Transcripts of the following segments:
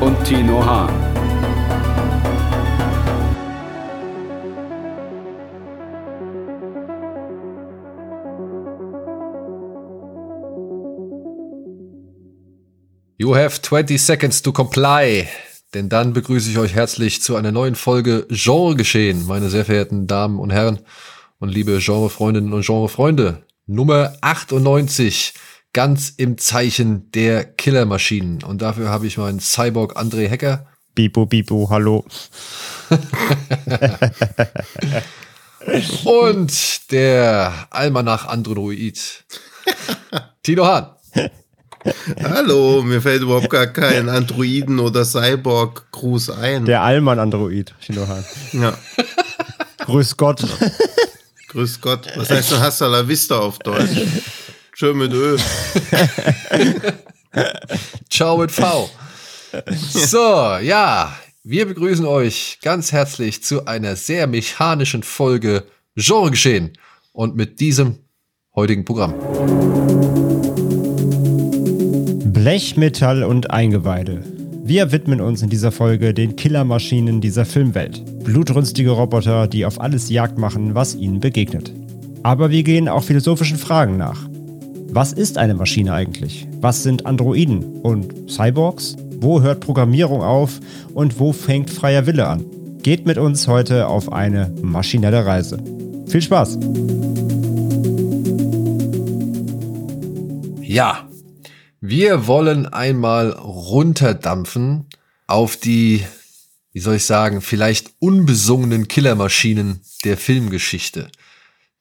und Tino Hahn. You have 20 seconds to comply. Denn dann begrüße ich euch herzlich zu einer neuen Folge Genre geschehen, meine sehr verehrten Damen und Herren und liebe Genrefreundinnen und Genrefreunde. Nummer 98, ganz im Zeichen der Killermaschinen. Und dafür habe ich meinen Cyborg André Hecker. Bibo, Bibo, hallo. und der Almanach Android. Tino Hahn. Hallo, mir fällt überhaupt gar kein Androiden- oder Cyborg-Gruß ein. Der Allmann-Android, Shinohan. Ja. Grüß Gott. Grüß Gott. Was heißt denn Hasta la Vista auf Deutsch? Schön mit Ö. Ciao mit V. So, ja, wir begrüßen euch ganz herzlich zu einer sehr mechanischen Folge Genre geschehen und mit diesem heutigen Programm. Blech, Metall und Eingeweide. Wir widmen uns in dieser Folge den Killermaschinen dieser Filmwelt. Blutrünstige Roboter, die auf alles Jagd machen, was ihnen begegnet. Aber wir gehen auch philosophischen Fragen nach. Was ist eine Maschine eigentlich? Was sind Androiden und Cyborgs? Wo hört Programmierung auf und wo fängt freier Wille an? Geht mit uns heute auf eine maschinelle Reise. Viel Spaß! Ja, wir wollen einmal runterdampfen auf die, wie soll ich sagen, vielleicht unbesungenen Killermaschinen der Filmgeschichte,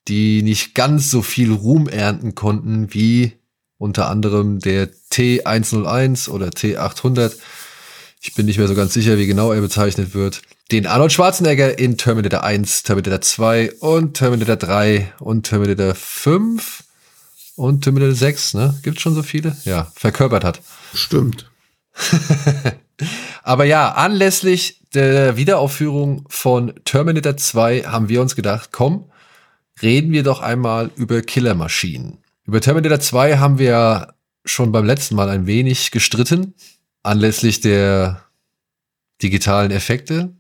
die nicht ganz so viel Ruhm ernten konnten wie unter anderem der T101 oder T800. Ich bin nicht mehr so ganz sicher, wie genau er bezeichnet wird. Den Arnold Schwarzenegger in Terminator 1, Terminator 2 und Terminator 3 und Terminator 5 und Terminator 6, ne? Gibt schon so viele? Ja, verkörpert hat. Stimmt. Aber ja, anlässlich der Wiederaufführung von Terminator 2 haben wir uns gedacht, komm, reden wir doch einmal über Killermaschinen. Über Terminator 2 haben wir ja schon beim letzten Mal ein wenig gestritten, anlässlich der digitalen Effekte,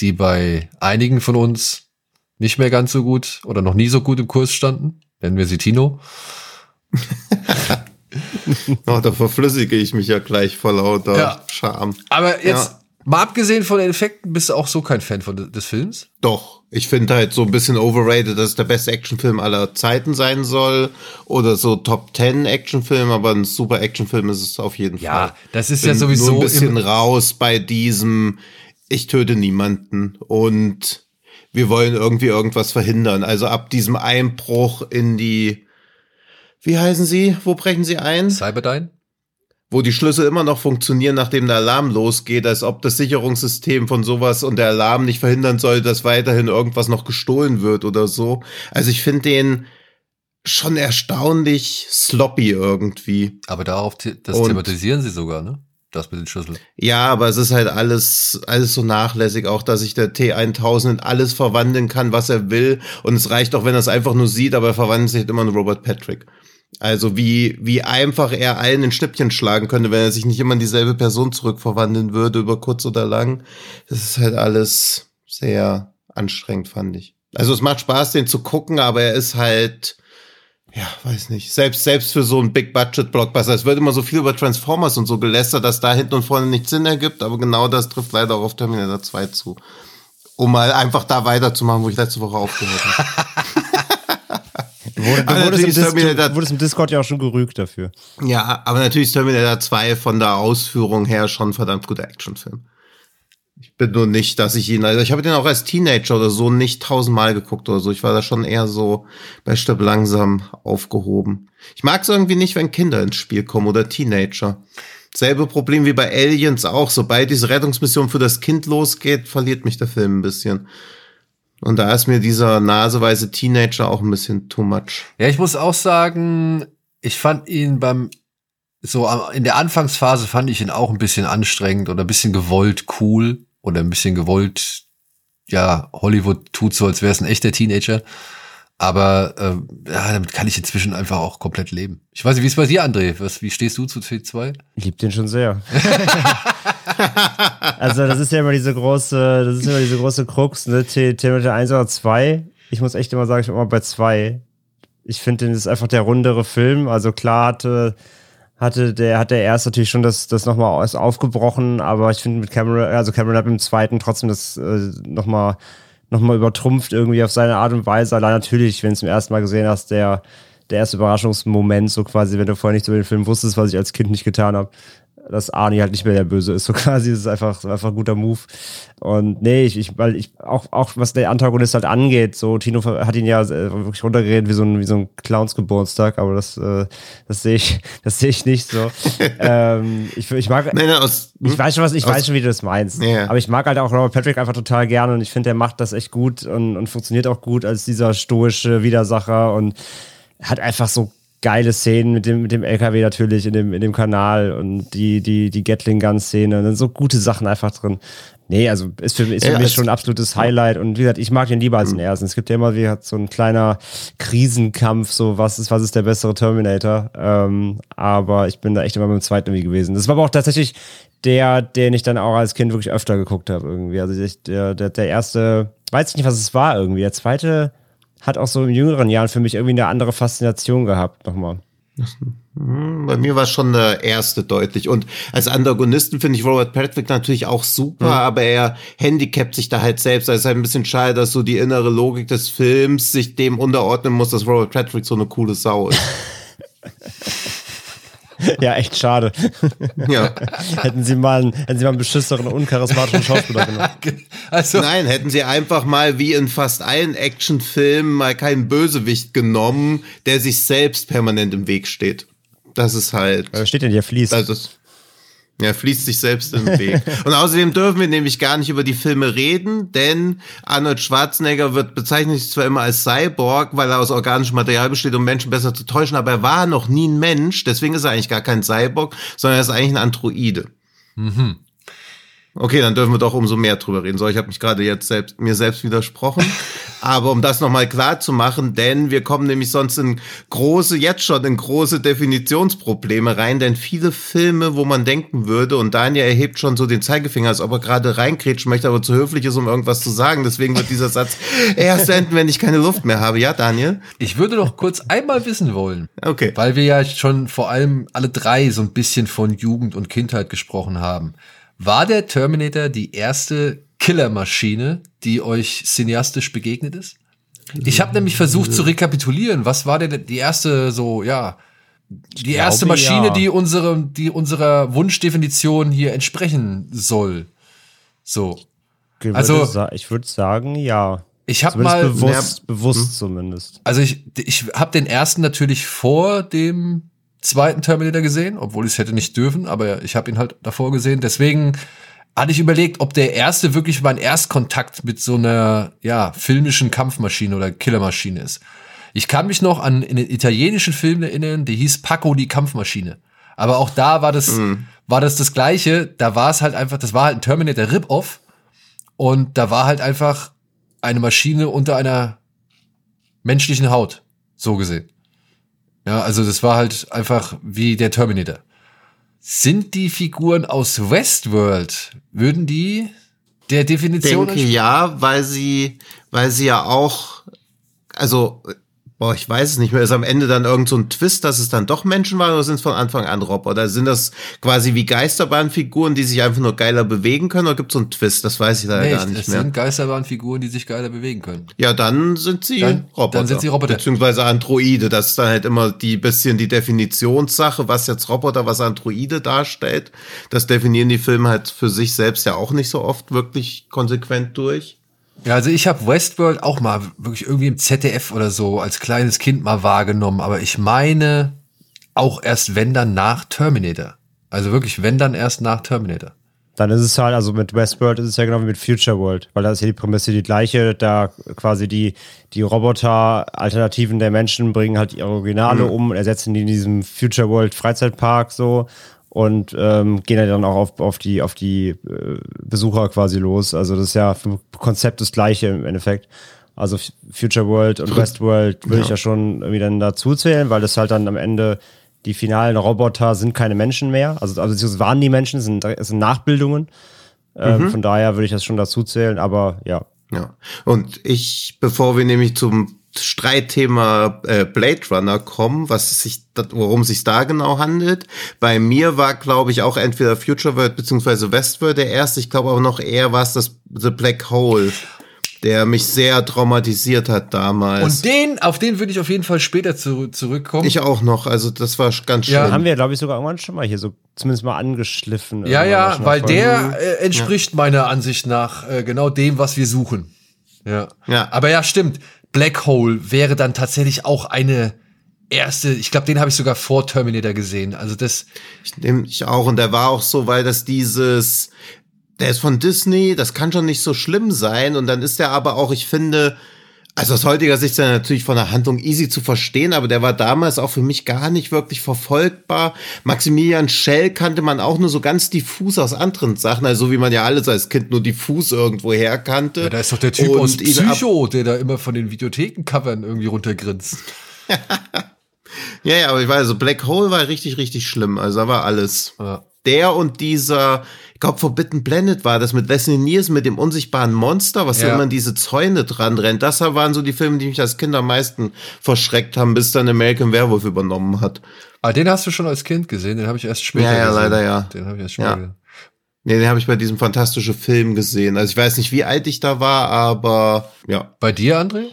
die bei einigen von uns nicht mehr ganz so gut oder noch nie so gut im Kurs standen. Nennen wir sie Tino. oh, da verflüssige ich mich ja gleich vor lauter Ja. Charme. Aber jetzt, Ja. mal abgesehen von den Effekten, bist du auch so kein Fan von des Films? Doch, ich finde halt so ein bisschen overrated, dass es der beste Actionfilm aller Zeiten sein soll. Oder so Top 10 Actionfilm, aber ein super Actionfilm ist es auf jeden Ja, Fall. das ist Bin ja sowieso nur ein bisschen raus bei diesem Ich töte niemanden und wir wollen irgendwie irgendwas verhindern. Also ab diesem Einbruch in die, wie heißen sie? Wo brechen sie ein? Cyberdyne? Wo die Schlüssel immer noch funktionieren, nachdem der Alarm losgeht, als ob das Sicherungssystem von sowas und der Alarm nicht verhindern soll, dass weiterhin irgendwas noch gestohlen wird oder so. Also ich finde den schon erstaunlich sloppy irgendwie. Aber darauf, das Und- thematisieren sie sogar, ne? Das mit den Schlüsseln. Ja, aber es ist halt alles, alles so nachlässig, auch dass sich der T1000 in alles verwandeln kann, was er will. Und es reicht auch, wenn er es einfach nur sieht, aber er verwandelt sich halt immer in Robert Patrick. Also wie, wie einfach er allen ein Schnippchen schlagen könnte, wenn er sich nicht immer in dieselbe Person zurückverwandeln würde, über kurz oder lang. Das ist halt alles sehr anstrengend, fand ich. Also es macht Spaß, den zu gucken, aber er ist halt, ja, weiß nicht. Selbst, selbst für so einen Big-Budget-Blockbuster. Es wird immer so viel über Transformers und so gelästert, dass da hinten und vorne nichts Sinn ergibt, aber genau das trifft leider auch auf Terminator 2 zu. Um mal einfach da weiterzumachen, wo ich letzte Woche aufgehört habe. Wurde, du, wurdest im Terminator- du wurdest im Discord ja auch schon gerügt dafür. ja, aber natürlich ist Terminator 2 von der Ausführung her schon ein verdammt guter Actionfilm. Ich bin nur nicht, dass ich ihn, also ich habe den auch als Teenager oder so nicht tausendmal geguckt oder so. Ich war da schon eher so bei Stirb langsam aufgehoben. Ich mag es irgendwie nicht, wenn Kinder ins Spiel kommen oder Teenager. Selbe Problem wie bei Aliens auch. Sobald diese Rettungsmission für das Kind losgeht, verliert mich der Film ein bisschen. Und da ist mir dieser naseweise Teenager auch ein bisschen too much. Ja, ich muss auch sagen, ich fand ihn beim so in der Anfangsphase fand ich ihn auch ein bisschen anstrengend oder ein bisschen gewollt cool oder ein bisschen gewollt ja, Hollywood tut so, als wäre es ein echter Teenager. Aber äh, ja, damit kann ich inzwischen einfach auch komplett leben. Ich weiß nicht, wie ist bei dir, André? Was, wie stehst du zu C2? Ich liebe den schon sehr. also, das ist ja immer diese große, das ist immer diese große Krux, ne? Terminator 1 oder 2. Ich muss echt immer sagen, ich bin immer bei 2. Ich finde, den ist einfach der rundere Film. Also klar hatte hatte der, hat der erste natürlich schon das, das nochmal aufgebrochen, aber ich finde mit Cameron, also Cameron hat im zweiten trotzdem das äh, nochmal noch mal übertrumpft irgendwie auf seine Art und Weise. Allein natürlich, wenn du es zum ersten Mal gesehen hast, der, der erste Überraschungsmoment, so quasi, wenn du vorher nicht über den Film wusstest, was ich als Kind nicht getan habe, dass Arnie halt nicht mehr der Böse ist. So quasi, das ist einfach, einfach ein guter Move. Und nee, ich, ich, weil ich, auch, auch was der Antagonist halt angeht, so Tino hat ihn ja äh, wirklich runtergeredet wie so ein, wie so ein Clownsgeburtstag, aber das, äh, das sehe ich, das sehe ich nicht so. ähm, ich, ich mag, nein, nein, aus, ich weiß schon was, ich weiß schon, wie du das meinst. Ja. Aber ich mag halt auch Robert Patrick einfach total gerne und ich finde, der macht das echt gut und, und funktioniert auch gut als dieser stoische Widersacher und hat einfach so geile Szenen mit dem, mit dem LKW natürlich in dem, in dem Kanal und die, die, die Gatling-Gun-Szene. Dann so gute Sachen einfach drin. Nee, also ist für, ist für Ja, mich schon ein absolutes Highlight. Und wie gesagt, ich mag den lieber als den ersten. Es gibt ja immer wieder so ein kleiner Krisenkampf, so was ist, was ist der bessere Terminator. Ähm, aber ich bin da echt immer mit dem zweiten irgendwie gewesen. Das war aber auch tatsächlich der, den ich dann auch als Kind wirklich öfter geguckt habe irgendwie. Also ich, der, der, der erste, weiß ich nicht, was es war irgendwie. Der zweite hat auch so in jüngeren Jahren für mich irgendwie eine andere Faszination gehabt nochmal. Hm, Bei mir war schon der erste deutlich. Und als Antagonisten finde ich Robert Patrick natürlich auch super, aber er handicapt sich da halt selbst. Also es ist halt ein bisschen schade, dass so die innere Logik des Films sich dem unterordnen muss, dass Robert Patrick so eine coole Sau ist. Ja, echt schade. ja. hätten sie mal einen, hätten sie mal einen beschisseren, uncharismatischen Schauspieler genommen. Also, Nein, hätten sie einfach mal wie in fast allen Actionfilmen mal keinen Bösewicht genommen, der sich selbst permanent im Weg steht. Das ist halt. Was steht denn hier Fließ? Also es ja, fließt sich selbst im Weg. Und außerdem dürfen wir nämlich gar nicht über die Filme reden, denn Arnold Schwarzenegger wird bezeichnet sich zwar immer als Cyborg, weil er aus organischem Material besteht, um Menschen besser zu täuschen, aber er war noch nie ein Mensch, deswegen ist er eigentlich gar kein Cyborg, sondern er ist eigentlich ein Androide. Okay, dann dürfen wir doch umso mehr drüber reden. So, ich habe mich gerade jetzt selbst, mir selbst widersprochen. Aber um das nochmal klar zu machen, denn wir kommen nämlich sonst in große, jetzt schon in große Definitionsprobleme rein, denn viele Filme, wo man denken würde, und Daniel erhebt schon so den Zeigefinger, als ob er gerade reinkrätschen möchte, aber zu höflich ist, um irgendwas zu sagen. Deswegen wird dieser Satz erst enden, wenn ich keine Luft mehr habe. Ja, Daniel? ich würde noch kurz einmal wissen wollen, Okay. weil wir ja schon vor allem alle drei so ein bisschen von Jugend und Kindheit gesprochen haben. War der Terminator die erste Killermaschine, die euch cineastisch begegnet ist? Ich habe nämlich versucht zu rekapitulieren, was war denn die erste so, ja, die erste glaube, Maschine, ja. die unsere, die unserer Wunschdefinition hier entsprechen soll. So. Ich würde also- sa- ich würde sagen, ja. Ich habe Zumindest mal bewusst, bewusst zumindest. Also ich, ich habe den ersten natürlich vor dem zweiten Terminator gesehen, obwohl ich es hätte nicht dürfen, aber ich habe ihn halt davor gesehen. Deswegen hatte ich überlegt, ob der erste wirklich mein Erstkontakt mit so einer ja filmischen Kampfmaschine oder Killermaschine ist. Ich kann mich noch an einen italienischen Film erinnern, der hieß Paco die Kampfmaschine. Aber auch da war das war das das gleiche. Da war es halt einfach, das war halt ein Terminator Rip-Off und da war halt einfach eine Maschine unter einer menschlichen Haut, so gesehen. Ja, also das war halt einfach wie der Terminator. Sind die Figuren aus Westworld, würden die der Definition denke ja, weil sie, weil sie ja auch, also, boah, ich weiß es nicht mehr, ist am Ende dann irgend so ein Twist, dass es dann doch Menschen waren oder sind es von Anfang an Roboter? Oder sind das quasi wie Geisterbahnfiguren, die sich einfach nur geiler bewegen können oder gibt es so einen Twist? Das weiß ich leider Nee, gar nicht es mehr. sind Geisterbahnfiguren, die sich geiler bewegen können. Ja, dann sind sie Dann- Roboter. dann sind sie Roboter. Beziehungsweise Androide. Das ist dann halt immer die bisschen die Definitionssache, was jetzt Roboter, was Androide darstellt. Das definieren die Filme halt für sich selbst ja auch nicht so oft wirklich konsequent durch. Ja, also ich habe Westworld auch mal wirklich irgendwie im ZDF oder so als kleines Kind mal wahrgenommen, aber ich meine auch erst wenn dann nach Terminator. Also wirklich, wenn dann erst nach Terminator. Dann ist es halt, also mit Westworld ist es ja genau wie mit Future World, weil da ist ja die Prämisse die gleiche, da quasi die, die Roboter-Alternativen der Menschen bringen halt die Originale Mhm. um und ersetzen die in diesem Future World Freizeitpark so und ähm, gehen ja dann auch auf, auf die, auf die äh, Besucher quasi los. Also das ist ja vom Konzept das gleiche im Endeffekt. Also Future World und Westworld würde ich ja schon irgendwie dann dazu zählen, weil das halt dann am Ende die finalen Roboter sind keine Menschen mehr. Also, also es waren die Menschen, es sind, sind Nachbildungen. Ähm, Von daher würde ich das schon dazu zählen, aber ja. Ja. Und ich, bevor wir nämlich zum Streitthema äh, Blade Runner kommen, was sich, worum es sich da genau handelt. Bei mir war, glaube ich, auch entweder Future World beziehungsweise Westworld der erste. Ich glaube aber noch eher war es das The Black Hole, der mich sehr traumatisiert hat damals. Und den, auf den würde ich auf jeden Fall später zu, zurückkommen. ich auch noch. Also das war ganz schön. Ja. Haben wir, glaube ich, sogar irgendwann schon mal hier so zumindest mal angeschliffen. ja, ja, weil der äh, entspricht meiner Ansicht nach äh, genau dem, was wir suchen. Ja. Ja. Aber ja, stimmt. Black Hole wäre dann tatsächlich auch eine erste, ich glaube, den habe ich sogar vor Terminator gesehen. Also das, Ich nehme ich auch. Und der war auch so, weil das dieses, der ist von Disney, das kann schon nicht so schlimm sein. Und dann ist der aber auch, ich finde, also aus heutiger Sicht ist er natürlich von der Handlung easy zu verstehen, aber der war damals auch für mich gar nicht wirklich verfolgbar. Maximilian Schell kannte man auch nur so ganz diffus aus anderen Sachen, also so wie man ja alles als Kind nur diffus irgendwo her kannte. ja, da ist doch der Typ Und aus Psycho, der da immer von den Videothekencovern irgendwie runtergrinst. Ja, ja, aber ich weiß, also Black Hole war richtig, richtig schlimm. Also da war alles. Ja. Der und dieser, ich glaube, Forbidden Planet war das mit Leslie Nielsen mit dem unsichtbaren Monster, was Ja. ja immer an diese Zäune dran rennt. Das waren so die Filme, die mich als Kind am meisten verschreckt haben, bis dann American Werewolf übernommen hat. Ah, den hast du schon als Kind gesehen, den habe ich erst später Ja, ja, gesehen. leider ja. Den habe ich erst später Ja. gesehen. Nee, den habe ich bei diesem fantastischen Film gesehen. Also ich weiß nicht, wie alt ich da war, aber ja. Bei dir, André?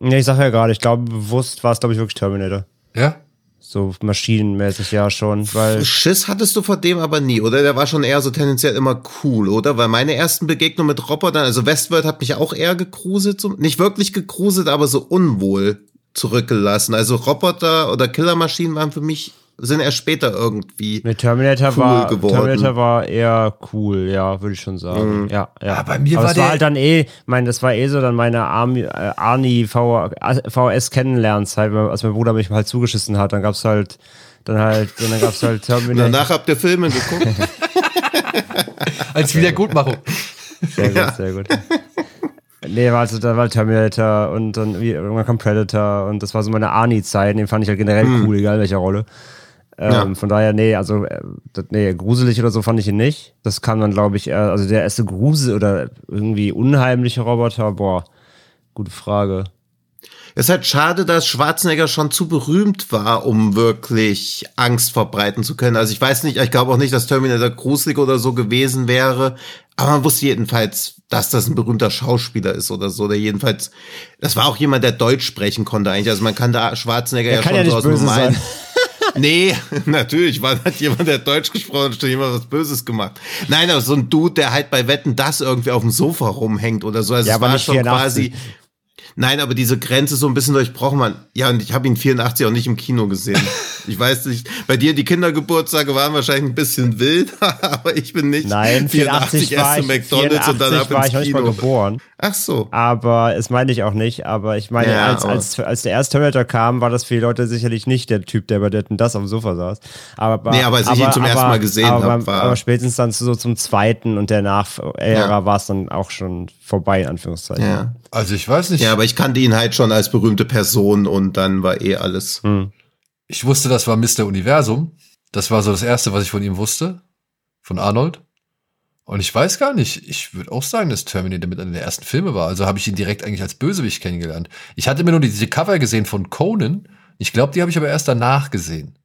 Nee, ich sag ja gerade, ich glaube, bewusst war es, glaube ich, wirklich Terminator. Ja? So maschinenmäßig ja schon, weil. Schiss hattest du vor dem aber nie, oder? Der war schon eher so tendenziell immer cool, oder? Weil meine ersten Begegnungen mit Robotern, also Westworld hat mich auch eher gegruselt, nicht wirklich gegruselt, aber so unwohl zurückgelassen. Also Roboter oder Killermaschinen waren für mich, sind erst später irgendwie. Nee, Terminator cool war geworden. Terminator war eher cool, ja, würde ich schon sagen. Ja, ja. Ja, bei mir Aber war es war der- halt dann eh, mein, das war eh so dann meine Army, äh, Arni V- VS Kennenlernzeit, als mein Bruder mich halt zugeschissen hat, dann gab's halt dann halt dann gab's halt Terminator. Danach habt ihr Filme geguckt. Als Wiedergutmachung. Sehr gut, sehr gut. Nee, war also, da war Terminator und dann irgendwann kam Predator und das war so meine Arnie-Zeit, den fand ich halt generell cool, egal in welcher Rolle. Ähm, Ja. Von daher, nee, also, äh, nee, gruselig oder so fand ich ihn nicht. Das kam dann, glaube ich, eher, also der erste Grusel oder irgendwie unheimliche Roboter, boah, gute Frage. Es ist halt schade, dass Schwarzenegger schon zu berühmt war, um wirklich Angst verbreiten zu können. Also ich weiß nicht, ich glaube auch nicht, dass Terminator gruselig oder so gewesen wäre. Aber man wusste jedenfalls, dass das ein berühmter Schauspieler ist oder so. Der jedenfalls, das war auch jemand, der Deutsch sprechen konnte eigentlich. Also man kann da Schwarzenegger Er ja kann schon ja so aus dem normalen. Nee, natürlich war das jemand, der Deutsch gesprochen hat, jemand was Böses gemacht. Nein, aber so ein Dude, der halt bei Wetten das irgendwie auf dem Sofa rumhängt oder so. Also Ja, es war nicht schon 84. quasi. Nein, aber diese Grenze so ein bisschen durchbrochen, man. Ja, und ich habe ihn 84 auch nicht im Kino gesehen. Ich weiß nicht, bei dir die Kindergeburtstage waren wahrscheinlich ein bisschen wild, aber ich bin nicht Nein, 84 war erst ich, zu McDonalds und dann 84 war ins ich noch nicht mal Kino. geboren. Ach so. Aber es meine ich auch nicht. Aber ich meine, Ja, als, aber- als, als der erste Terminator kam, war das für die Leute sicherlich nicht der Typ, der bei Detten das auf dem Sofa saß. Aber, Nee, aber als ich ihn zum ersten Mal gesehen aber, hab, war- aber spätestens dann so zum zweiten und der Nach-Ära Ja. war es dann auch schon vorbei, in Anführungszeichen. Ja. Also ich weiß nicht. Ja, aber ich kannte ihn halt schon als berühmte Person und dann war eh alles. Ich wusste, das war Mr. Universum. Das war so das Erste, was ich von ihm wusste. Von Arnold. Und ich weiß gar nicht. Ich würde auch sagen, dass Terminator mit einer der ersten Filme war. Also habe ich ihn direkt eigentlich als Bösewicht kennengelernt. Ich hatte mir nur diese Cover gesehen von Conan. Ich glaube, die habe ich aber erst danach gesehen.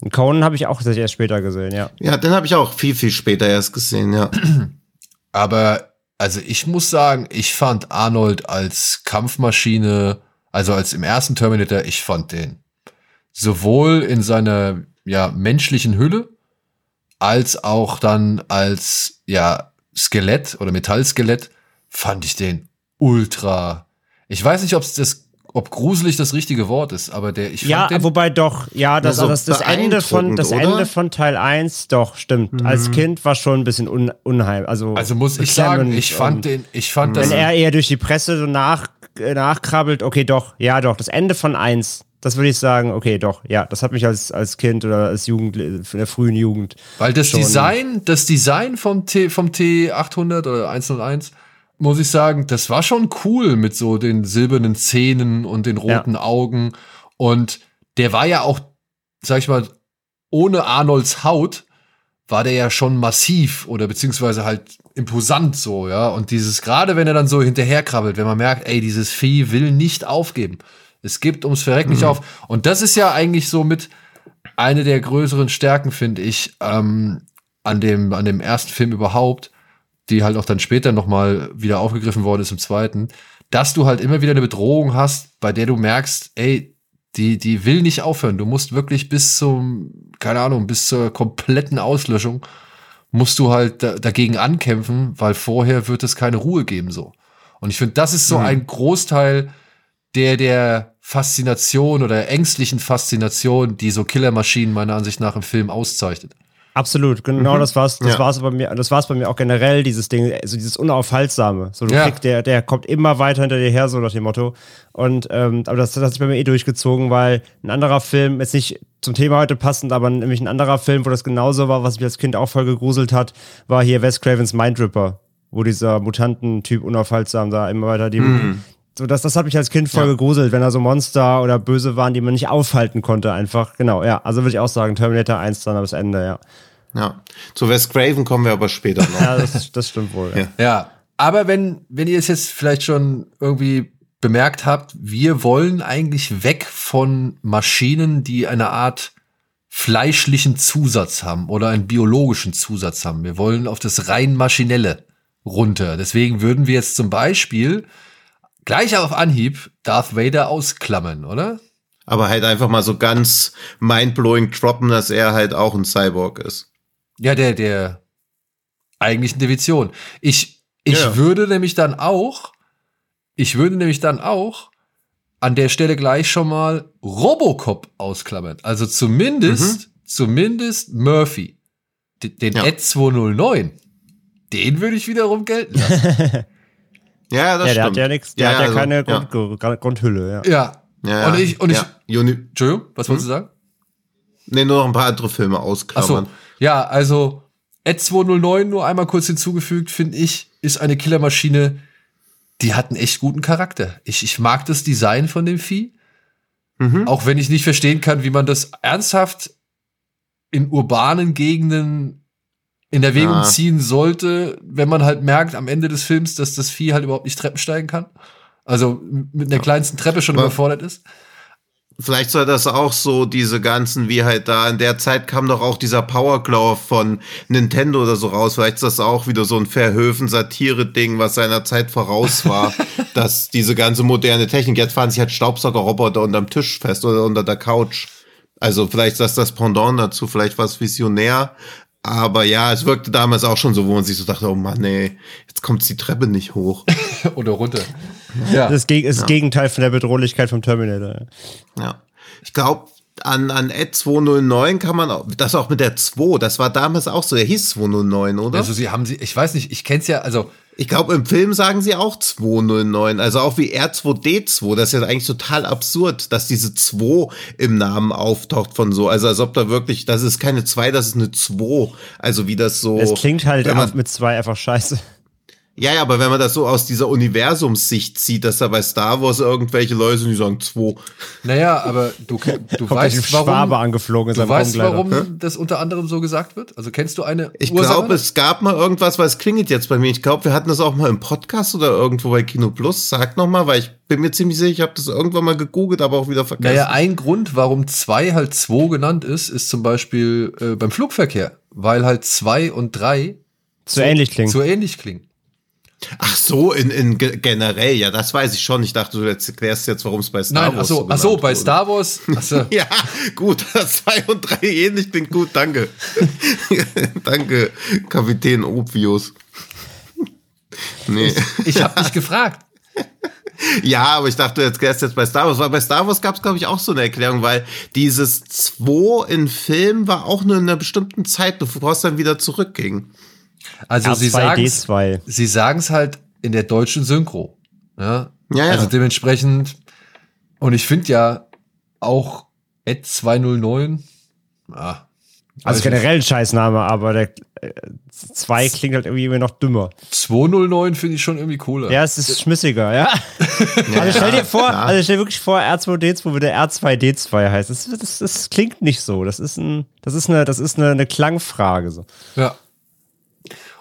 Und Conan habe ich auch erst später gesehen, ja. Ja, den habe ich auch viel, viel später erst gesehen, ja. Aber, also ich muss sagen, ich fand Arnold als Kampfmaschine, also als im ersten Terminator, ich fand den sowohl in seiner, ja, menschlichen Hülle, als auch dann als, ja, Skelett oder Metallskelett, fand ich den ultra. Ich weiß nicht, ob es das ob gruselig das richtige Wort ist, aber der, ich fand Ja, den, wobei doch, ja, das, so das, das Ende von das beeindruckend, Ende oder? von Teil 1, doch, stimmt. Als Kind war schon ein bisschen un, unheim. Also, also muss ich sagen, ich fand den, ich fand das, Wenn er eher durch die Presse so nach, äh, nachkrabbelt, okay, doch, ja, doch, das Ende von 1, das würde ich sagen, okay, doch, ja, das hat mich als, als Kind oder als Jugend, in der frühen Jugend. Weil das schon- Design, das Design vom T, vom T800 oder 101, muss ich sagen, das war schon cool mit so den silbernen Zähnen und den roten Augen. Und der war ja auch, sag ich mal, ohne Arnolds Haut war der ja schon massiv oder beziehungsweise halt imposant so, ja. Und dieses, gerade wenn er dann so hinterherkrabbelt, wenn man merkt, ey, dieses Vieh will nicht aufgeben. Es gibt ums Verreck nicht auf. Und das ist ja eigentlich so mit eine der größeren Stärken, finde ich, ähm, an dem, an dem ersten Film überhaupt, die halt auch dann später nochmal wieder aufgegriffen worden ist im zweiten, dass du halt immer wieder eine Bedrohung hast, bei der du merkst, ey, die, die will nicht aufhören. Du musst wirklich bis zum, keine Ahnung, bis zur kompletten Auslöschung musst du halt da, dagegen ankämpfen, weil vorher wird es keine Ruhe geben, so. Und ich finde, das ist so ein Großteil der, der Faszination oder ängstlichen Faszination, die so Killermaschinen meiner Ansicht nach im Film auszeichnet. Absolut, genau das war's, das Ja. war's bei mir, das war's bei mir auch generell, dieses Ding, also dieses Unaufhaltsame. So, du Ja. kriegst, der, der kommt immer weiter hinter dir her, so nach dem Motto. Und, ähm, aber das, das hat sich bei mir eh durchgezogen, weil ein anderer Film, jetzt nicht zum Thema heute passend, aber nämlich ein anderer Film, wo das genauso war, was mich als Kind auch voll gegruselt hat, war hier Wes Cravens Mindripper, wo dieser Mutantentyp unaufhaltsam da immer weiter die, so, das, das hat mich als Kind voll gegruselt, wenn da so Monster oder Böse waren, die man nicht aufhalten konnte, einfach. Genau, ja. Also würde ich auch sagen, Terminator 1 dann bis Ende, ja. Ja. Zu Wes Craven kommen wir aber später noch. Ja, das, das stimmt wohl. Ja. Ja. Ja, aber wenn, wenn ihr es jetzt vielleicht schon irgendwie bemerkt habt, wir wollen eigentlich weg von Maschinen, die eine Art fleischlichen Zusatz haben oder einen biologischen Zusatz haben. Wir wollen auf das rein maschinelle runter. Deswegen würden wir jetzt zum Beispiel gleich auf Anhieb Darth Vader ausklammern, oder? Aber halt einfach mal so ganz mindblowing droppen, dass er halt auch ein Cyborg ist. Ja, der, der eigentlichen Division. Ich, ich Ja. würde nämlich dann auch, ich würde nämlich dann auch an der Stelle gleich schon mal Robocop ausklammern. Also zumindest, zumindest Murphy. Den Ja. Ed 209. Den würde ich wiederum gelten lassen. Ja, das Ja, der stimmt. hat ja nichts, der hat ja also, keine ja. Grund, Grund, Grundhülle, ja. ja. Ja, ja. Und ich, und ich, ja. Uni Entschuldigung, was wolltest du sagen? nee, nur noch ein paar andere Filme Ach so, ausklammern. ja, also Ed 209 nur einmal kurz hinzugefügt, finde ich, ist eine Killermaschine, die hat einen echt guten Charakter. Ich, ich mag das Design von dem Vieh, Mhm. auch wenn ich nicht verstehen kann, wie man das ernsthaft in urbanen Gegenden in Erwägung Ja. ziehen sollte, wenn man halt merkt am Ende des Films, dass das Vieh halt überhaupt nicht Treppen steigen kann. Also mit der kleinsten Treppe schon Aber- überfordert ist. Vielleicht soll das auch so diese ganzen, wie halt da, in der Zeit kam doch auch dieser Power Glove von Nintendo oder so raus. Vielleicht ist das auch wieder so ein Verhöfen-Satire-Ding, was seiner Zeit voraus war, dass diese ganze moderne Technik, jetzt fahren sich halt Staubsaugerroboter unterm Tisch fest oder unter der Couch. Also vielleicht ist das das Pendant dazu, vielleicht was visionär. Aber ja, es wirkte damals auch schon so, wo man sich so dachte, oh Mann, ey, jetzt kommt die Treppe nicht hoch. Oder runter. Ja. Das ist das Gegenteil von der Bedrohlichkeit vom Terminator. ja. Ja. Ich glaube, an, an Ed 209 kann man auch, das auch mit der 2, das war damals auch so, der hieß 209, oder? Also sie haben sie, ich weiß nicht, ich kenn's ja, also ich glaube, im Film sagen sie auch 209, also auch wie R2D2, das ist ja eigentlich total absurd, dass diese 2 im Namen auftaucht von so, also als ob da wirklich, das ist keine 2, das ist eine 2, also wie das so. Es klingt halt man, mit zwei einfach scheiße. Ja, ja, aber wenn man das so aus dieser Universumssicht sieht, dass da bei Star Wars irgendwelche Leute sind, die sagen 2. Naja, aber du, du weißt, warum, Schwabe angeflogen du weißt, warum das unter anderem so gesagt wird? Also kennst du eine Ich glaube, es gab mal irgendwas, weil es klingelt jetzt bei mir. Ich glaube, wir hatten das auch mal im Podcast oder irgendwo bei Kino Plus. Sag noch mal, weil ich bin mir ziemlich sicher, ich habe das irgendwann mal gegoogelt, aber auch wieder vergessen. Naja, ein Grund, warum zwei halt zwei genannt ist, ist zum Beispiel äh, beim Flugverkehr, weil halt zwei und drei Zu ähnlich klingt. so ähnlich klingen. Ach so, in, in ge- generell, ja, das weiß ich schon. Ich dachte, du erklärst jetzt, warum es bei Star Nein, Wars so, ach so, bei wurde. Star Wars. So. Ja, gut, zwei und drei ähnlich klingt gut, danke. danke, Kapitän Obvious. Nee. Ich habe dich gefragt. Ja, aber ich dachte, jetzt erst jetzt bei Star Wars, weil bei Star Wars gab es, glaube ich, auch so eine Erklärung, weil dieses 2 in Film war auch nur in einer bestimmten Zeit, bevor es dann wieder zurückging. Also sie sagen R2D2. sie sagen es halt in der deutschen Synchro. Ja, Ja, ja. Also dementsprechend, und ich finde ja auch Ed 209, ah, Also generell ein Scheißname, aber der 2 klingt halt irgendwie immer noch dümmer. nicht. 209 finde ich schon irgendwie cooler. Ja, es ist schmissiger, ja. also stell dir vor, klar. also stell dir wirklich vor, R2D2 würde R2D2 heißen. Das, das, das klingt nicht so. Das ist ein, das ist eine, das ist eine, eine Klangfrage. So. Ja.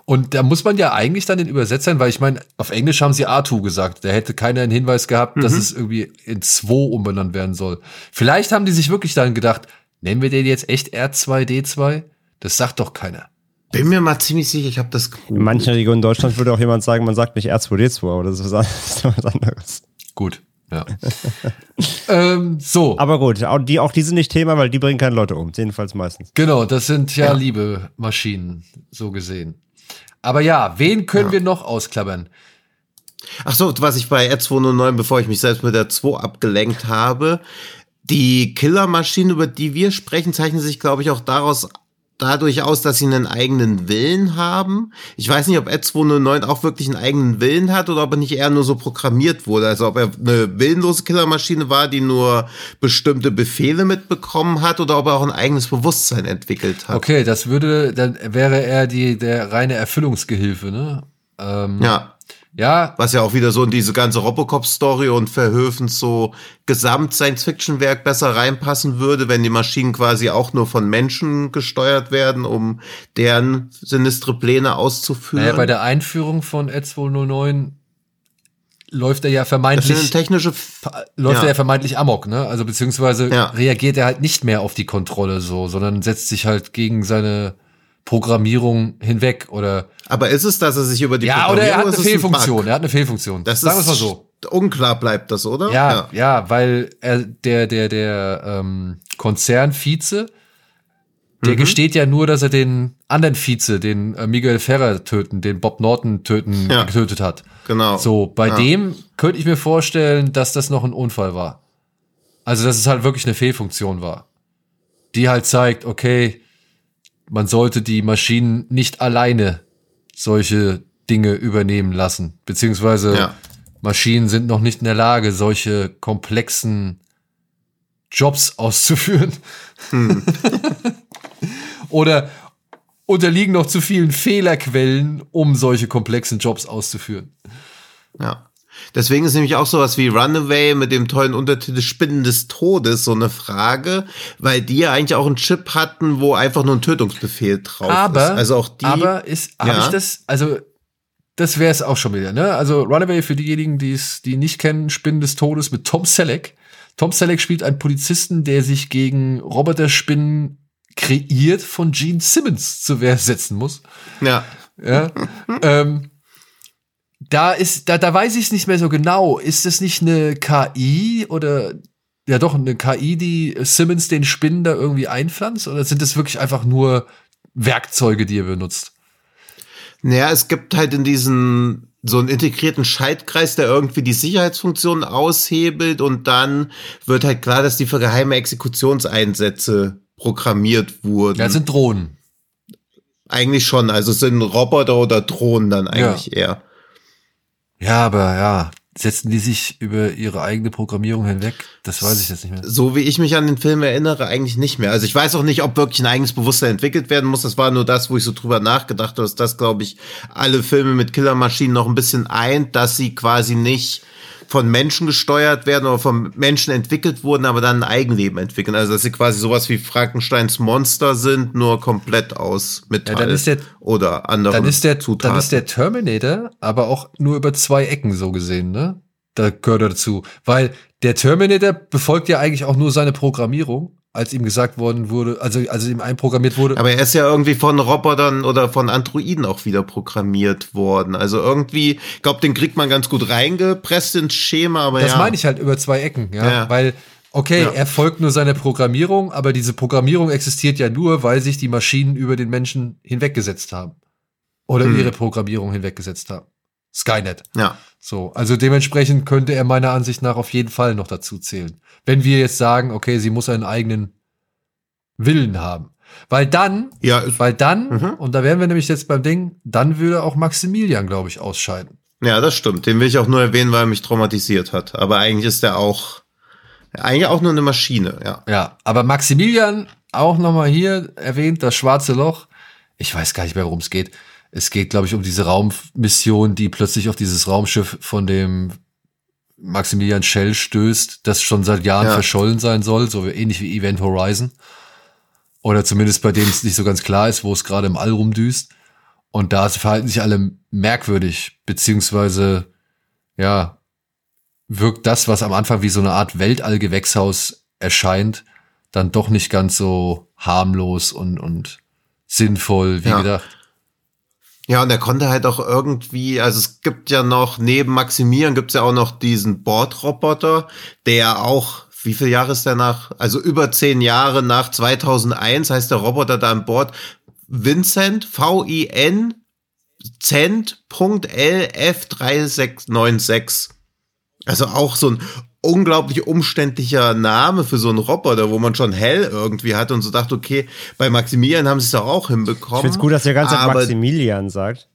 Und da muss man ja eigentlich dann den Übersetzern, weil ich meine, auf Englisch haben sie A2 gesagt. Da hätte keiner einen Hinweis gehabt, dass es irgendwie in 2 umbenannt werden soll. Vielleicht haben die sich wirklich dann gedacht, nennen wir den jetzt echt R2D2? Das sagt doch keiner. Bin mir mal ziemlich sicher, ich habe das In manchen Regionen Deutschlands würde auch jemand sagen, man sagt nicht R2D2, aber das ist was, anderes. Gut, ja. ähm, so, Aber gut, auch die, auch die sind nicht Thema, weil die bringen keine Leute um. Jedenfalls meistens. genau, das sind ja, liebe Maschinen, so gesehen. Aber ja, wen können wir noch ausklappern? Ach so, was ich bei R209, bevor ich mich selbst mit der 2 abgelenkt habe, die Killermaschinen, über die wir sprechen, zeichnen sich, glaube ich, auch daraus dadurch aus, dass sie einen eigenen Willen haben. Ich weiß nicht, ob R209 auch wirklich einen eigenen Willen hat oder ob er nicht eher nur so programmiert wurde. Also ob er eine willenlose Killermaschine war, die nur bestimmte Befehle mitbekommen hat oder ob er auch ein eigenes Bewusstsein entwickelt hat. Okay, das würde, dann wäre er die, der reine Erfüllungsgehilfe, ne? Ähm, Ja. Ja, Was ja auch wieder so in diese ganze Robocop-Story und Verhöfens so Gesamt-Science-Fiction-Werk besser reinpassen würde, wenn die Maschinen quasi auch nur von Menschen gesteuert werden, um deren sinistre Pläne auszuführen. Naja, bei der Einführung von Ed 209 läuft er ja vermeintlich, technische, läuft ja. er ja vermeintlich amok, ne? Also beziehungsweise Ja. reagiert er halt nicht mehr auf die Kontrolle so, sondern setzt sich halt gegen seine Programmierung hinweg oder aber ist es, dass er sich über die ja oder er hat Programmierung- eine ein Fehlfunktion, Bug? er hat eine Fehlfunktion. Das Sagen ist mal so. unklar bleibt das, oder? Ja, ja, weil er, der, der, der ähm, Konzernvize, der Mhm. gesteht ja nur, dass er den anderen Vize, den äh, Miguel Ferrer töten, den Bob Norton töten, Ja. getötet hat. genau. So, bei Ja. dem könnte ich mir vorstellen, dass das noch ein Unfall war. Also, dass es halt wirklich eine Fehlfunktion war. Die halt zeigt, okay, man sollte die Maschinen nicht alleine solche Dinge übernehmen lassen. Beziehungsweise Ja. Maschinen sind noch nicht in der Lage, solche komplexen Jobs auszuführen. Hm. Oder unterliegen noch zu vielen Fehlerquellen, um solche komplexen Jobs auszuführen. Ja. Deswegen ist nämlich auch sowas wie Runaway mit dem tollen Untertitel Spinnen des Todes so eine Frage, weil die ja eigentlich auch einen Chip hatten, wo einfach nur ein Tötungsbefehl drauf aber, ist. Also auch die. aber ist, habe Ja. ich das, also, das wäre es auch schon wieder, ne? Also Runaway für diejenigen, die es, die nicht kennen, Spinnen des Todes mit Tom Selleck. Tom Selleck spielt einen Polizisten, der sich gegen Roboterspinnen kreiert von Gene Simmons zur Wehr setzen muss. ja. Ja. ähm, da ist, da, da weiß ich es nicht mehr so genau. Ist das nicht eine KI oder ja doch eine KI, die Simmons den Spinnen da irgendwie einpflanzt? Oder sind das wirklich einfach nur Werkzeuge, die er benutzt? Naja, es gibt halt in diesen so einen integrierten Schaltkreis, der irgendwie die Sicherheitsfunktionen aushebelt und dann wird halt klar, dass die für geheime Exekutionseinsätze programmiert wurden. Ja, das sind Drohnen. eigentlich schon, also es sind Roboter oder Drohnen dann eigentlich eher. Ja, aber ja, setzen die sich über ihre eigene Programmierung hinweg? Das weiß ich jetzt nicht mehr. So wie ich mich an den Film erinnere, eigentlich nicht mehr. Also ich weiß auch nicht, ob wirklich ein eigenes Bewusstsein entwickelt werden muss. Das war nur das, wo ich so drüber nachgedacht habe, dass das, glaube ich, alle Filme mit Killermaschinen noch ein bisschen eint, dass sie quasi nicht von Menschen gesteuert werden oder von Menschen entwickelt wurden, aber dann ein Eigenleben entwickeln. Also dass sie quasi sowas wie Frankensteins Monster sind, nur komplett aus Metall Ja, dann ist der- oder anderen Dann ist, der, Zutaten. dann ist der Terminator aber auch nur über zwei Ecken so gesehen, ne? Da gehört er dazu. Weil der Terminator befolgt ja eigentlich auch nur seine Programmierung, als ihm gesagt worden wurde, also als ihm einprogrammiert wurde. Aber er ist ja irgendwie von Robotern oder von Androiden auch wieder programmiert worden. Also irgendwie, ich glaube, den kriegt man ganz gut reingepresst ins Schema, aber das ja. meine ich halt über zwei Ecken, ja. Ja. Weil, okay, Ja. er folgt nur seiner Programmierung, aber diese Programmierung existiert ja nur, weil sich die Maschinen über den Menschen hinweggesetzt haben. Oder Hm. ihre Programmierung hinweggesetzt haben. Skynet. Ja. So, also dementsprechend könnte er meiner Ansicht nach auf jeden Fall noch dazu zählen. Wenn wir jetzt sagen, okay, sie muss einen eigenen Willen haben. Weil dann, Ja, weil dann, Mhm. und da wären wir nämlich jetzt beim Ding, dann würde auch Maximilian, glaube ich, ausscheiden. ja, das stimmt. Den will ich auch nur erwähnen, weil er mich traumatisiert hat. Aber eigentlich ist er auch, eigentlich auch nur eine Maschine, ja. Ja, aber Maximilian, auch nochmal hier erwähnt, das schwarze Loch. Ich weiß gar nicht mehr, worum es geht. Es geht, glaube ich, um diese Raummission, die plötzlich auf dieses Raumschiff von dem Maximilian Schell stößt, das schon seit Jahren Ja. verschollen sein soll, so ähnlich wie Event Horizon. Oder zumindest bei dem es nicht so ganz klar ist, wo es gerade im All rumdüst. Und da verhalten sich alle merkwürdig, beziehungsweise, ja, wirkt das, was am Anfang wie so eine Art Weltallgewächshaus erscheint, dann doch nicht ganz so harmlos und, und sinnvoll wie Ja. gedacht. Ja, und er konnte halt auch irgendwie, also es gibt ja noch, neben Maximilian gibt's ja auch noch diesen Bordroboter, der auch, wie viele Jahre ist der nach, also über zehn Jahre nach 2001 heißt der Roboter da an Bord Vincent, V-I-N, Cent.LF3696. Also auch so ein unglaublich umständlicher Name für so einen Roboter, wo man schon hell irgendwie hat und so dachte, okay, bei Maximilian haben sie es doch auch hinbekommen. Ich finde es gut, dass ihr ganz Zeit aber- Maximilian sagt.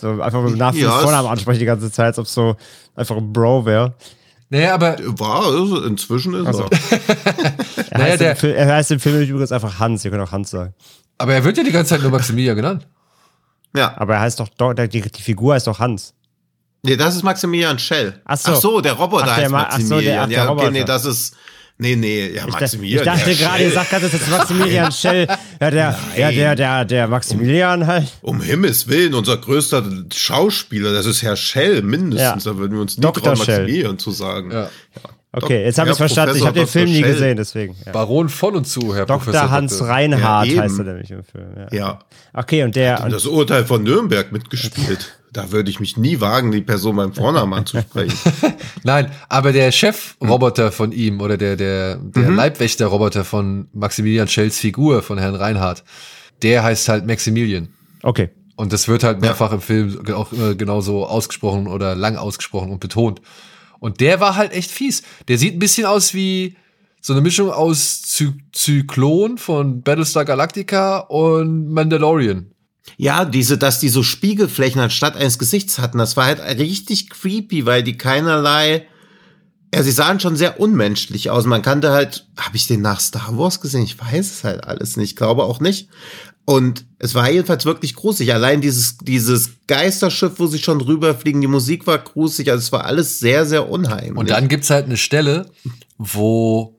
So einfach mit dem Nach- Ja, Vornamen ansprechen die ganze Zeit, als ob so einfach ein Bro wäre. Naja, aber War, also inzwischen ist Also. er. Er, Naja, heißt der- im Fil- er heißt im Film übrigens einfach Hans, ihr könnt auch Hans sagen. Aber er wird ja die ganze Zeit nur Maximilian genannt. Ja. Aber er heißt doch, doch die, die Figur heißt doch Hans. Nee, das ist Maximilian Schell. Ach so. der Roboter Ach, der heißt Ma- ach so, der- Maximilian. ach, der ja, okay, Roboter. nee, das ist. Nee, nee, ja, Maximilian. ich dachte gerade, Schell. ihr sagt gerade, das ist Maximilian Schell. Ja, der, ja, der, der, der Maximilian halt. Um Himmels Willen, unser größter Schauspieler, das ist Herr Schell, mindestens. Ja. Da würden wir uns nie Dr. trauen, Schell. Maximilian zu sagen. Ja. Okay, jetzt habe ich verstanden. Ich habe den Film Dr. nie gesehen, deswegen. Ja. Baron von und zu, Herr Dr. Professor. Hans Doktor. Reinhardt heißt er nämlich im Film. Ja. Ja. Okay, und der. Und, Das Urteil von Nürnberg mitgespielt. Da würde ich mich nie wagen, die Person beim Vornamen anzusprechen. Nein, aber der Chefroboter von ihm oder der, der, der Leibwächter-Roboter von Maximilian Schells Figur von Herrn Reinhardt, der heißt halt Maximilian. okay. Und das wird halt mehrfach im Film auch immer genauso ausgesprochen oder lang ausgesprochen und betont. Und der war halt echt fies. Der sieht ein bisschen aus wie so eine Mischung aus Zy Zyklon von Battlestar Galactica und Mandalorian. Ja, diese, dass die so Spiegelflächen anstatt eines Gesichts hatten, das war halt richtig creepy, weil die keinerlei, ja, sie sahen schon sehr unmenschlich aus. Man kannte halt, habe ich den nach Star Wars gesehen? Ich weiß es halt alles nicht, glaube auch nicht. Und es war jedenfalls wirklich gruselig. Allein dieses, dieses Geisterschiff, wo sie schon rüberfliegen, die Musik war gruselig, also es war alles sehr, sehr unheimlich. Und dann gibt's halt eine Stelle, wo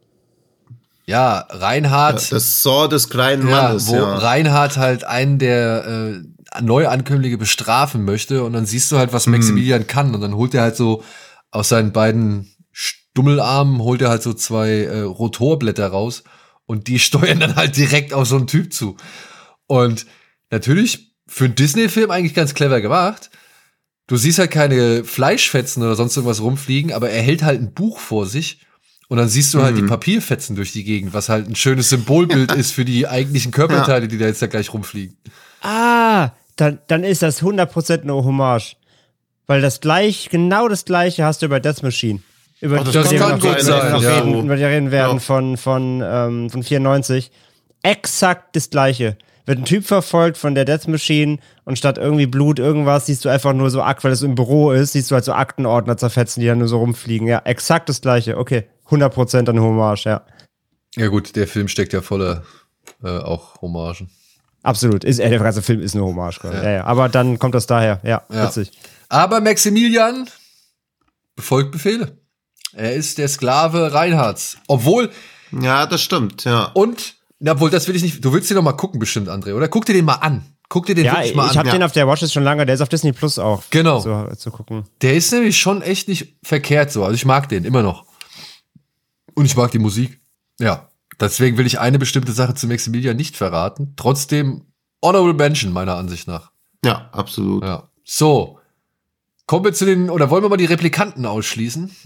ja, Reinhard das Saw des kleinen ja, Mannes, wo ja. Reinhard halt einen der äh, Neuankömmlinge bestrafen möchte und dann siehst du halt, was Maximilian kann und dann holt er halt so aus seinen beiden Stummelarmen holt er halt so zwei äh, Rotorblätter raus und die steuern dann halt direkt auf so einen Typ zu. Und natürlich für einen Disney-Film eigentlich ganz clever gemacht. Du siehst halt keine Fleischfetzen oder sonst irgendwas rumfliegen, aber er hält halt ein Buch vor sich und dann siehst du halt die Papierfetzen durch die Gegend, was halt ein schönes Symbolbild ist für die eigentlichen Körperteile, die da jetzt da gleich rumfliegen. Ah, dann, dann ist das 100% eine Hommage. Weil das gleich, genau das gleiche hast du bei Death Machine. Über das über kann die wir gut noch, über die wir sein, noch ja. reden, über die wir reden werden Ja. von, von, ähm, von 94. Exakt das gleiche. Wird ein Typ verfolgt von der Death Machine und statt irgendwie Blut, irgendwas, siehst du einfach nur so Akt, weil es im Büro ist, siehst du halt so Aktenordner zerfetzen, die dann nur so rumfliegen. Ja, exakt das gleiche. Okay. 100% eine Hommage, ja. Ja gut, der Film steckt ja voller äh, auch Hommagen. Absolut. Ist, äh, der ganze Film ist eine Hommage. Ja. Ja, ja. Aber dann kommt das daher. Ja, Ja. witzig. Aber Maximilian befolgt Befehle. Er ist der Sklave Reinhards. Obwohl, ja, das stimmt, ja. und, na, obwohl, das will ich nicht, du willst dir doch mal gucken bestimmt, André, oder? Guck dir den mal an. Guck dir den Ja, wirklich ich mal an. habe den auf der Watchlist schon lange. Der ist auf Disney Plus auch. Genau. So, zu gucken. Der ist nämlich schon echt nicht verkehrt so. Also ich mag den immer noch. Und ich mag die Musik. Ja. Deswegen will ich eine bestimmte Sache zu Maximilian nicht verraten. Trotzdem Honorable Mention, meiner Ansicht nach. Ja, absolut. Ja. So. Kommen wir zu den, oder wollen wir mal die Replikanten ausschließen?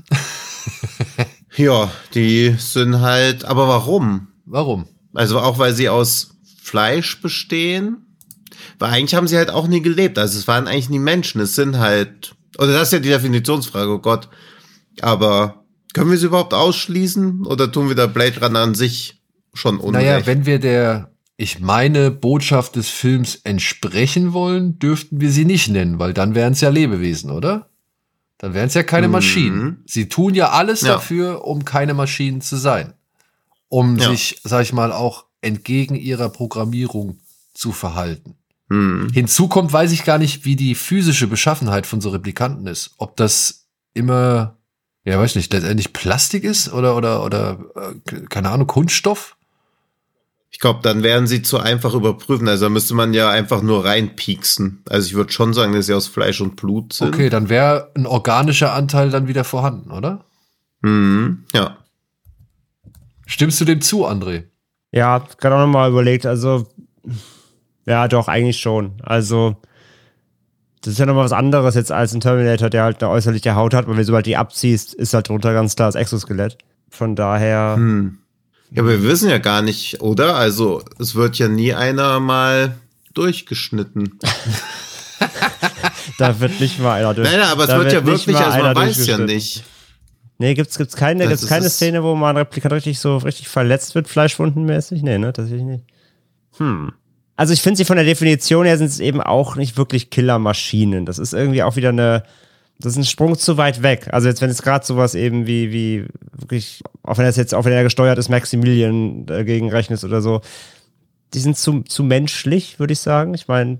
Ja, die sind halt, aber warum? Warum? Also auch weil sie aus Fleisch bestehen? Weil eigentlich haben sie halt auch nie gelebt. Also es waren eigentlich nie Menschen. Es sind halt Oder das ist ja die Definitionsfrage, oh Gott. Aber können wir sie überhaupt ausschließen? Oder tun wir da Blade Runner an sich schon unrecht? Naja, wenn wir der, ich meine, Botschaft des Films entsprechen wollen, dürften wir sie nicht nennen, weil dann wären es ja Lebewesen, oder? Dann wären es ja keine Mhm. Maschinen. Sie tun ja alles Ja. dafür, um keine Maschinen zu sein. Um Ja. sich, sag ich mal, auch entgegen ihrer Programmierung zu verhalten. Hm. Hinzu kommt, weiß ich gar nicht, wie die physische Beschaffenheit von so Replikanten ist. Ob das immer, ja, weiß nicht, letztendlich Plastik ist oder, oder, oder, äh, keine Ahnung, Kunststoff? Ich glaube, dann werden sie zu einfach überprüfen. Also da müsste man ja einfach nur reinpieksen. Also ich würde schon sagen, dass sie aus Fleisch und Blut sind. Okay, dann wäre ein organischer Anteil dann wieder vorhanden, oder? Hm. Ja. Stimmst du dem zu, André? Ja, gerade auch nochmal überlegt, also, ja, doch, eigentlich schon. Also, das ist ja nochmal was anderes jetzt als ein Terminator, der halt eine äußerliche Haut hat, weil wenn du sobald die abziehst, ist halt drunter ganz klar das Exoskelett. Von daher, Hm. Ja, aber wir wissen ja gar nicht, oder? Also es wird ja nie einer mal durchgeschnitten. da wird nicht mal einer durch. Nein, nein, aber es da wird ja wirklich, also einer man weiß ja durchgeschnitten. nicht. Nee, gibt's, gibt's keine, Das gibt's keine. Szene, wo mal ein Replikant richtig so richtig verletzt wird, fleischwundenmäßig? Nee, ne, tatsächlich nicht. Hm. Also ich finde sie von der Definition her sind es eben auch nicht wirklich Killermaschinen. Das ist irgendwie auch wieder eine, das ist ein Sprung zu weit weg. Also jetzt, wenn es gerade sowas eben wie, wie wirklich, auch wenn das jetzt, auch wenn er gesteuert ist, Maximilian dagegen rechnest oder so, die sind zu, zu menschlich, würde ich sagen. Ich meine,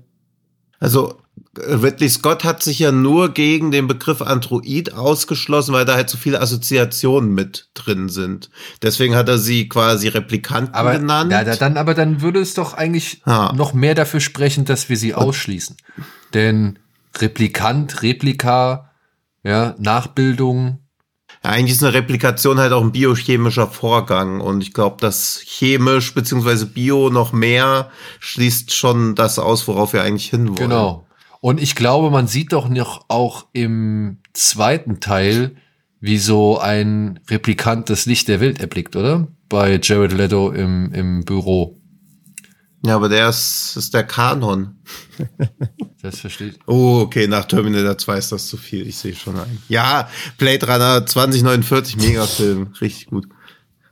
Also äh, Ridley Scott hat sich ja nur gegen den Begriff Android ausgeschlossen, weil da halt so viele Assoziationen mit drin sind. Deswegen hat er sie quasi Replikanten Aber, genannt. ja, da- dann, aber dann würde es doch eigentlich Ja. noch mehr dafür sprechen, dass wir sie ausschließen. Denn Replikant, Replika, ja, Nachbildung, Ja, eigentlich ist eine Replikation halt auch ein biochemischer Vorgang und ich glaube, dass chemisch beziehungsweise bio noch mehr schließt schon das aus, worauf wir eigentlich hinwollen. Genau. Und ich glaube, man sieht doch noch auch im zweiten Teil, wie so ein Replikant das Licht der Welt erblickt, oder? Bei Jared Leto im, im Büro. Ja, aber der ist, ist der Kanon. Das versteht. Oh, okay, nach Terminator 2 ist das zu viel. Ich sehe schon ein. Ja, Blade Runner 2049, Megafilm. Richtig gut.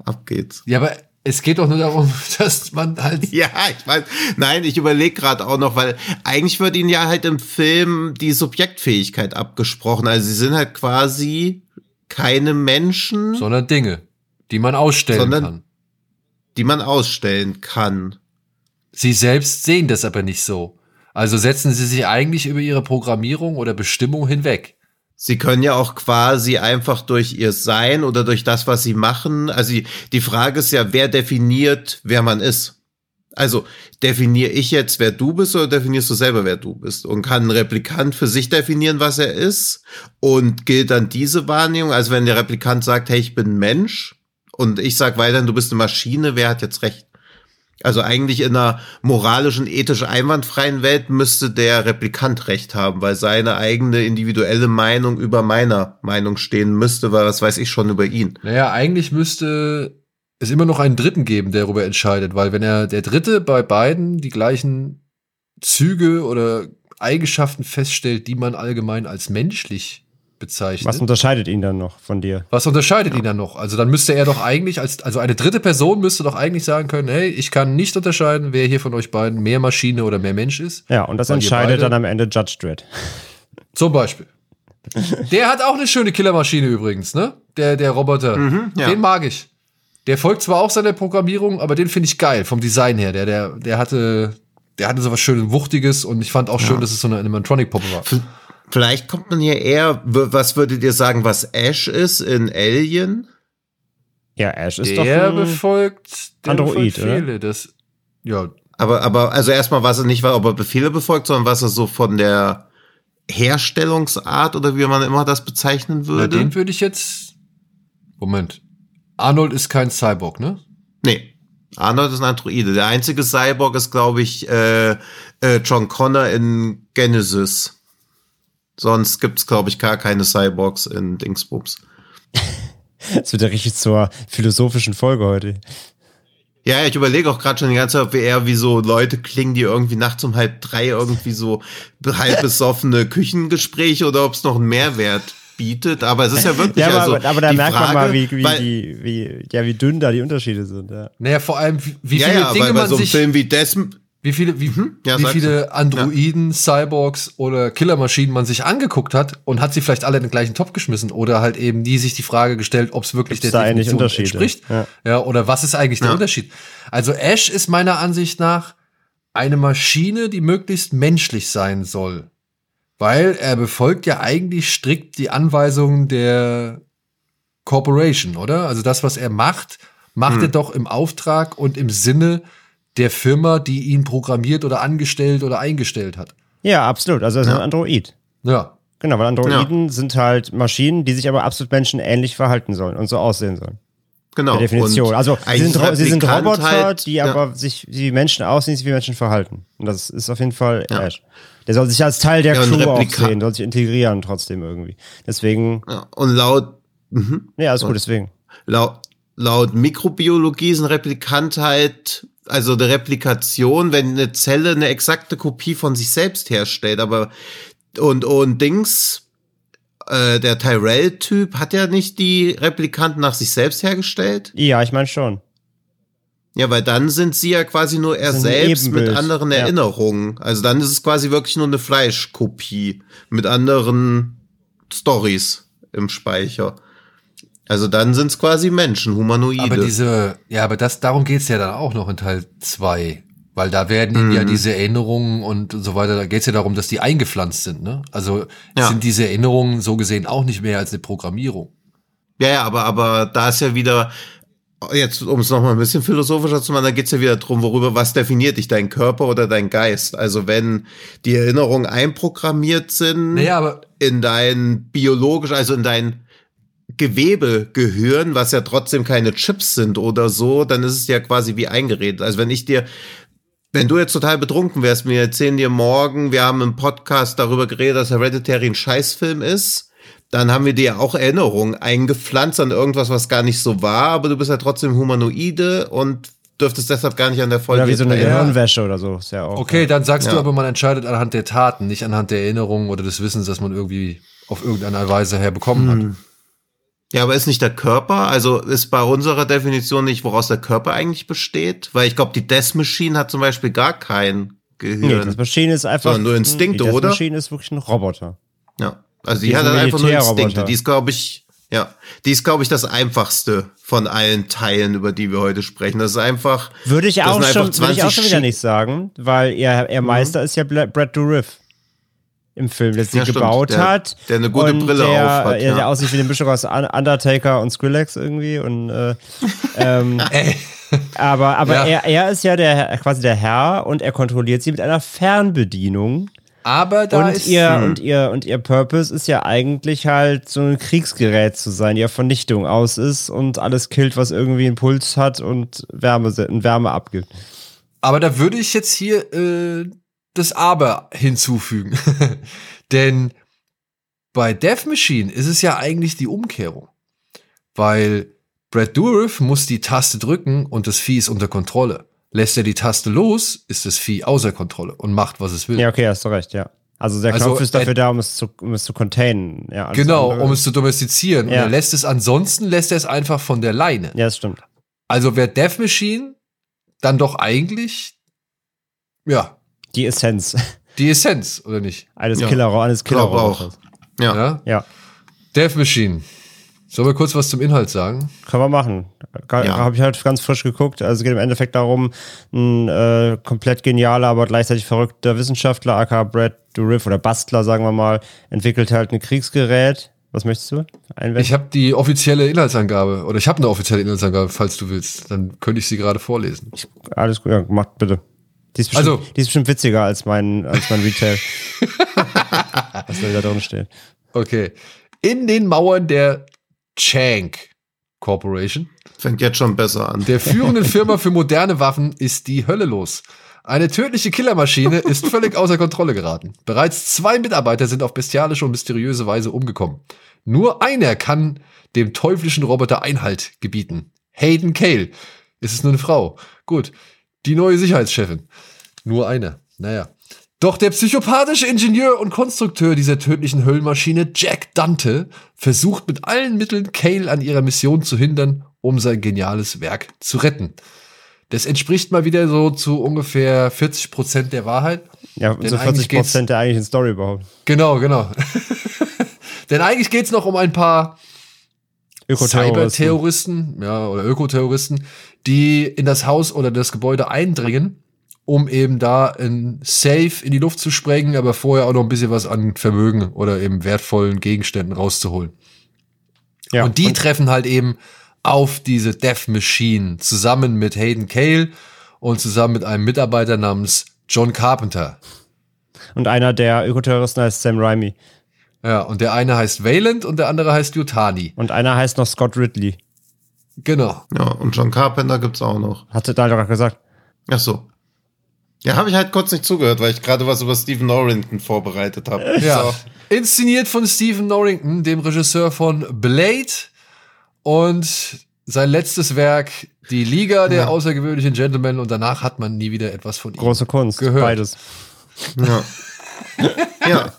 Ab geht's. Ja, aber es geht doch nur darum, dass man halt. Ja, ich weiß. Nein, ich überlege gerade auch noch, weil eigentlich wird ihnen ja halt im Film die Subjektfähigkeit abgesprochen. Also sie sind halt quasi keine Menschen, sondern Dinge, die man ausstellen Sondern- kann. die man ausstellen kann. Sie selbst sehen das aber nicht so. Also setzen sie sich eigentlich über ihre Programmierung oder Bestimmung hinweg. Sie können ja auch quasi einfach durch ihr Sein oder durch das, was sie machen. Also die, Frage ist ja, wer definiert, wer man ist? Also definiere ich jetzt, wer du bist, oder definierst du selber, wer du bist? Und kann ein Replikant für sich definieren, was er ist? Und gilt dann diese Wahrnehmung? Also wenn der Replikant sagt, hey, ich bin Mensch, und ich sag weiterhin, du bist eine Maschine, wer hat jetzt recht? Also eigentlich in einer moralischen, ethisch einwandfreien Welt müsste der Replikant recht haben, weil seine eigene individuelle Meinung über meiner Meinung stehen müsste, weil was weiß ich schon über ihn. Naja, eigentlich müsste es immer noch einen Dritten geben, der darüber entscheidet, weil wenn er der Dritte bei beiden die gleichen Züge oder Eigenschaften feststellt, die man allgemein als menschlich bezeichnet. was unterscheidet ihn dann noch von dir? Was unterscheidet ihn dann noch? Also dann müsste er doch eigentlich als, also eine dritte Person müsste doch eigentlich sagen können, hey, ich kann nicht unterscheiden, wer hier von euch beiden mehr Maschine oder mehr Mensch ist. Ja, und das entscheidet dann am Ende Judge Dredd. Zum Beispiel. Der hat auch eine schöne Killermaschine übrigens, ne? Der, der Roboter. Mhm, ja. Den mag ich. Der folgt zwar auch seiner Programmierung, aber den finde ich geil vom Design her. Der, der, der hatte, der hatte so was schön Wuchtiges und ich fand auch schön, dass es so eine Animatronic-Puppe war. Vielleicht kommt man hier eher, was würdet ihr sagen, was Ash ist in Alien? Ja, Ash ist doch Der ein, befolgt, der Android, befolgt oder? Befehle. Das, ja, Aber, aber, also erstmal, was er nicht war, ob er Befehle befolgt, sondern was er so von der Herstellungsart oder wie man immer das bezeichnen na, würde. den würde ich jetzt. Moment. Arnold ist kein Cyborg, ne? Nee. Arnold ist ein Androide. Der einzige Cyborg ist, glaube ich, äh, äh, John Connor in Genesis. Sonst gibt's, glaube ich, gar keine Cyborgs in Dingsbums. Das wird ja richtig zur philosophischen Folge heute. Ja, ich überlege auch gerade schon die ganze Zeit, ob wir eher wie so Leute klingen, die irgendwie nachts um halb drei irgendwie so halb besoffene Küchengespräche oder ob es noch einen Mehrwert bietet. Aber es ist ja wirklich Ja, aber, also aber, da die merkt Frage, man mal, wie, wie, weil, wie, wie, ja, wie dünn da die Unterschiede sind. Ja. Naja, vor allem, wie, wie ja, viele ja, Dinge weil bei man so einem sich, Film wie Des, wie viele, wie, Ja, wie viele Androiden, Cyborgs oder Killermaschinen man sich angeguckt hat und hat sie vielleicht alle in den gleichen Topf geschmissen oder halt eben nie sich die Frage gestellt, ob es wirklich Gibt's der Definition entspricht. Ja. Ja. oder was ist eigentlich der Ja. Unterschied? Also Ash ist meiner Ansicht nach eine Maschine, die möglichst menschlich sein soll. Weil er befolgt ja eigentlich strikt die Anweisungen der Corporation, oder? Also das, was er macht, macht Hm. er doch im Auftrag und im Sinne der Firma, die ihn programmiert oder angestellt oder eingestellt hat. ja, absolut. Also er ist Ja. ein Android. Ja. Genau, weil Androiden sind halt Maschinen, die sich aber absolut menschenähnlich verhalten sollen und so aussehen sollen. genau. Per Definition. Und Also sie sind, sie sind Roboter, halt, die ja. aber sich wie Menschen aussehen, sich wie Menschen verhalten. Und das ist auf jeden Fall Ja. Ash. Der soll sich als Teil der Ja, Crew auch Replika- sehen, soll sich integrieren trotzdem irgendwie. Deswegen, Ja, und laut, mhm. ja, alles gut, deswegen. laut, laut Mikrobiologie ist ein Replikant halt, also eine Replikation, wenn eine Zelle eine exakte Kopie von sich selbst herstellt, aber und, und Dings, äh, der Tyrell-Typ hat ja nicht die Replikanten nach sich selbst hergestellt. Ja, ich meine schon. Ja, weil dann sind sie ja quasi nur er selbst mit anderen ja. Erinnerungen. Also dann ist es quasi wirklich nur eine Fleischkopie mit anderen Stories im Speicher. Also dann sind es quasi Menschen, Humanoide. Aber diese, ja, aber das, darum geht's ja dann auch noch in Teil zwei, Weil da werden Mhm. ja diese Erinnerungen und so weiter, da geht's ja darum, dass die eingepflanzt sind, ne? Also Ja. sind diese Erinnerungen so gesehen auch nicht mehr als eine Programmierung. Ja, ja, aber, aber da ist ja wieder, jetzt um es nochmal ein bisschen philosophischer zu machen, da geht's ja wieder drum, worüber, was definiert dich, dein Körper oder dein Geist? Also wenn die Erinnerungen einprogrammiert sind Naja, aber in dein biologisch, also in dein Gewebe gehören, was ja trotzdem keine Chips sind oder so, dann ist es ja quasi wie eingeredet. Also wenn ich dir, wenn du jetzt total betrunken wärst, wir erzählen dir morgen, wir haben im Podcast darüber geredet, dass Hereditary ein Scheißfilm ist, dann haben wir dir auch Erinnerungen eingepflanzt an irgendwas, was gar nicht so war, aber du bist ja trotzdem Humanoide und dürftest deshalb gar nicht an der Folge Oder wie so eine. Gehirnwäsche oder so. Ist ja auch. okay, dann sagst Ja. du aber, man entscheidet anhand der Taten, nicht anhand der Erinnerungen oder des Wissens, das man irgendwie auf irgendeine Weise herbekommen Hm. hat. Ja, aber ist nicht der Körper, also ist bei unserer Definition nicht, woraus der Körper eigentlich besteht? Weil ich glaube, die Death Machine hat zum Beispiel gar kein Nee, Gehirn. das Maschine ist einfach. Sondern nur Instinkte, die Death oder? Maschine ist wirklich ein Roboter. ja. Also die, Die hat halt einfach nur. Instinkte. Die ist, glaube ich, ja, die ist, glaube ich, das einfachste von allen Teilen, über die wir heute sprechen. Das ist einfach. Würde ich auch schon, einfach würde ich auch 20 schon wieder nicht sagen, weil er, er Meister ist ja Brad Dourif im Film, der sie Ja, gebaut Der- hat. der eine gute Brille der, auf hat, äh, Der ja. aussieht wie eine Mischung aus Un- Undertaker und Skrillex irgendwie. Und, äh, ähm, aber aber Ja. er, er ist ja der quasi der Herr und er kontrolliert sie mit einer Fernbedienung. Aber da und ist ihr hm. und ihr und ihr Purpose ist ja eigentlich halt so ein Kriegsgerät zu sein, die auf Vernichtung aus ist und alles killt, was irgendwie einen Puls hat und Wärme Wärme abgibt. Aber da würde ich jetzt hier äh, das Aber hinzufügen. Denn bei Death Machine ist es ja eigentlich die Umkehrung. Weil Brad Dourif muss die Taste drücken und das Vieh ist unter Kontrolle. Lässt er die Taste los, ist das Vieh außer Kontrolle und macht, was es will. Ja, okay, hast du recht, ja. Also der Also, Knopf ist dafür äh, da, um es zu, um es zu containen. Ja, genau, andere- um es zu domestizieren. Ja. Und er lässt es ansonsten, lässt er es einfach von der Leine. Ja, das stimmt. Also wäre Death Machine dann doch eigentlich, ja, Die Essenz die Essenz, oder nicht? eines Ja, Killer, eines glaub Killerroboters. Ja. Ja? Ja, Death Machine. Sollen wir kurz was zum Inhalt sagen? können wir machen. Ja. Habe ich halt ganz frisch geguckt. Also es geht im Endeffekt darum, ein äh, komplett genialer, aber gleichzeitig verrückter Wissenschaftler, aka Brad Dourif oder Bastler, sagen wir mal, entwickelt halt ein Kriegsgerät. Was möchtest du einwenden? Ich habe die offizielle Inhaltsangabe, oder ich habe eine offizielle Inhaltsangabe, falls du willst. Dann könnte ich sie gerade vorlesen. Alles gut, ja, macht bitte. Die ist bestimmt, Also- die ist bestimmt witziger als mein, als mein Retail. Was da wieder drin steht. Okay. In den Mauern der Chank Corporation, Fängt jetzt schon besser an. der führenden Firma für moderne Waffen, ist die Hölle los. Eine tödliche Killermaschine ist völlig außer Kontrolle geraten. Bereits zwei Mitarbeiter sind auf bestialische und mysteriöse Weise umgekommen. Nur einer kann dem teuflischen Roboter Einhalt gebieten. Hayden Cale, ist es nur eine Frau. Gut. Die neue Sicherheitschefin. Nur eine. Naja. Doch der psychopathische Ingenieur und Konstrukteur dieser tödlichen Höllenmaschine, Jack Dante, versucht mit allen Mitteln Cale an ihrer Mission zu hindern, um sein geniales Werk zu retten. Das entspricht mal wieder so zu ungefähr 40 Prozent der Wahrheit. Ja, Denn so eigentlich 40 geht's- Prozent der eigentlichen Story überhaupt. Genau, genau. Denn eigentlich geht's noch um ein paar. Cyberterroristen, ja, oder Ökoterroristen, die in das Haus oder das Gebäude eindringen, um eben da ein Safe in die Luft zu sprengen, aber vorher auch noch ein bisschen was an Vermögen oder eben wertvollen Gegenständen rauszuholen. Ja, und die treffen halt eben auf diese Death Machine zusammen mit Hayden Cale und zusammen mit einem Mitarbeiter namens John Carpenter. und einer der Ökoterroristen heißt Sam Raimi. Ja, und der eine heißt Wayland und der andere heißt Yutani. Und einer heißt noch Scott Ridley. Genau. Ja, und John Carpenter gibt's auch noch. Hatte da gerade gesagt. Ach so. Ja, habe ich halt kurz nicht zugehört, weil ich gerade was über Stephen Norrington vorbereitet habe. Ja. So. Inszeniert von Stephen Norrington, dem Regisseur von Blade und sein letztes Werk, Die Liga der Ja. außergewöhnlichen Gentlemen und danach hat man nie wieder etwas von ihm. Große Kunst. Gehört. Beides. Ja. ja.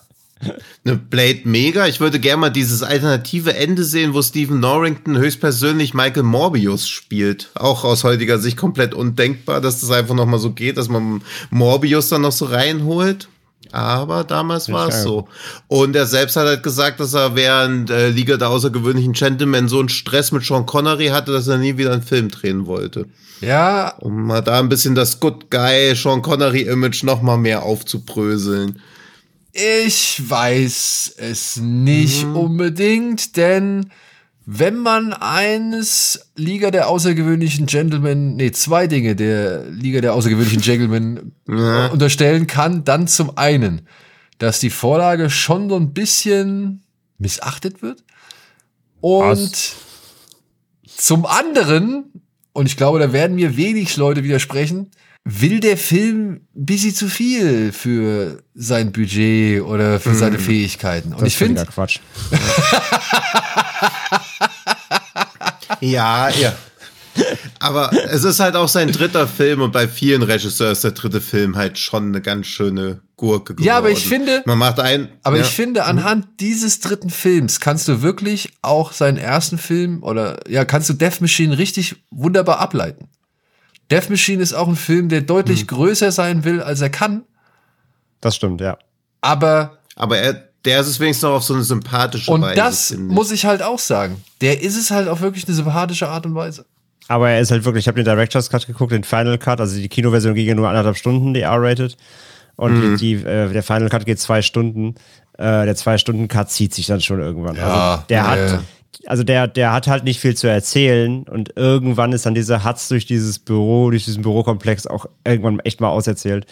Eine Blade mega. Ich würde gerne mal dieses alternative Ende sehen, wo Stephen Norrington höchstpersönlich Michael Morbius spielt. Auch aus heutiger Sicht komplett undenkbar, dass das einfach noch mal so geht, dass man Morbius dann noch so reinholt. Aber damals war es so. Und er selbst hat halt gesagt, dass er während äh, Liga der außergewöhnlichen Gentlemen so einen Stress mit Sean Connery hatte, dass er nie wieder einen Film drehen wollte. Ja, Um mal da ein bisschen das Good Guy Sean Connery Image noch mal mehr aufzubröseln. Ich weiß es nicht unbedingt, denn wenn man eines Liga der außergewöhnlichen Gentlemen, nee, zwei Dinge der Liga der außergewöhnlichen Gentlemen Ja. äh, unterstellen kann, dann zum einen, dass die Vorlage schon so ein bisschen missachtet wird und Was? zum anderen, und ich glaube, da werden mir wenig Leute widersprechen, will der Film ein bisschen zu viel für sein Budget oder für seine Fähigkeiten. Und Das ich finde, Quatsch. Ja, ja. Aber es ist halt auch sein dritter Film und bei vielen Regisseurs ist der dritte Film halt schon eine ganz schöne Gurke geworden. Ja, aber ich finde- Man macht ein... aber ja. ich finde, anhand dieses dritten Films kannst du wirklich auch seinen ersten Film oder ja, kannst du Death Machine richtig wunderbar ableiten. Death Machine ist auch ein Film, der deutlich größer sein will, als er kann, Das stimmt, ja. aber Aber er, der ist es wenigstens noch auf so eine sympathische und Weise. das finde ich. muss ich halt auch sagen. Der ist es halt auf wirklich eine sympathische Art und Weise. Aber er ist halt wirklich, ich habe den Director's Cut geguckt, den Final Cut, also die Kinoversion ging ja nur anderthalb Stunden, die R-rated. Und die, die, äh, der Final Cut geht zwei Stunden. Äh, der Zwei-Stunden-Cut zieht sich dann schon irgendwann. Ja, also der ja, hat. Also der, der hat halt nicht viel zu erzählen und irgendwann ist dann dieser Hatz durch dieses Büro, durch diesen Bürokomplex auch irgendwann echt mal auserzählt.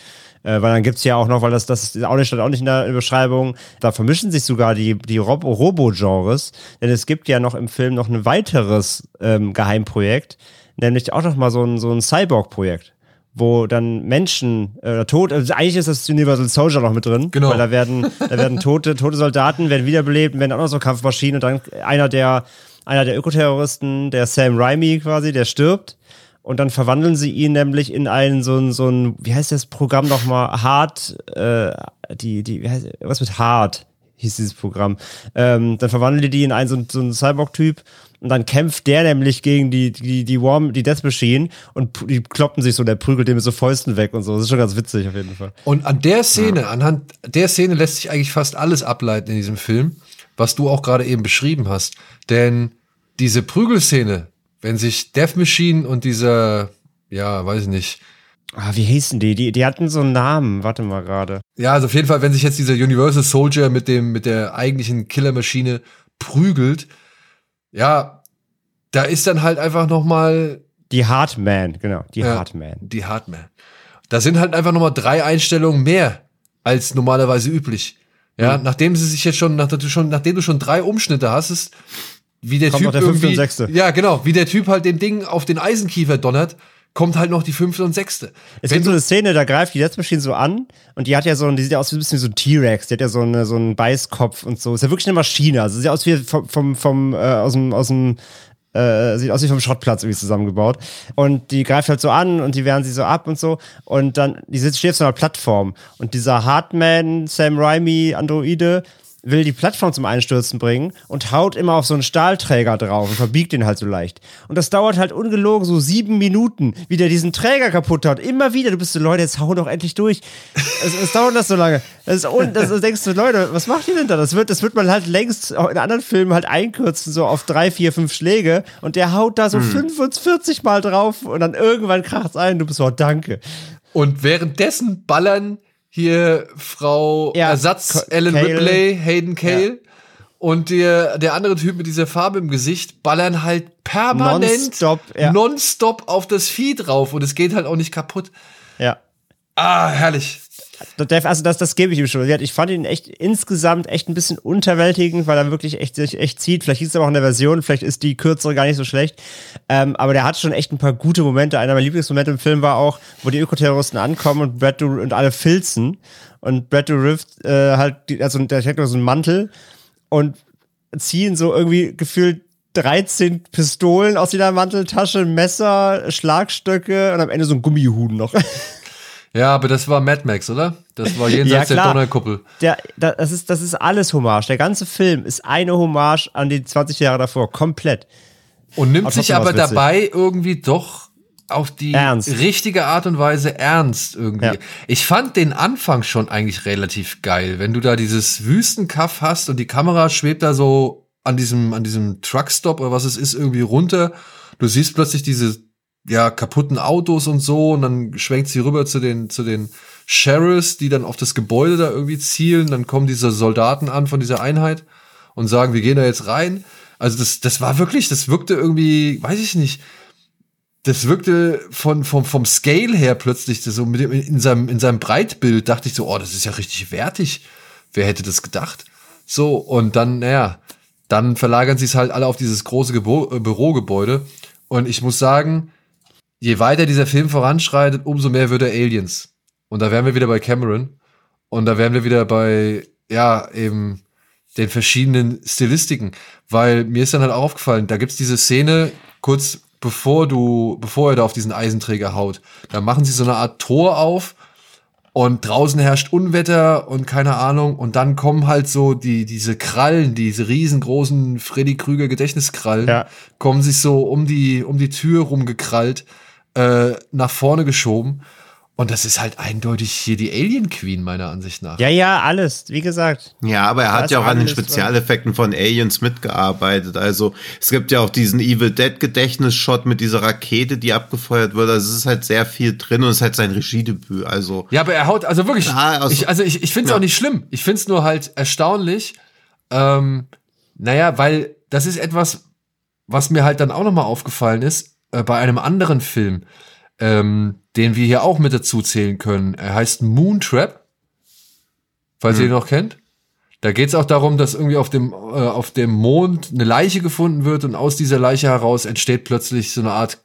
Äh, weil dann gibt's ja auch noch, weil das, das ist auch nicht, stand auch nicht in der Beschreibung, da vermischen sich sogar die, die Rob- Robo-Genres, denn es gibt ja noch im Film noch ein weiteres ähm, Geheimprojekt, nämlich auch noch mal so ein, so ein Cyborg-Projekt, wo dann Menschen äh, tot, also eigentlich ist das Universal Soldier noch mit drin, Genau. weil da werden, da werden tote, tote Soldaten werden wiederbelebt werden auch noch so Kampfmaschinen und dann einer der, einer der Ökoterroristen, der Sam Raimi quasi, der stirbt. Und dann verwandeln sie ihn nämlich in einen so ein, so ein, wie heißt das Programm nochmal? Hard, äh, die, die, wie heißt, was mit Hard hieß dieses Programm. Ähm, dann verwandeln die die in einen so, so einen Cyborg-Typ und dann kämpft der nämlich gegen die, die, die Warm, die Death Machine und die kloppen sich so und der prügelt dem mit so Fäusten weg und so. Das ist schon ganz witzig auf jeden Fall. Und an der Szene, anhand der Szene lässt sich eigentlich fast alles ableiten in diesem Film, was du auch gerade eben beschrieben hast. Denn diese Prügelszene, wenn sich Death Machine und dieser, ja, weiß ich nicht, Ah, wie hießen die? Die, die hatten so einen Namen. Warte mal gerade. ja, also auf jeden Fall, wenn sich jetzt dieser Universal Soldier mit dem, mit der eigentlichen Killermaschine prügelt, ja, da ist dann halt einfach noch mal Die Hardman, genau. Die Ja. Hardman. Die Hardman. Da sind halt einfach nochmal drei Einstellungen mehr als normalerweise üblich. Ja, Mhm. nachdem sie sich jetzt schon, nachdem du schon, nachdem du schon drei Umschnitte hast, ist, wie der Kommt Typ noch der irgendwie, und sechste. ja genau, wie der Typ halt dem Ding auf den Eisenkiefer donnert, kommt halt noch die fünfte und sechste. Es Wenn gibt so eine Szene, da greift die Death Machine so an und die hat ja so, die sieht ja aus wie ein bisschen wie so ein T-Rex, die hat ja so, eine, so einen Beißkopf und so. Ist ja wirklich eine Maschine. Also sieht ja aus wie vom, vom, vom äh, aus dem, aus dem Äh, sieht aus wie vom Schrottplatz irgendwie zusammengebaut. Und die greift halt so an und die wehren sie so ab und so. Und dann, die sitzt, steht auf so einer Plattform. Und dieser Hartman, Sam Raimi, Androide, will die Plattform zum Einstürzen bringen und haut immer auf so einen Stahlträger drauf und verbiegt den halt so leicht. Und das dauert halt ungelogen so sieben Minuten, wie der diesen Träger kaputt hat. Immer wieder, du bist so, Leute, jetzt hau doch endlich durch. Es, es dauert das so lange. Das und das, das denkst du, Leute, was macht ihr denn da? Das wird, das wird man halt längst auch in anderen Filmen halt einkürzen, so auf drei, vier, fünf Schläge. Und der haut da so hm. 45 Mal drauf und dann irgendwann kracht's ein. Du bist so, oh, danke. Und währenddessen ballern hier Frau ja, Ersatz Ellen. Ripley, Hayden Cale. Ja. Und der, der andere Typ mit dieser Farbe im Gesicht ballern halt permanent nonstop, ja. nonstop auf das Vieh drauf und es geht halt auch nicht kaputt. Ja. Ah, herrlich. Also das, das gebe ich ihm schon. Ich fand ihn echt insgesamt echt ein bisschen unterwältigend, weil er wirklich echt sich echt zieht. Vielleicht ist es aber auch in der Version, vielleicht ist die kürzere gar nicht so schlecht. Ähm, aber der hat schon echt ein paar gute Momente. Einer meiner Lieblingsmomente im Film war auch, wo die Ökoterroristen ankommen und Brad und alle filzen. Und Brad Rift äh, halt, also der trägt so einen Mantel und ziehen so irgendwie gefühlt 13 Pistolen aus jeder Manteltasche, Messer, Schlagstöcke und am Ende so ein Gummihuhn noch. Ja, aber das war Mad Max, oder? Das war jenseits ja, der Donnerkuppel. Der, das, ist, das ist alles Hommage. Der ganze Film ist eine Hommage an die 20 Jahre davor, komplett. Und nimmt sich aber dabei irgendwie doch auf die ernst. richtige Art und Weise ernst irgendwie. Ja. Ich fand den Anfang schon eigentlich relativ geil, wenn du da dieses Wüstenkaff hast und die Kamera schwebt da so an diesem an diesem Truckstop oder was es ist irgendwie runter. Du siehst plötzlich diese ja, kaputten Autos und so und dann schwenkt sie rüber zu den, zu den Sheriffs, die dann auf das Gebäude da irgendwie zielen, dann kommen diese Soldaten an von dieser Einheit und sagen, wir gehen da jetzt rein. Also das, das war wirklich, das wirkte irgendwie, weiß ich nicht, das wirkte von, vom, vom Scale her plötzlich so mit dem, in seinem, in seinem Breitbild dachte ich so, oh, das ist ja richtig wertig. Wer hätte das gedacht? So, und dann, naja, dann verlagern sie es halt alle auf dieses große Gebo Bürogebäude. Und ich muss sagen, je weiter dieser Film voranschreitet, umso mehr wird er Aliens. Und da wären wir wieder bei Cameron. Und da wären wir wieder bei, ja, eben den verschiedenen Stilistiken. Weil mir ist dann halt aufgefallen, da gibt's diese Szene, kurz bevor du, bevor er da auf diesen Eisenträger haut. Da machen sie so eine Art Tor auf und draußen herrscht Unwetter und keine Ahnung. Und dann kommen halt so die, diese Krallen, diese riesengroßen Freddy Krüger Gedächtniskrallen, ja. kommen sich so um die, um die Tür rumgekrallt äh, nach vorne geschoben. Und das ist halt eindeutig hier die Alien Queen, meiner Ansicht nach. Ja, ja, alles, wie gesagt. Ja, aber er hat ja auch an den Spezialeffekten von Aliens mitgearbeitet. Also es gibt ja auch diesen Evil Dead Gedächtnisshot mit dieser Rakete, die abgefeuert wird. Also es ist halt sehr viel drin und es ist halt sein Regiedebüt. Also ja, aber er haut, also wirklich, ja, also ich, also ich, ich finde es ja. auch nicht schlimm. Ich finde es nur halt erstaunlich. Ähm, naja, weil das ist etwas, was mir halt dann auch nochmal aufgefallen ist äh, bei einem anderen Film, ähm, den wir hier auch mit dazu zählen können. Er heißt Moontrap, falls hm. ihr ihn noch kennt. Da geht es auch darum, dass irgendwie auf dem, äh, auf dem Mond eine Leiche gefunden wird und aus dieser Leiche heraus entsteht plötzlich so eine Art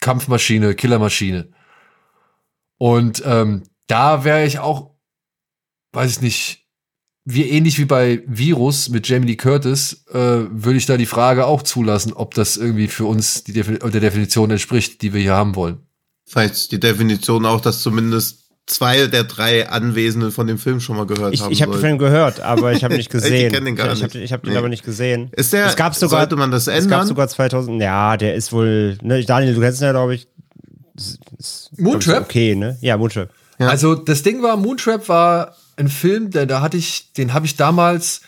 Kampfmaschine, Killermaschine. Und ähm, da wäre ich auch, weiß ich nicht, wie ähnlich wie bei Virus mit Jamie Lee Curtis, äh, würde ich da die Frage auch zulassen, ob das irgendwie für uns die Defin der Definition entspricht, die wir hier haben wollen. Vielleicht die Definition auch, dass zumindest zwei der drei Anwesenden von dem Film schon mal gehört ich, haben. Ich habe den Film gehört, aber ich habe nicht gesehen. ich kenne den gar nicht. Ich habe hab den nee. aber nicht gesehen. Ist der, es gab sogar, sollte man das ändern? Es gab sogar 2000, ja, der ist wohl, ne, Daniel, du kennst ihn ja, glaube ich. Ist, Moontrap? okay, ne? Ja, Moontrap. Ja. Also das Ding war, Moontrap war ein Film, der, da hatte ich, den habe ich damals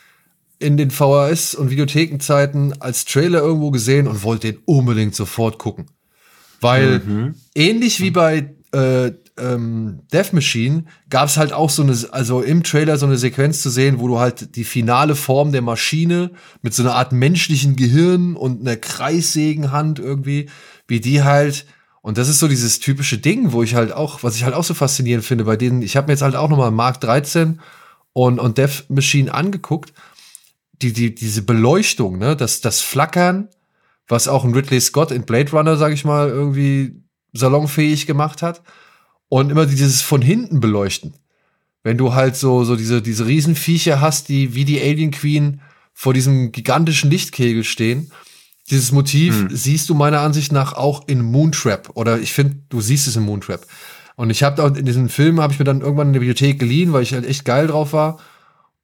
in den VHS- und Videothekenzeiten als Trailer irgendwo gesehen und wollte den unbedingt sofort gucken. Weil mhm. ähnlich wie bei äh, ähm, Death Machine gab es halt auch so eine, also im Trailer so eine Sequenz zu sehen, wo du halt die finale Form der Maschine mit so einer Art menschlichen Gehirn und einer Kreissägenhand irgendwie, wie die halt und das ist so dieses typische Ding, wo ich halt auch, was ich halt auch so faszinierend finde, bei denen, ich habe mir jetzt halt auch nochmal Mark 13 und, und Death Machine angeguckt, die, die, diese Beleuchtung, ne, das, das Flackern, was auch ein Ridley Scott in Blade Runner, sag ich mal, irgendwie salonfähig gemacht hat. Und immer dieses von hinten beleuchten. Wenn du halt so, so diese, diese Riesenviecher hast, die wie die Alien Queen vor diesem gigantischen Lichtkegel stehen Dieses Motiv siehst du meiner Ansicht nach auch in Moontrap. Oder ich finde, du siehst es in Moontrap. Und ich habe in diesem Film habe ich mir dann irgendwann in der Bibliothek geliehen, weil ich halt echt geil drauf war.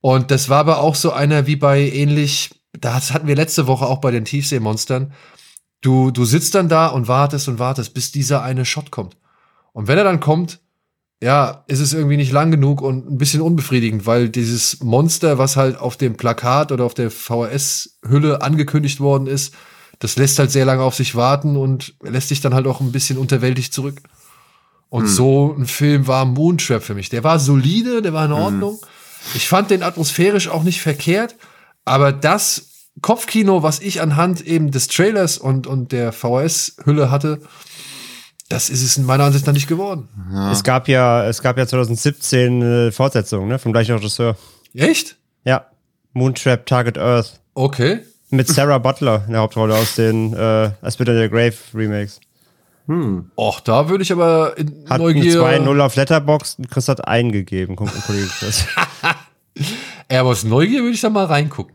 Und das war aber auch so einer wie bei ähnlich, das hatten wir letzte Woche auch bei den Tiefseemonstern. Du, du sitzt dann da und wartest und wartest, bis dieser eine Shot kommt. Und wenn er dann kommt, ja, ist es irgendwie nicht lang genug und ein bisschen unbefriedigend, weil dieses Monster, was halt auf dem Plakat oder auf der VHS-Hülle angekündigt worden ist, das lässt halt sehr lange auf sich warten und lässt sich dann halt auch ein bisschen unterwältigt zurück. Und so ein Film war Moontrap für mich. Der war solide, der war in Ordnung. Ich fand den atmosphärisch auch nicht verkehrt, aber das Kopfkino, was ich anhand eben des Trailers und, und der VHS-Hülle hatte, das ist es in meiner Ansicht nach nicht geworden. Es gab ja, es gab ja 2017 eine Fortsetzung, ne, vom gleichen Regisseur. Echt? Ja. Moontrap Target Earth. Okay. Mit Sarah Butler in der Hauptrolle aus den äh, A Spit in the Grave Remakes. Och, da würde ich aber in Hat Neugier. ein 2-0 auf Letterboxd und Chris hat eingegeben. Guck, Kollege Chris. Ja, aber aus Neugier würde ich da mal reingucken.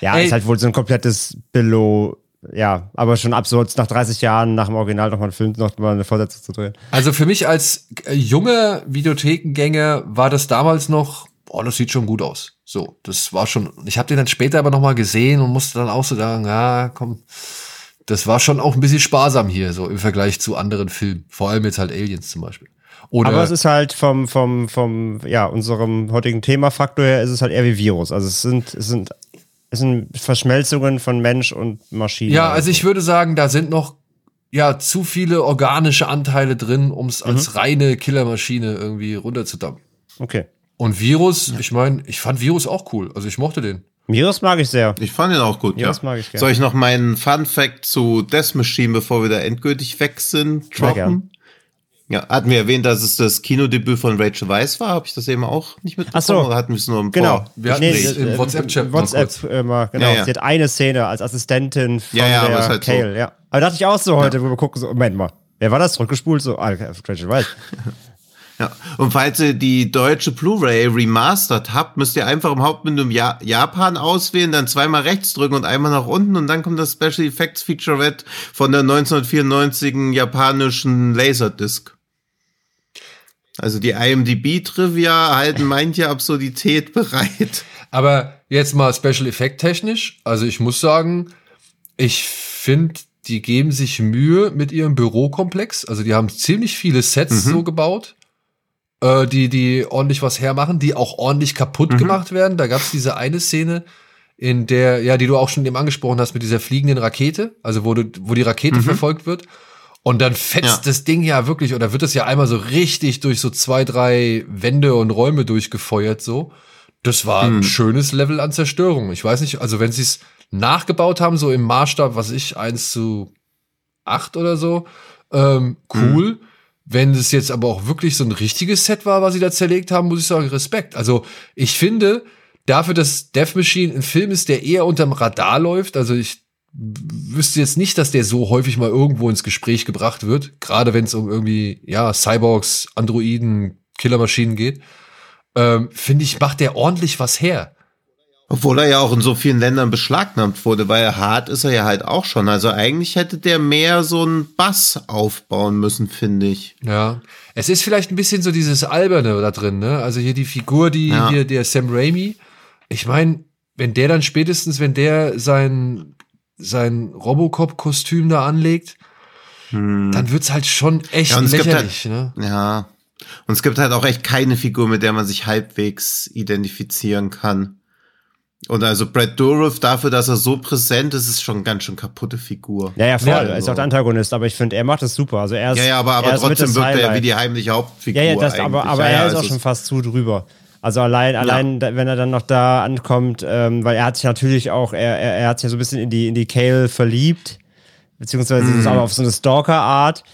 Ja, Ey. ist halt wohl so ein komplettes Billow. Ja, aber schon absurd, nach 30 Jahren nach dem Original nochmal einen Film, noch mal eine Fortsetzung zu drehen. Also für mich als äh, junger Videothekengänger war das damals noch, boah, das sieht schon gut aus. So, das war schon, ich habe den dann später aber noch mal gesehen und musste dann auch so sagen, ja, komm, das war schon auch ein bisschen sparsam hier, so im Vergleich zu anderen Filmen. Vor allem jetzt halt Aliens zum Beispiel. Oder, Aber es ist halt vom, vom, vom, ja, unserem heutigen Themafaktor her ist es halt eher wie Virus. Also es sind, es sind, es sind Verschmelzungen von Mensch und Maschine. ja, also ich würde sagen, da sind noch ja zu viele organische Anteile drin, um es als reine Killermaschine irgendwie runterzudampfen. Okay. Und Virus, ich meine, ich fand Virus auch cool. Also ich mochte den. Virus mag ich sehr. Ich fand ihn auch gut, Ja, ja. das mag ich gern. Soll ich noch meinen Fun Fact zu Death Machine, bevor wir da endgültig weg sind, droppen? Ja, hatten wir erwähnt, dass es das Kinodebüt von Rachel Weisz war? Habe ich das eben auch nicht mitbekommen? Ach so. Oder hatten wir es nur im Genau. Vor Wir hatten es im WhatsApp-Chat WhatsApp kurz. immer, genau. Ja, ja. Sie hat eine Szene als Assistentin von Ja, ja, aber der halt so. Kale, ja. Aber dachte ich auch so heute, wo wir gucken, so, Moment mal, wer war das? Zurückgespult? So, ah, Rachel Weisz. Ja. Und falls ihr die deutsche Blu-ray remastered habt, müsst ihr einfach im Hauptmenü ja Japan auswählen, dann zweimal rechts drücken und einmal nach unten und dann kommt das Special Effects Featurette von der 1994 japanischen Laserdisc. Also die IMDb-Trivia halten manche Absurdität bereit. Aber jetzt mal Special Effect technisch. Also ich muss sagen, ich finde, die geben sich Mühe mit ihrem Bürokomplex. Also die haben ziemlich viele Sets so gebaut, äh, die, die ordentlich was hermachen, die auch ordentlich kaputt gemacht werden. Da gab es diese eine Szene, in der, ja, die du auch schon eben angesprochen hast, mit dieser fliegenden Rakete, also wo, du, wo die Rakete verfolgt wird. Und dann fetzt Ja. das Ding ja wirklich, oder wird das ja einmal so richtig durch so zwei, drei Wände und Räume durchgefeuert, so. Das war ein schönes Level an Zerstörung. Ich weiß nicht, also wenn sie es nachgebaut haben, so im Maßstab, was ich, 1 zu 8 oder so, ähm, cool. Wenn es jetzt aber auch wirklich so ein richtiges Set war, was sie da zerlegt haben, muss ich sagen, Respekt. Also ich finde, dafür, dass Death Machine ein Film ist, der eher unterm Radar läuft, also ich wüsste jetzt nicht, dass der so häufig mal irgendwo ins Gespräch gebracht wird, gerade wenn es um irgendwie, ja, Cyborgs, Androiden, Killermaschinen geht, ähm, finde ich, macht der ordentlich was her. Obwohl er ja auch in so vielen Ländern beschlagnahmt wurde, weil hart ist er ja halt auch schon. Also eigentlich hätte der mehr so einen Bass aufbauen müssen, finde ich. Ja. Es ist vielleicht ein bisschen so dieses Alberne da drin, ne? Also hier die Figur, die Ja. hier, der Sam Raimi. Ich meine, wenn der dann spätestens, wenn der sein, sein Robocop-Kostüm da anlegt, dann wird's halt schon echt Ja, gibt lächerlich, halt- ne? Ja. Und es gibt halt auch echt keine Figur, mit der man sich halbwegs identifizieren kann. Und also Brad Dourif, dafür, dass er so präsent ist, ist schon eine ganz schön kaputte Figur. Ja, ja, voll. Ja, er ist auch der Antagonist, aber ich finde, er macht das super. Also er ist, Ja, ja, aber, er aber ist trotzdem wirkt er ja wie die heimliche Hauptfigur. Ja, ja, das, aber, aber ja, er ja, ist auch also schon es- fast zu drüber. Also allein, allein, da- wenn er dann noch da ankommt, ähm, weil er hat sich natürlich auch, er, er, er hat sich ja so ein bisschen in die, in die Kale verliebt, beziehungsweise Mhm. ist aber auf so eine Stalker-Art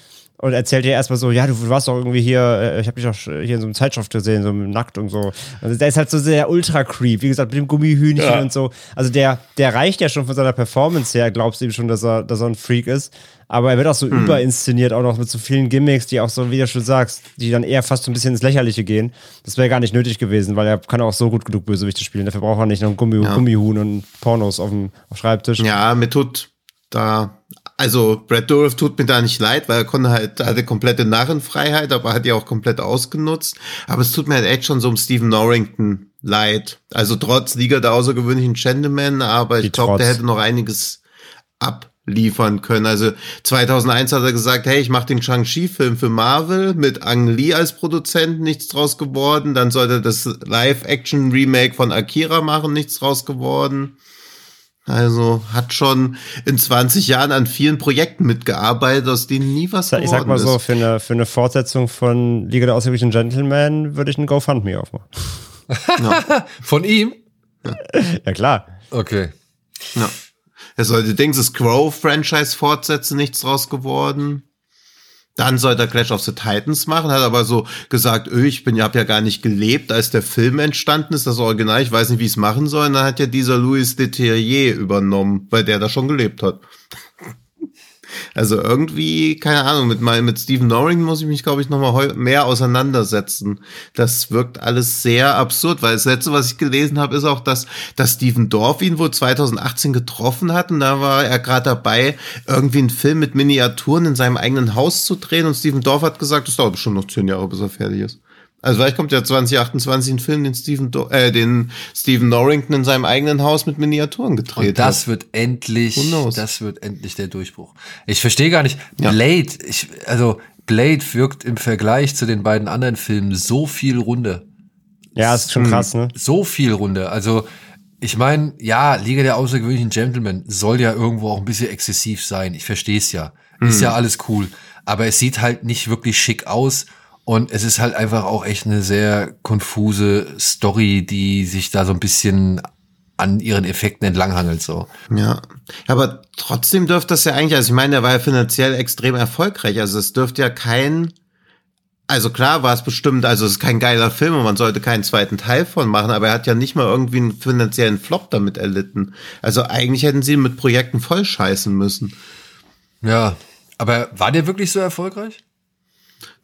und erzählt ihr erstmal so, ja, du warst doch irgendwie hier, äh, ich habe dich auch hier in so einem Zeitschrift gesehen, so nackt und so. Also der ist halt so sehr ultra-creep, wie gesagt, mit dem Gummihühnchen und so. Also der, der reicht ja schon von seiner Performance her, glaubst du ihm schon, dass er, dass er ein Freak ist. Aber er wird auch so Mhm. überinszeniert, auch noch mit so vielen Gimmicks, die auch so, wie du schon sagst, die dann eher fast so ein bisschen ins Lächerliche gehen. Das wäre gar nicht nötig gewesen, weil er kann auch so gut genug Bösewichte spielen. Dafür braucht er nicht noch ein Gummi, Gummihuhn und Pornos auf dem auf dem Schreibtisch. Ja, mir tut, da, also Brad Dourif tut mir da nicht leid, weil er konnte halt, hatte komplette Narrenfreiheit, aber hat die auch komplett ausgenutzt. Aber es tut mir halt echt schon so um Stephen Norrington leid. Also trotz Liga der außergewöhnlichen Gentlemen, aber ich glaube, der hätte noch einiges abliefern können. Also 2001 hat er gesagt, hey, ich mache den Shang-Chi-Film für Marvel mit Ang Lee als Produzent, nichts draus geworden. Dann sollte er das Live-Action-Remake von Akira machen, nichts draus geworden. Also hat schon in 20 Jahren an vielen Projekten mitgearbeitet, aus denen nie was geworden Ich sag mal ist. so, für eine, für eine Fortsetzung von Liga der außergewöhnlichen Gentlemen würde ich einen GoFundMe aufmachen. Ja. Von ihm? Ja, klar. Okay. ja. Er sollte Dings das Crow-Franchise fortsetzen, nichts draus geworden. Dann sollte er Clash of the Titans machen, hat aber so gesagt, öh, ich bin, hab ja gar nicht gelebt, als der Film entstanden ist, das Original, ich weiß nicht, wie ich es machen soll. Und dann hat ja dieser Louis Leterrier übernommen, weil der da schon gelebt hat. Also irgendwie, keine Ahnung, mit, mein, mit Stephen Norring muss ich mich, glaube ich, nochmal mehr auseinandersetzen. Das wirkt alles sehr absurd, weil das letzte, was ich gelesen habe, ist auch, dass, dass Stephen Dorff ihn wohl 2018 getroffen hat und da war er gerade dabei, irgendwie einen Film mit Miniaturen in seinem eigenen Haus zu drehen und Stephen Dorff hat gesagt, das dauert bestimmt noch zehn Jahre, bis er fertig ist. Also vielleicht kommt ja 2028 ein Film, den Stephen, Do äh, den Stephen Norrington in seinem eigenen Haus mit Miniaturen gedreht Und das hat. wird endlich, das wird endlich der Durchbruch. Ich verstehe gar nicht, Ja. Blade, ich, also Blade wirkt im Vergleich zu den beiden anderen Filmen so viel runder. Ja, ist schon krass, ne? So viel runder. Also, ich meine, ja, Liga der außergewöhnlichen Gentlemen soll ja irgendwo auch ein bisschen exzessiv sein. Ich verstehe es ja. Ist ja alles cool. Aber es sieht halt nicht wirklich schick aus. Und es ist halt einfach auch echt eine sehr konfuse Story, die sich da so ein bisschen an ihren Effekten entlanghangelt, so. Ja, aber trotzdem dürfte das ja eigentlich, also ich meine, er war ja finanziell extrem erfolgreich, also es dürfte ja kein, also klar war es bestimmt, also es ist kein geiler Film und man sollte keinen zweiten Teil von machen, aber er hat ja nicht mal irgendwie einen finanziellen Flop damit erlitten. Also eigentlich hätten sie ihn mit Projekten voll scheißen müssen. Ja. Aber war der wirklich so erfolgreich?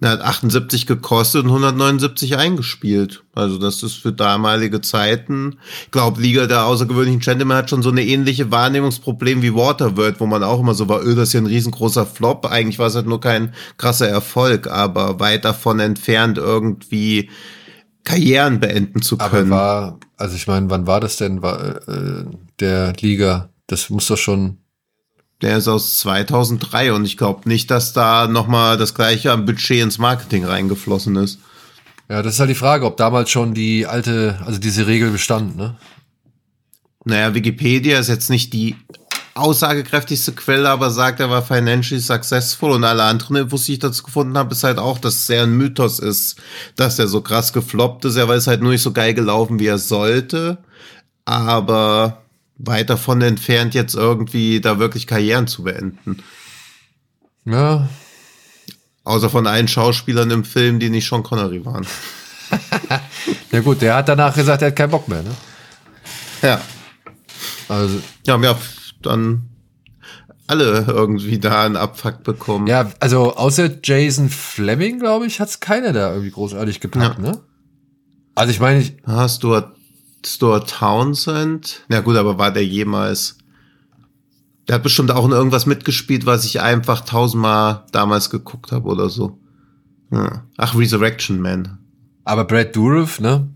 Er hat 78 gekostet und 179 eingespielt. Also das ist für damalige Zeiten. Ich glaube, Liga der außergewöhnlichen Gentlemen hat schon so eine ähnliche Wahrnehmungsproblem wie Waterworld, wo man auch immer so war, öh, das ist ja ein riesengroßer Flop. Eigentlich war es halt nur kein krasser Erfolg, aber weit davon entfernt irgendwie Karrieren beenden zu Aber können. war, also ich meine, wann war das denn, war, äh, der Liga? Das muss doch schon, Der ist aus 2003 und ich glaube nicht, dass da nochmal das gleiche am Budget ins Marketing reingeflossen ist. ja, das ist halt die Frage, ob damals schon die alte, also diese Regel bestand, ne? Naja, Wikipedia ist jetzt nicht die aussagekräftigste Quelle, aber sagt, er war financially successful und alle anderen Infos, die ich dazu gefunden habe, ist halt auch, dass es sehr ein Mythos ist, dass er so krass gefloppt ist. Er ist halt nur nicht so geil gelaufen, wie er sollte, aber weit davon entfernt, jetzt irgendwie da wirklich Karrieren zu beenden. Ja, Außer von allen Schauspielern im Film, die nicht Sean Connery waren. ja gut, der hat danach gesagt, er hat keinen Bock mehr, ne? Ja. Also, Ja, wir haben dann alle irgendwie da einen Abfuck bekommen. ja, also außer Jason Fleming, glaube ich, hat's keiner da irgendwie großartig gepackt, Ja. ne? Also ich meine, ich, Ah, Stuart, Stuart Townsend. Ja gut, aber war der jemals? Der hat bestimmt auch in irgendwas mitgespielt, was ich einfach tausendmal damals geguckt habe oder so. Ja. Ach, Resurrection Man. aber Brad Dourif, ne?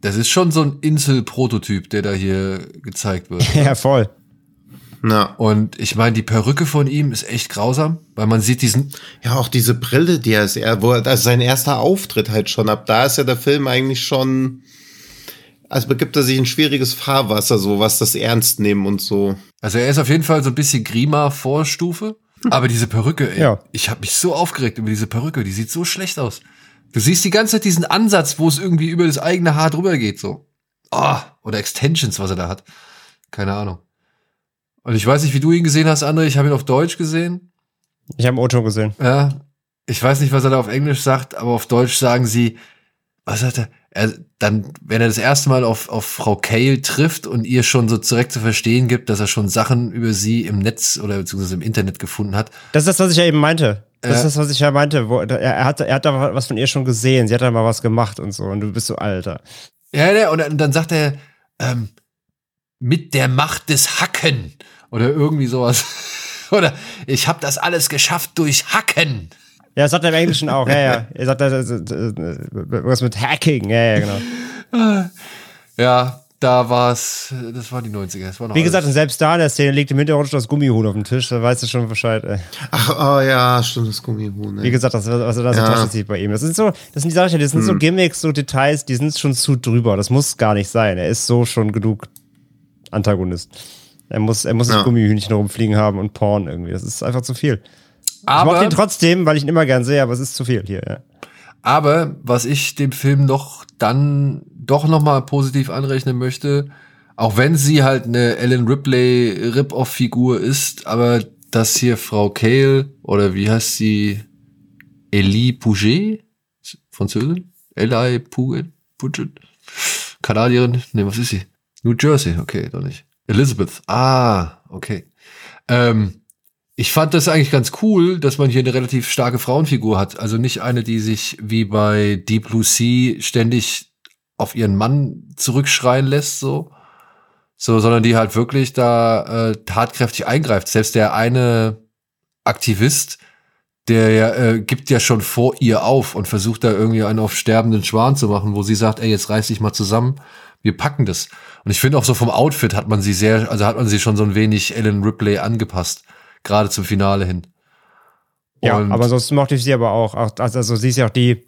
Das ist schon so ein Insel-Prototyp, der da hier gezeigt wird. Ja, voll. Na. Und ich meine, die Perücke von ihm ist echt grausam, weil man sieht diesen, Ja, auch diese Brille, die er ist, er, wo er, also sein erster Auftritt halt schon. Ab da ist ja der Film eigentlich schon, also begibt er sich ein schwieriges Fahrwasser, so was das Ernst nehmen und so. Also er ist auf jeden Fall so ein bisschen Grima-Vorstufe. Aber diese Perücke, ey, Ja. ich habe mich so aufgeregt über diese Perücke, die sieht so schlecht aus. Du siehst die ganze Zeit diesen Ansatz, wo es irgendwie über das eigene Haar drüber geht, so. Ah, oder Extensions, was er da hat. Keine Ahnung. Und ich weiß nicht, wie du ihn gesehen hast, André. Ich habe ihn auf Deutsch gesehen. Ich habe O-Ton gesehen. Ja. Ich weiß nicht, was er da auf Englisch sagt, aber auf Deutsch sagen sie, was sagt er? Er dann, wenn er das erste Mal auf, auf Frau Cale trifft und ihr schon so direkt zu verstehen gibt, dass er schon Sachen über sie im Netz oder beziehungsweise im Internet gefunden hat. Das ist das, was ich ja eben meinte. Das Ja. ist das, was ich ja meinte. Wo, er, er, hat, er hat da was von ihr schon gesehen. Sie hat da mal was gemacht und so. Und du bist so alter. Ja, ja, und dann- dann sagt er, ähm, mit der Macht des Hacken oder irgendwie sowas. Oder ich habe das alles geschafft durch Hacken. Ja, das sagt er im Englischen auch, ja, ja. Er sagt das, das, das, was mit Hacking, ja, ja, genau. Ja, da war es, das war die 90er. Das war noch Wie gesagt, und selbst da in der Szene liegt im Hintergrund schon das Gummihuhn auf dem Tisch, da weißt du schon Bescheid. Ey. Ach, oh ja, stimmt, das Gummihuhn. Wie ey. gesagt, das, was er da so Ja. Tasche zieht bei ihm. Das sind so, das sind die Sachen, das sind so Gimmicks, so Details, die sind schon zu drüber. Das muss gar nicht sein. Er ist so schon genug Antagonist. Er muss, er muss Ja. das Gummihühnchen rumfliegen haben und Porn irgendwie. Das ist einfach zu viel. Ich aber, mag den trotzdem, weil ich ihn immer gern sehe, aber es ist zu viel hier, ja. aber was ich dem Film noch dann doch noch mal positiv anrechnen möchte, auch wenn sie halt eine Ellen Ripley Rip-Off-Figur ist, aber dass hier Frau Cale oder wie heißt sie, Elie Pouget, Französin, Eli Pouget, Pouget, Kanadierin, nee, was ist sie? New Jersey, okay, doch nicht. Elizabeth, ah, okay. Ähm, ich fand das eigentlich ganz cool, dass man hier eine relativ starke Frauenfigur hat. Also nicht eine, die sich wie bei Deep Blue Sea ständig auf ihren Mann zurückschreien lässt, so. So, sondern die halt wirklich da äh, tatkräftig eingreift. Selbst der eine Aktivist, der äh, gibt ja schon vor ihr auf und versucht da irgendwie einen auf sterbenden Schwan zu machen, wo sie sagt, ey, jetzt reiß dich mal zusammen, wir packen das. Und ich finde auch so vom Outfit hat man sie sehr, also hat man sie schon so ein wenig Ellen Ripley angepasst, gerade zum Finale hin. Ja, Und- aber sonst mochte ich sie aber auch. also, also sie ist ja auch die,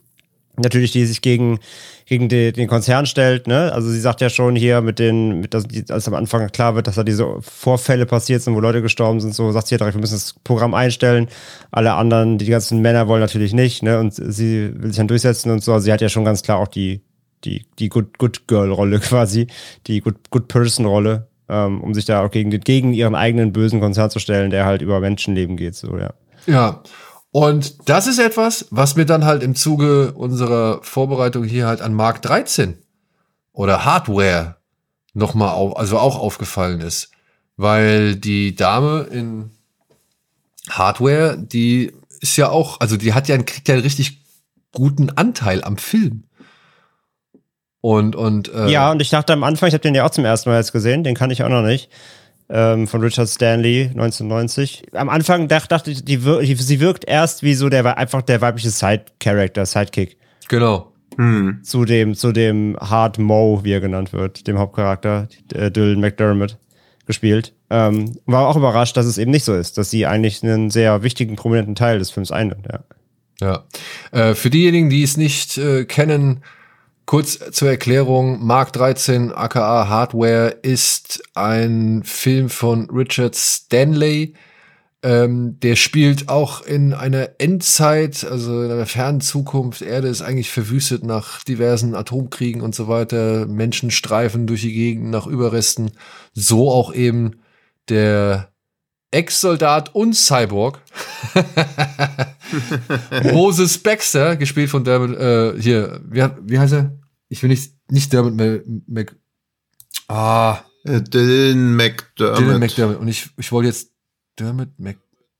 natürlich, die sich gegen, gegen die, den Konzern stellt, ne? Also sie sagt ja schon hier mit den, mit das, als am Anfang klar wird, dass da diese Vorfälle passiert sind, wo Leute gestorben sind, so sagt sie ja direkt, wir müssen das Programm einstellen. Alle anderen, die ganzen Männer wollen natürlich nicht, ne? Und sie will sich dann durchsetzen und so. Also sie hat ja schon ganz klar auch die, die, die Good, Good Girl-Rolle quasi, die Good, Good Person-Rolle, ähm, um sich da auch gegen, gegen ihren eigenen bösen Konzern zu stellen, der halt über Menschenleben geht, so, ja. Ja. Und das ist etwas, was mir dann halt im Zuge unserer Vorbereitung hier halt an Mark 13 oder Hardware nochmal auf, also auch aufgefallen ist. Weil die Dame in Hardware, die ist ja auch, also die hat ja, kriegt ja einen richtig guten Anteil am Film. Und, und, äh, Ja, und ich dachte am Anfang, ich habe den ja auch zum ersten Mal jetzt gesehen, den kann ich auch noch nicht. Ähm, von Richard Stanley, 1990. Am Anfang dacht, dachte ich, die, wir- die, sie wirkt erst wie so der einfach der weibliche Side-Character, Sidekick. genau. Hm. Zu dem, zu dem Hard Mo, wie er genannt wird, dem Hauptcharakter, äh, Dylan McDermott, gespielt. Ähm, war auch überrascht, dass es eben nicht so ist, dass sie eigentlich einen sehr wichtigen, prominenten Teil des Films einnimmt, ja. Ja. Äh, für diejenigen, die es nicht äh, kennen, kurz zur Erklärung, Mark 13 aka Hardware ist ein Film von Richard Stanley. Ähm, der spielt auch in einer Endzeit, also in einer fernen Zukunft. Erde ist eigentlich verwüstet nach diversen Atomkriegen und so weiter. Menschen streifen durch die Gegend nach Überresten. So auch eben der Ex-Soldat und Cyborg. Moses Baxter, gespielt von Dermot, äh, hier, wie, wie heißt er? Ich will nicht, nicht Dermot Mc, Mc ah, Äh, Dylan McDermott. Dylan McDermott. Und ich, ich wollte jetzt Dermot Mc,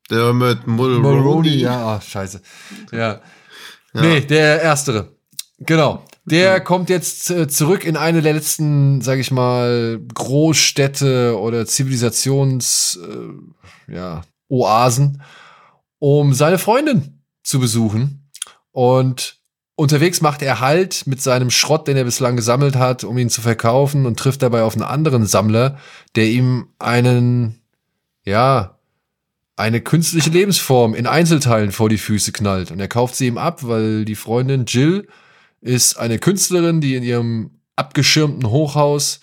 Dermot Mulroney. Mulroney, ja, ah, scheiße. Ja. Nee, der Erstere. Genau. Der kommt jetzt äh, zurück in eine der letzten, sag ich mal, Großstädte oder Zivilisations, äh, ja, Oasen, um seine Freundin zu besuchen. Und unterwegs macht er Halt mit seinem Schrott, den er bislang gesammelt hat, um ihn zu verkaufen und trifft dabei auf einen anderen Sammler, der ihm einen, ja, eine künstliche Lebensform in Einzelteilen vor die Füße knallt. Und er kauft sie ihm ab, weil die Freundin Jill ist eine Künstlerin, die in ihrem abgeschirmten Hochhaus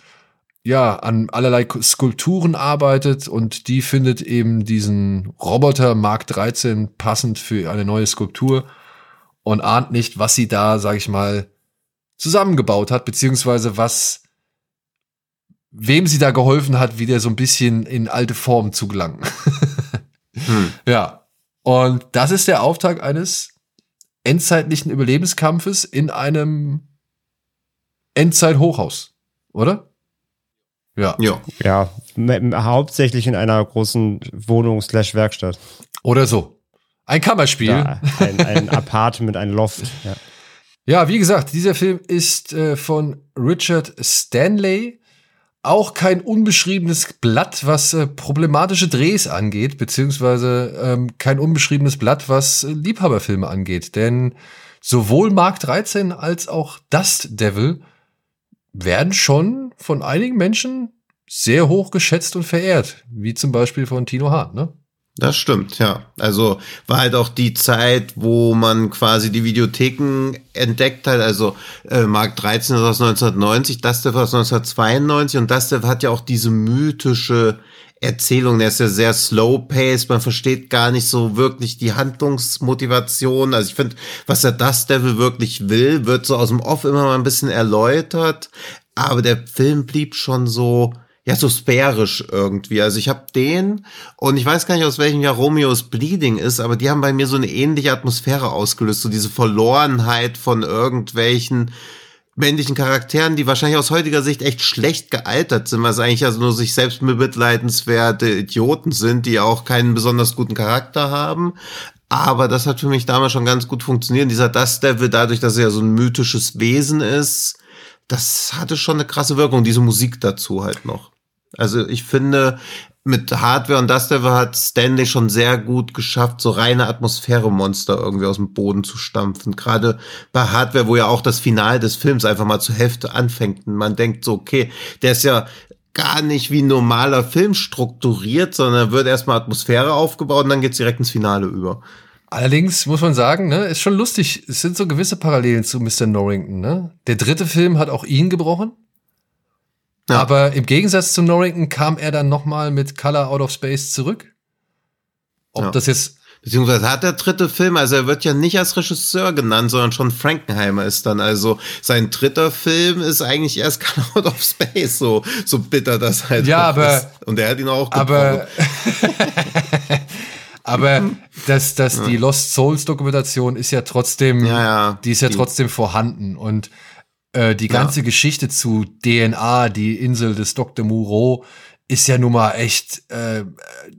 ja an allerlei Skulpturen arbeitet und die findet eben diesen Roboter Mark 13 passend für eine neue Skulptur und ahnt nicht, was sie da, sag ich mal, zusammengebaut hat, beziehungsweise was wem sie da geholfen hat, wieder so ein bisschen in alte Form zu gelangen. Hm. Ja. Und das ist der Auftakt eines endzeitlichen Überlebenskampfes in einem Endzeit-Hochhaus, oder? Ja. Ja. Ja, m- hauptsächlich in einer großen Wohnung slash Werkstatt. Oder so. Ein Kammerspiel. Ja, ein, ein Apartment, ein Loft. Ja. Ja, wie gesagt, dieser Film ist äh, von Richard Stanley, auch kein unbeschriebenes Blatt, was äh, problematische Drehs angeht, beziehungsweise ähm, kein unbeschriebenes Blatt, was äh, Liebhaberfilme angeht. Denn sowohl Mark 13 als auch Dust Devil werden schon von einigen Menschen sehr hoch geschätzt und verehrt, wie zum Beispiel von Tino Hart, ne? Das stimmt, ja. Also war halt auch die Zeit, wo man quasi die Videotheken entdeckt hat. Also äh, Mark 13 ist aus 1990, Dustev aus 1992 und Dustev hat ja auch diese mythische Erzählung, der ist ja sehr slow-paced, man versteht gar nicht so wirklich die Handlungsmotivation. Also ich finde, was der Dust Devil wirklich will, wird so aus dem Off immer mal ein bisschen erläutert, aber der Film blieb schon so ja, so sphärisch irgendwie. Also ich habe den und ich weiß gar nicht, aus welchem Jahr Romeo's Bleeding ist, aber die haben bei mir so eine ähnliche Atmosphäre ausgelöst, so diese Verlorenheit von irgendwelchen männlichen Charakteren, die wahrscheinlich aus heutiger Sicht echt schlecht gealtert sind, weil es eigentlich also nur sich selbst mitleidenswerte Idioten sind, die auch keinen besonders guten Charakter haben. Aber das hat für mich damals schon ganz gut funktioniert. Dieser Dust Devil, dadurch, dass er ja so ein mythisches Wesen ist, das hatte schon eine krasse Wirkung, diese Musik dazu halt noch. Also ich finde, mit Hardware und das Devil hat Stanley schon sehr gut geschafft, so reine Atmosphäre-Monster irgendwie aus dem Boden zu stampfen. Gerade bei Hardware, wo ja auch das Finale des Films einfach mal zur Hälfte anfängt und man denkt so, okay, der ist ja gar nicht wie ein normaler Film strukturiert, sondern wird erstmal Atmosphäre aufgebaut und dann geht's direkt ins Finale über. Allerdings muss man sagen, ne, ist schon lustig. Es sind so gewisse Parallelen zu Mr. Norrington, ne? Der dritte Film hat auch ihn gebrochen. Ja. Aber im Gegensatz zu Norrington kam er dann nochmal mit Color Out of Space zurück. Ob ja. das jetzt. Beziehungsweise hat der dritte Film, also er wird ja nicht als Regisseur genannt, sondern schon Frankenheimer ist dann. Also sein dritter Film ist eigentlich erst Color Out of Space, so, so bitter das halt ja, aber, ist. Und er hat ihn auch gebrochen. Aber, aber dass, dass ja. die Lost Souls Dokumentation ist ja trotzdem, ja, die ist ja trotzdem vorhanden und äh, die ganze ja. Geschichte zu DNA, die Insel des Dr. Moreau, ist ja nun mal echt äh,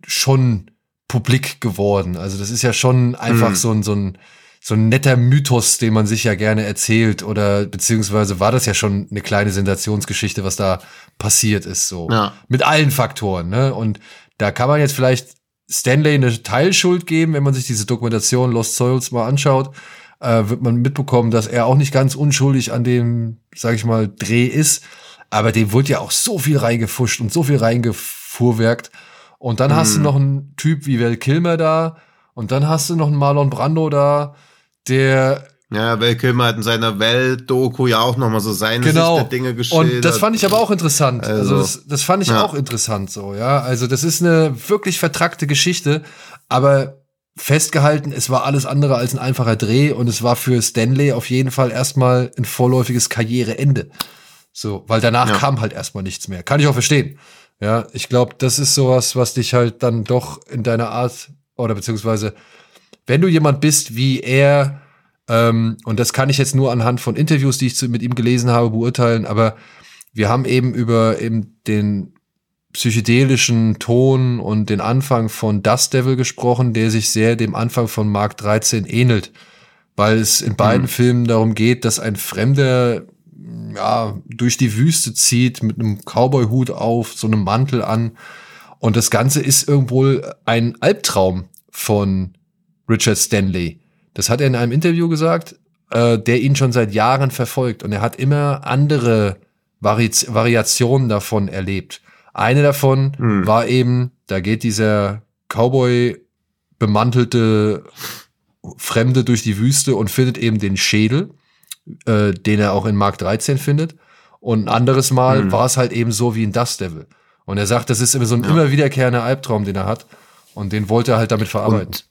schon publik geworden. Also das ist ja schon einfach mhm. so ein, so ein so ein netter Mythos, den man sich ja gerne erzählt oder beziehungsweise war das ja schon eine kleine Sensationsgeschichte, was da passiert ist, so. Ja. Mit allen Faktoren, ne? Und da kann man jetzt vielleicht Stanley eine Teilschuld geben, wenn man sich diese Dokumentation Lost Souls mal anschaut äh, wird man mitbekommen, dass er auch nicht ganz unschuldig an dem, sag ich mal, Dreh ist. Aber dem wurde ja auch so viel reingefuscht und so viel reingefuhrwerkt. Und dann mm. hast du mhm. noch einen Typ wie Val Kilmer da. Und dann hast du noch einen Marlon Brando da, der ja, Val Kilmer hat in seiner Welt-Doku ja auch nochmal so seine genau. Sicht der Dinge geschildert. Und das fand ich aber auch interessant. Also, also das, das fand ich ja. auch interessant so, ja. Also das ist eine wirklich vertrackte Geschichte, aber festgehalten, es war alles andere als ein einfacher Dreh und es war für Stanley auf jeden Fall erstmal ein vorläufiges Karriereende. So, weil danach ja. kam halt erstmal nichts mehr. Kann ich auch verstehen. Ja, ich glaube, das ist sowas, was dich halt dann doch in deiner Art oder beziehungsweise, wenn du jemand bist wie er, ähm, und das kann ich jetzt nur anhand von Interviews, die ich mit ihm gelesen habe, beurteilen, aber wir haben eben über eben den psychedelischen Ton und den Anfang von Dust Devil gesprochen, der sich sehr dem Anfang von Mark 13 ähnelt, weil es in beiden mhm. Filmen darum geht, dass ein Fremder ja durch die Wüste zieht mit einem Cowboy-Hut auf, so einem Mantel an und das Ganze ist irgendwo ein Albtraum von Richard Stanley. Das hat er in einem Interview gesagt, äh, der ihn schon seit Jahren verfolgt und er hat immer andere Vari Variationen davon erlebt. Eine davon hm. war eben, da geht dieser Cowboy bemantelte Fremde durch die Wüste und findet eben den Schädel, äh, den er auch in Mark 13 findet. Und ein anderes Mal hm. war es halt eben so wie in Dust Devil. Und er sagt, das ist immer so ein ja. immer wiederkehrender Albtraum, den er hat. Und den wollte er halt damit verarbeiten. Und,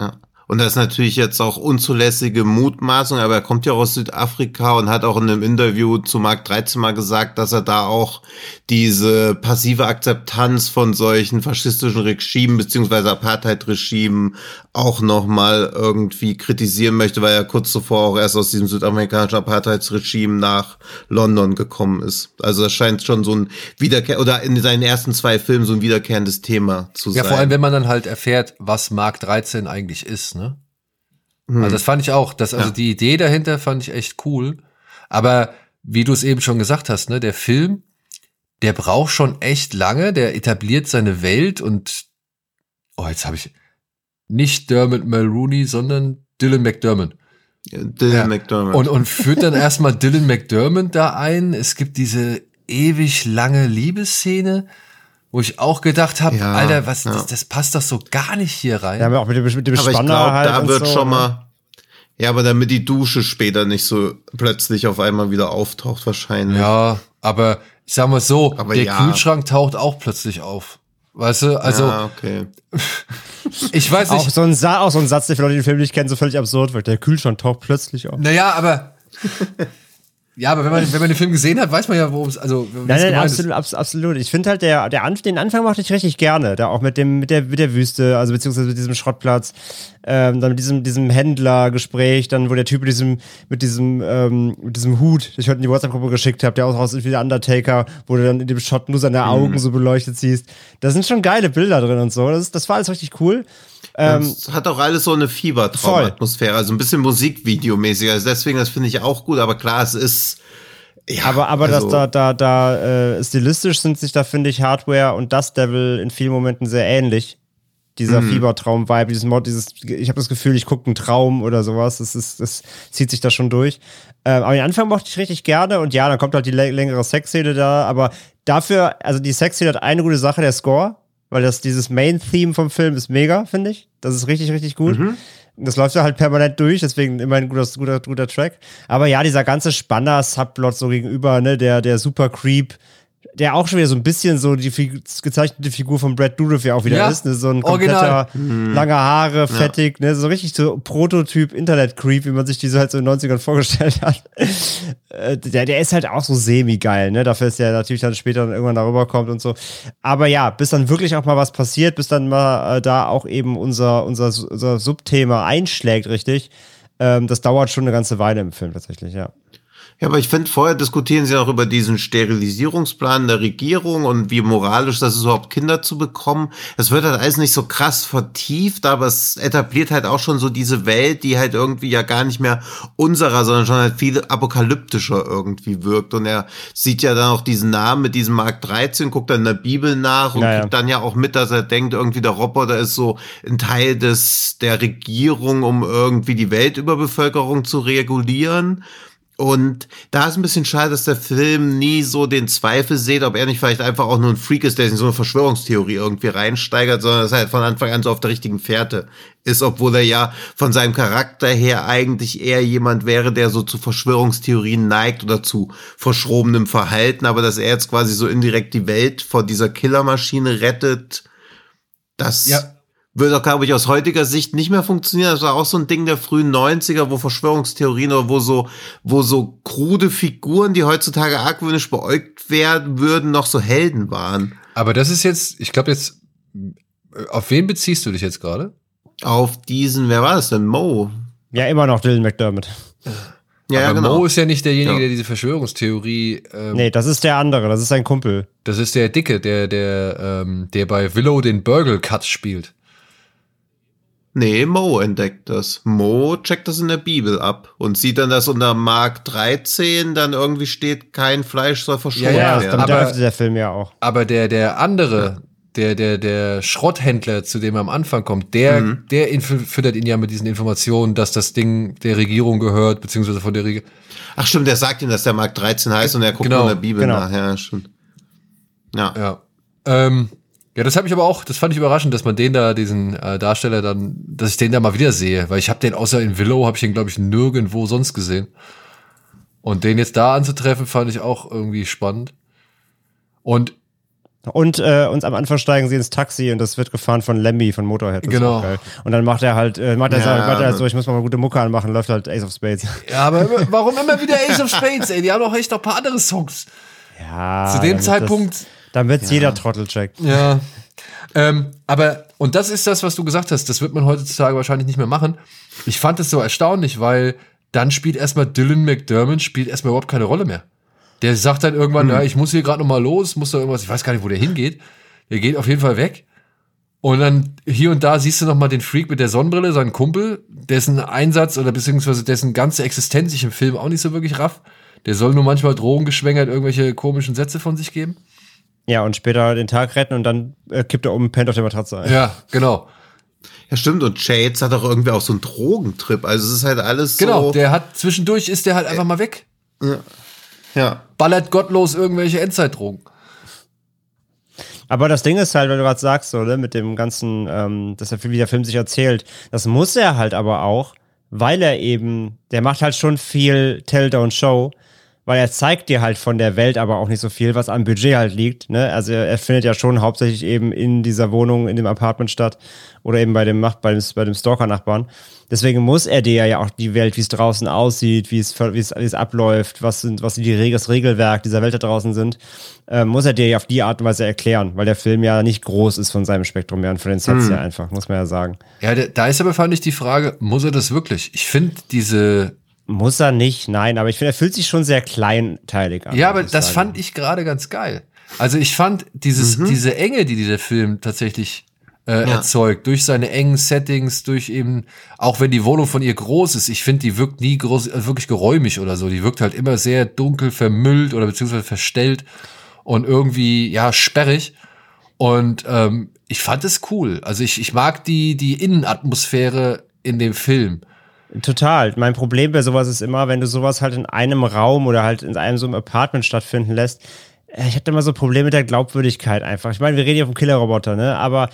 ja. Und das ist natürlich jetzt auch unzulässige Mutmaßung, aber er kommt ja aus Südafrika und hat auch in einem Interview zu Mark 13 mal gesagt, dass er da auch diese passive Akzeptanz von solchen faschistischen Regimen beziehungsweise Apartheid-Regimen auch nochmal irgendwie kritisieren möchte, weil er kurz zuvor auch erst aus diesem südamerikanischen Apartheidsregime nach London gekommen ist. Also das scheint schon so ein Wiederkehr oder in seinen ersten zwei Filmen so ein wiederkehrendes Thema zu sein. Ja, vor allem, wenn man dann halt erfährt, was Mark 13 eigentlich ist, ne? Hm. Also das fand ich auch. Das, also ja. die Idee dahinter fand ich echt cool. Aber wie du es eben schon gesagt hast, ne, der Film der braucht schon echt lange, der etabliert seine Welt und oh, jetzt habe ich nicht Dermot Mulrooney, sondern Dylan McDermott. Dylan Ja. McDermott. Und, und führt dann erstmal Dylan McDermott da ein. Es gibt diese ewig lange Liebesszene, wo ich auch gedacht habe, Ja, Alter, was, ja. das, das passt doch so gar nicht hier rein. Ja, aber auch mit dem, mit dem aber ich Spanner glaube, halt da und wird so, schon ne? mal. Ja, aber damit die Dusche später nicht so plötzlich auf einmal wieder auftaucht, wahrscheinlich. Ja, aber ich sag mal so, Aber der ja. Kühlschrank taucht auch plötzlich auf. Weißt du, also ja, okay. ich weiß Auch nicht. so, ein Sa auch so ein Satz, der für Leute, die den Film nicht kennen, so völlig absurd wird. Der Kühlschrank taucht plötzlich auf. Naja, aber ja, aber wenn man wenn man den Film gesehen hat, weiß man ja, worum es also Nein, nein, gemeint ist. absolut, abs absolut. Ich finde halt, der, der Anf den Anfang mochte ich richtig gerne. Da auch mit dem, mit der, mit der Wüste, also beziehungsweise mit diesem Schrottplatz, ähm, dann mit diesem, diesem Händlergespräch, dann wo der Typ mit diesem, mit diesem, ähm, mit diesem Hut, den ich heute in die WhatsApp-Gruppe geschickt habe, der auch aussieht wie der Undertaker, wo du dann in dem Shot nur seine Augen so beleuchtet siehst. Da sind schon geile Bilder drin und so. Das, ist, das war alles richtig cool. Ähm, Es hat auch alles so eine Fiebertraumatmosphäre, also ein bisschen Musikvideomäßig. Also deswegen, das finde ich auch gut, aber klar, es ist. Ja, Aber, aber also, das da, da, da, äh, stilistisch sind sich da, finde ich, Hardware und Dust Devil in vielen Momenten sehr ähnlich. Dieser Mhm. Fiebertraum-Vibe, dieses Mod, dieses, ich habe das Gefühl, ich gucke einen Traum oder sowas. Das, ist, das zieht sich da schon durch. Ähm, aber den Anfang mochte ich richtig gerne und ja, dann kommt halt die lä- längere Sexszene da, aber dafür, also die Sexszene hat eine gute Sache, der Score, weil das dieses Main-Theme vom Film ist mega, finde ich. Das ist richtig, richtig gut. Das läuft ja halt permanent durch, deswegen immer ein guter, guter, guter Track. Aber ja, dieser ganze Spanner-Subplot so gegenüber, ne, der, der Super Creep, der auch schon wieder so ein bisschen so die gezeichnete Figur von Brad Dourif ja auch wieder Ja, ist, ne, so ein original. kompletter, lange Haare, fettig, ne, so richtig so Prototyp Internet-Creep, wie man sich die so halt so in den 90ern vorgestellt hat. Äh, der, der ist halt auch so semi-geil, ne, dafür ist der natürlich dann später dann irgendwann darüber kommt und so. Aber ja, bis dann wirklich auch mal was passiert, bis dann mal äh, da auch eben unser, unser, unser Subthema einschlägt, richtig, ähm, das dauert schon eine ganze Weile im Film tatsächlich, ja. Ja, aber ich finde, vorher diskutieren sie auch über diesen Sterilisierungsplan der Regierung und wie moralisch das ist, überhaupt Kinder zu bekommen. Es wird halt alles nicht so krass vertieft, aber es etabliert halt auch schon so diese Welt, die halt irgendwie ja gar nicht mehr unserer, sondern schon halt viel apokalyptischer irgendwie wirkt. Und er sieht ja dann auch diesen Namen mit diesem Mark 13, guckt dann in der Bibel nach und Ja, ja. kriegt dann ja auch mit, dass er denkt, irgendwie der Roboter ist so ein Teil des, der Regierung, um irgendwie die Weltüberbevölkerung zu regulieren. Und da ist ein bisschen schade, dass der Film nie so den Zweifel sieht, ob er nicht vielleicht einfach auch nur ein Freak ist, der sich in so eine Verschwörungstheorie irgendwie reinsteigert, sondern dass er halt von Anfang an so auf der richtigen Fährte ist, obwohl er ja von seinem Charakter her eigentlich eher jemand wäre, der so zu Verschwörungstheorien neigt oder zu verschrobenem Verhalten, aber dass er jetzt quasi so indirekt die Welt vor dieser Killermaschine rettet, das Ja. Würde auch, glaube ich, aus heutiger Sicht nicht mehr funktionieren. Das war auch so ein Ding der frühen 90er, wo Verschwörungstheorien oder wo so, wo so krude Figuren, die heutzutage argwöhnisch beäugt werden würden, noch so Helden waren. Aber das ist jetzt, ich glaube jetzt, auf wen beziehst du dich jetzt gerade? Auf diesen, wer war das denn? Mo. Ja, immer noch Dylan McDermott. Ja, ja Aber genau. Mo ist ja nicht derjenige, Ja. der diese Verschwörungstheorie. Ähm, Nee, das ist der andere, das ist sein Kumpel. Das ist der Dicke, der der ähm, der bei Willow den Burgle Cut spielt. Nee, Mo entdeckt das. Mo checkt das in der Bibel ab und sieht dann, dass unter Mark 13 dann irgendwie steht, kein Fleisch soll verschoren Ja, ja, Ja, werden. aber- öffnet der Film ja auch. Aber der der andere, der der der Schrotthändler, zu dem er am Anfang kommt, der Mhm. der füttert ihn ja mit diesen Informationen, dass das Ding der Regierung gehört, beziehungsweise von der Regierung. Ach stimmt, der sagt ihm, dass der Mark 13 heißt und er guckt Genau, nur in der Bibel genau. nach. Ja, stimmt. Ja. Ja. Ähm, ja, das habe ich aber auch, das fand ich überraschend, dass man den da, diesen äh, Darsteller dann, dass ich den da mal wieder sehe, weil ich habe den außer in Willow, habe ich den glaube ich nirgendwo sonst gesehen. Und den jetzt da anzutreffen, fand ich auch irgendwie spannend. Und Und äh, uns am Anfang steigen sie ins Taxi und das wird gefahren von Lemmy von Motorhead. Das Genau. Und dann macht er halt, äh, macht er Ja, so, macht er halt so, ich muss mal gute Mucke anmachen, läuft halt Ace of Spades. ja, aber immer, warum immer wieder Ace of Spades, ey? Die haben doch echt noch ein paar andere Songs. Ja. Zu dem Zeitpunkt. Damit jeder Trottel checkt. Ja. Ähm, aber, und das ist das, was du gesagt hast, das wird man heutzutage wahrscheinlich nicht mehr machen. Ich fand es so erstaunlich, weil dann spielt erstmal Dylan McDermott, spielt erstmal überhaupt keine Rolle mehr. Der sagt dann irgendwann, ja, ich muss hier gerade noch mal los, muss da irgendwas, ich weiß gar nicht, wo der hingeht. Der geht auf jeden Fall weg. Und dann hier und da siehst du noch mal den Freak mit der Sonnenbrille, seinen Kumpel, dessen Einsatz oder beziehungsweise dessen ganze Existenz ich im Film auch nicht so wirklich raff. Der soll nur manchmal drogengeschwängert irgendwelche komischen Sätze von sich geben. Ja, und später den Tag retten und dann äh, kippt er um und pennt auf der Matratze ein. Ja, genau. Ja, stimmt. Und Shades hat auch irgendwie auch so einen Drogentrip. Also es ist halt alles Genau, so. der hat zwischendurch ist der halt einfach mal weg. ja. Ballert gottlos irgendwelche Endzeitdrogen. Aber das Ding ist halt, weil du gerade sagst, so, ne, mit dem ganzen, ähm, dass er, wie der Film sich erzählt, das muss er halt aber auch, weil er eben, der macht halt schon viel Tell-Down-Show, weil er zeigt dir halt von der Welt aber auch nicht so viel, was am Budget halt liegt. Ne? Also er, er findet ja schon hauptsächlich eben in dieser Wohnung, in dem Apartment statt oder eben bei dem, bei dem, bei dem Stalker-Nachbarn. Deswegen muss er dir ja auch die Welt, wie es draußen aussieht, wie es, wie es, wie es abläuft, was sind, was die Regel, das Regelwerk dieser Welt da draußen sind, äh, muss er dir ja auf die Art und Weise erklären, weil der Film ja nicht groß ist von seinem Spektrum her und von den Sets her einfach, muss man ja sagen. Ja, da ist aber, fand ich, die Frage, muss er das wirklich? Ich finde diese, Muss er nicht, nein, aber ich finde, er fühlt sich schon sehr kleinteilig an. ja, aber das sagen. fand ich gerade ganz geil. Also ich fand dieses, diese Enge, die dieser Film tatsächlich äh, erzeugt, durch seine engen Settings, durch eben, auch wenn die Wohnung von ihr groß ist, ich finde, die wirkt nie groß, äh, wirklich geräumig oder so. Die wirkt halt immer sehr dunkel, vermüllt oder beziehungsweise verstellt und irgendwie, ja, sperrig. Und ähm, ich fand es cool. Also ich, ich mag die, die Innenatmosphäre in dem Film. Total. Mein Problem bei sowas ist immer, wenn du sowas halt in einem Raum oder halt in einem so einem Apartment stattfinden lässt. äh, Ich hatte immer so Probleme mit der Glaubwürdigkeit einfach. Ich meine, wir reden hier vom Killerroboter, ne? Aber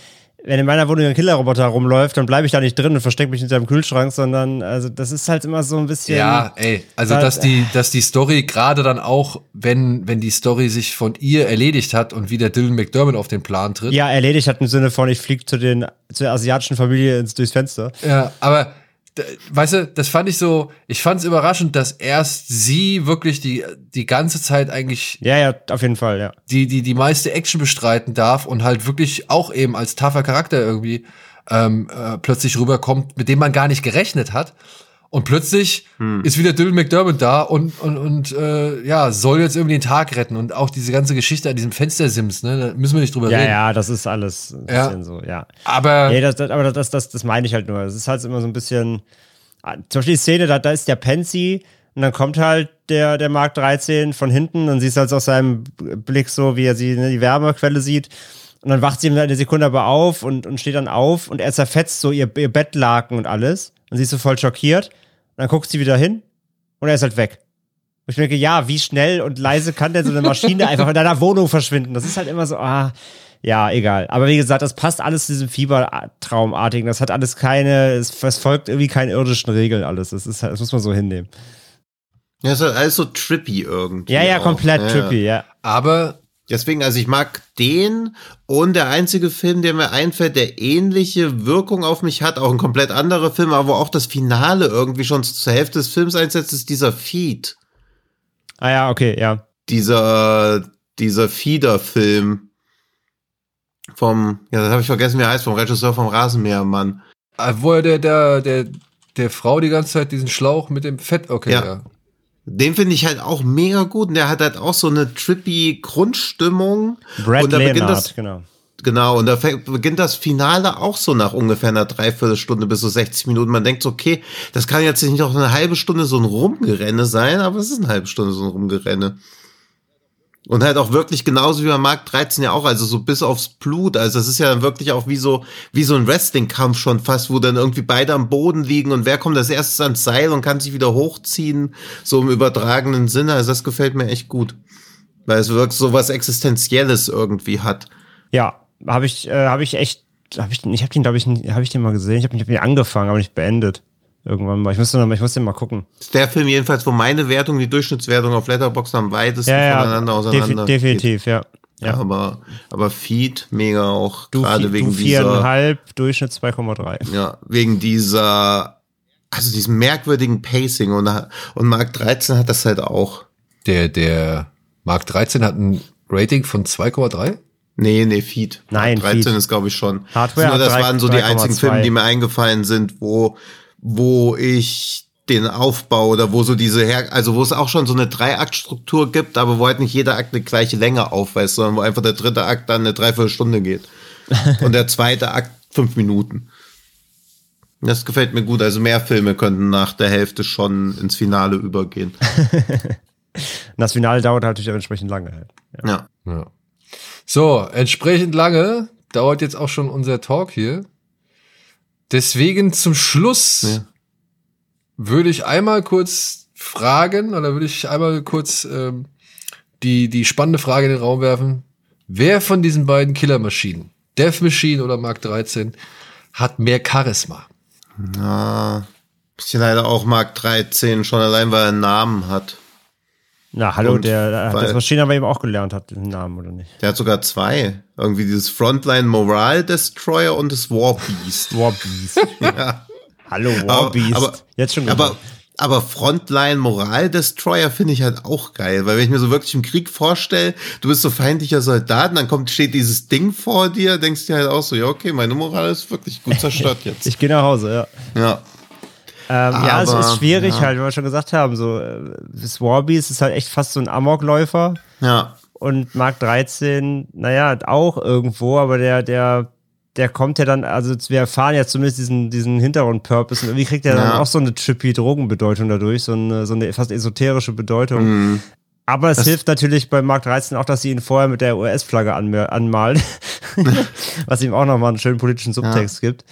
wenn in meiner Wohnung ein Killerroboter rumläuft, dann bleibe ich da nicht drin und verstecke mich hinter dem Kühlschrank, sondern also das ist halt immer so ein bisschen. Ja, ey, also Da- dass die, dass die Story gerade dann auch, wenn, wenn die Story sich von ihr erledigt hat und wieder Dylan McDermott auf den Plan tritt. Ja, erledigt hat im Sinne von, ich fliege zu den zu der asiatischen Familie ins, durchs Fenster. Ja, aber weißt du, das fand ich so, ich fand es überraschend, dass erst sie wirklich die, die ganze Zeit eigentlich Ja, ja, auf jeden Fall, ja. die, die, die meiste Action bestreiten darf und halt wirklich auch eben als tougher Charakter irgendwie ähm, äh, plötzlich rüberkommt, mit dem man gar nicht gerechnet hat. Und plötzlich ist wieder Dylan McDermott da und, und, und äh, ja, soll jetzt irgendwie den Tag retten. Und auch diese ganze Geschichte an diesem Fenstersims, ne, da müssen wir nicht drüber Ja, reden. ja, das ist alles ein Ja. bisschen so, ja. Aber Nee, das, das, aber das, das, das meine ich halt nur. Es ist halt immer so ein bisschen. ah, Zum Beispiel die Szene, da, da ist der Pansy und dann kommt halt der, der Mark 13 von hinten, dann siehst du halt aus seinem Blick so, wie er sie, ne, die Wärmequelle sieht. Und dann wacht sie ihm eine Sekunde aber auf und, und steht dann auf und er zerfetzt so ihr, ihr Bettlaken und alles. Und sie ist so voll schockiert. Und dann guckt sie wieder hin und er ist halt weg. Und ich denke, ja, wie schnell und leise kann denn so eine Maschine einfach in deiner Wohnung verschwinden? Das ist halt immer so, ah, ja, egal. Aber wie gesagt, das passt alles zu diesem Fiebertraumartigen. Das hat alles keine, es, es folgt irgendwie keinen irdischen Regeln alles. Das ist halt, das muss man so hinnehmen. Ja, ist halt alles so trippy irgendwie. Ja, ja, auch. komplett Ja, trippy, ja. aber Deswegen, also ich mag den und der einzige Film, der mir einfällt, der ähnliche Wirkung auf mich hat, auch ein komplett anderer Film, aber wo auch das Finale irgendwie schon zur Hälfte des Films einsetzt, ist dieser Feed. Ah ja, okay, ja. Dieser, dieser Feeder-Film vom, ja, das habe ich vergessen, wie er heißt, vom Regisseur vom Rasenmähermann. äh, wo er der, der, der, der Frau die ganze Zeit diesen Schlauch mit dem Fett, okay, Ja. ja. Den finde ich halt auch mega gut und der hat halt auch so eine trippy Grundstimmung. Brad und da beginnt Leonard, das, genau. Genau, und da beginnt das Finale auch so nach ungefähr einer Dreiviertelstunde bis so 60 Minuten. Man denkt so, okay, das kann jetzt nicht noch eine halbe Stunde so ein Rumgerenne sein, aber es ist eine halbe Stunde so ein Rumgerenne. Und halt auch wirklich genauso wie bei Mark 13 ja auch, also so bis aufs Blut. Also das ist ja dann wirklich auch wie so, wie so ein Wrestling-Kampf schon fast, wo dann irgendwie beide am Boden liegen und wer kommt als erstes ans Seil und kann sich wieder hochziehen, so im übertragenen Sinne. Also das gefällt mir echt gut. Weil es wirklich so was Existenzielles irgendwie hat. Ja, habe ich, äh, habe ich echt, habe ich, ich habe den, glaube ich, habe ich den mal gesehen. Ich habe hab den angefangen, aber nicht beendet. Irgendwann mal. Ich musste, noch, ich musste den mal gucken. ist der Film jedenfalls, wo meine Wertung, die Durchschnittswertung auf Letterboxd am weitesten Ja, ja, voneinander auseinander defi definitiv, ja. geht. ja. Aber, aber Feed mega auch, Du, gerade wegen du dieser, viereinhalb, Durchschnitt 2,3. ja, wegen dieser, also diesem merkwürdigen Pacing und, und Mark 13 hat das halt auch. Der, der Mark 13 hat ein Rating von 2,3? Nee, nee, Feed. Nein, Mark 13 Feed. ist, glaube ich, schon. Hardware Nur das drei- waren so die 3,2. einzigen Filme, die mir eingefallen sind, wo, wo ich den Aufbau oder wo so diese Her also wo es auch schon so eine Dreiaktstruktur gibt, aber wo halt nicht jeder Akt eine gleiche Länge aufweist, sondern wo einfach der dritte Akt dann eine Dreiviertelstunde geht. Und der zweite Akt fünf Minuten. Das gefällt mir gut. Also mehr Filme könnten nach der Hälfte schon ins Finale übergehen. Und das Finale dauert halt natürlich auch entsprechend lange. Halt. Ja. Ja. So, entsprechend lange dauert jetzt auch schon unser Talk hier. Deswegen zum Schluss Ja. würde ich einmal kurz fragen oder würde ich einmal kurz ähm, die, die spannende Frage in den Raum werfen. Wer von diesen beiden Killermaschinen, Death Machine oder Mark 13, hat mehr Charisma? Ja, ich leider auch Mark 13, schon allein, weil er einen Namen hat. Na, hallo, Und der, hat das Maschine aber eben auch gelernt hat, den Namen, oder nicht? Der hat sogar zwei. Irgendwie dieses Frontline Moral Destroyer und das War Beast. Warbeast. ja. hallo, Aber, Warbeast. aber, Jetzt schon aber, gesagt. aber Frontline Moral Destroyer finde ich halt auch geil, weil wenn ich mir so wirklich im Krieg vorstelle, du bist so feindlicher Soldat, und dann kommt, steht dieses Ding vor dir, denkst du dir halt auch so, ja, okay, meine Moral ist wirklich gut zerstört jetzt. Ich gehe nach Hause, ja. ja. Ähm, ja, es ist schwierig ja. halt, wie wir schon gesagt haben. So, äh, das Warbeast ist halt echt fast so ein Amokläufer. Ja. Und Mark 13, naja, auch irgendwo, aber der, der, der kommt ja dann, also wir erfahren ja zumindest diesen, diesen Hintergrund-Purpose und irgendwie kriegt er dann Ja. auch so eine trippy Drogenbedeutung dadurch, so eine, so eine fast esoterische Bedeutung. Mhm. Aber es hilft natürlich bei Mark 13 auch, dass sie ihn vorher mit der US-Flagge anma- anmalen, was ihm auch nochmal einen schönen politischen Subtext gibt.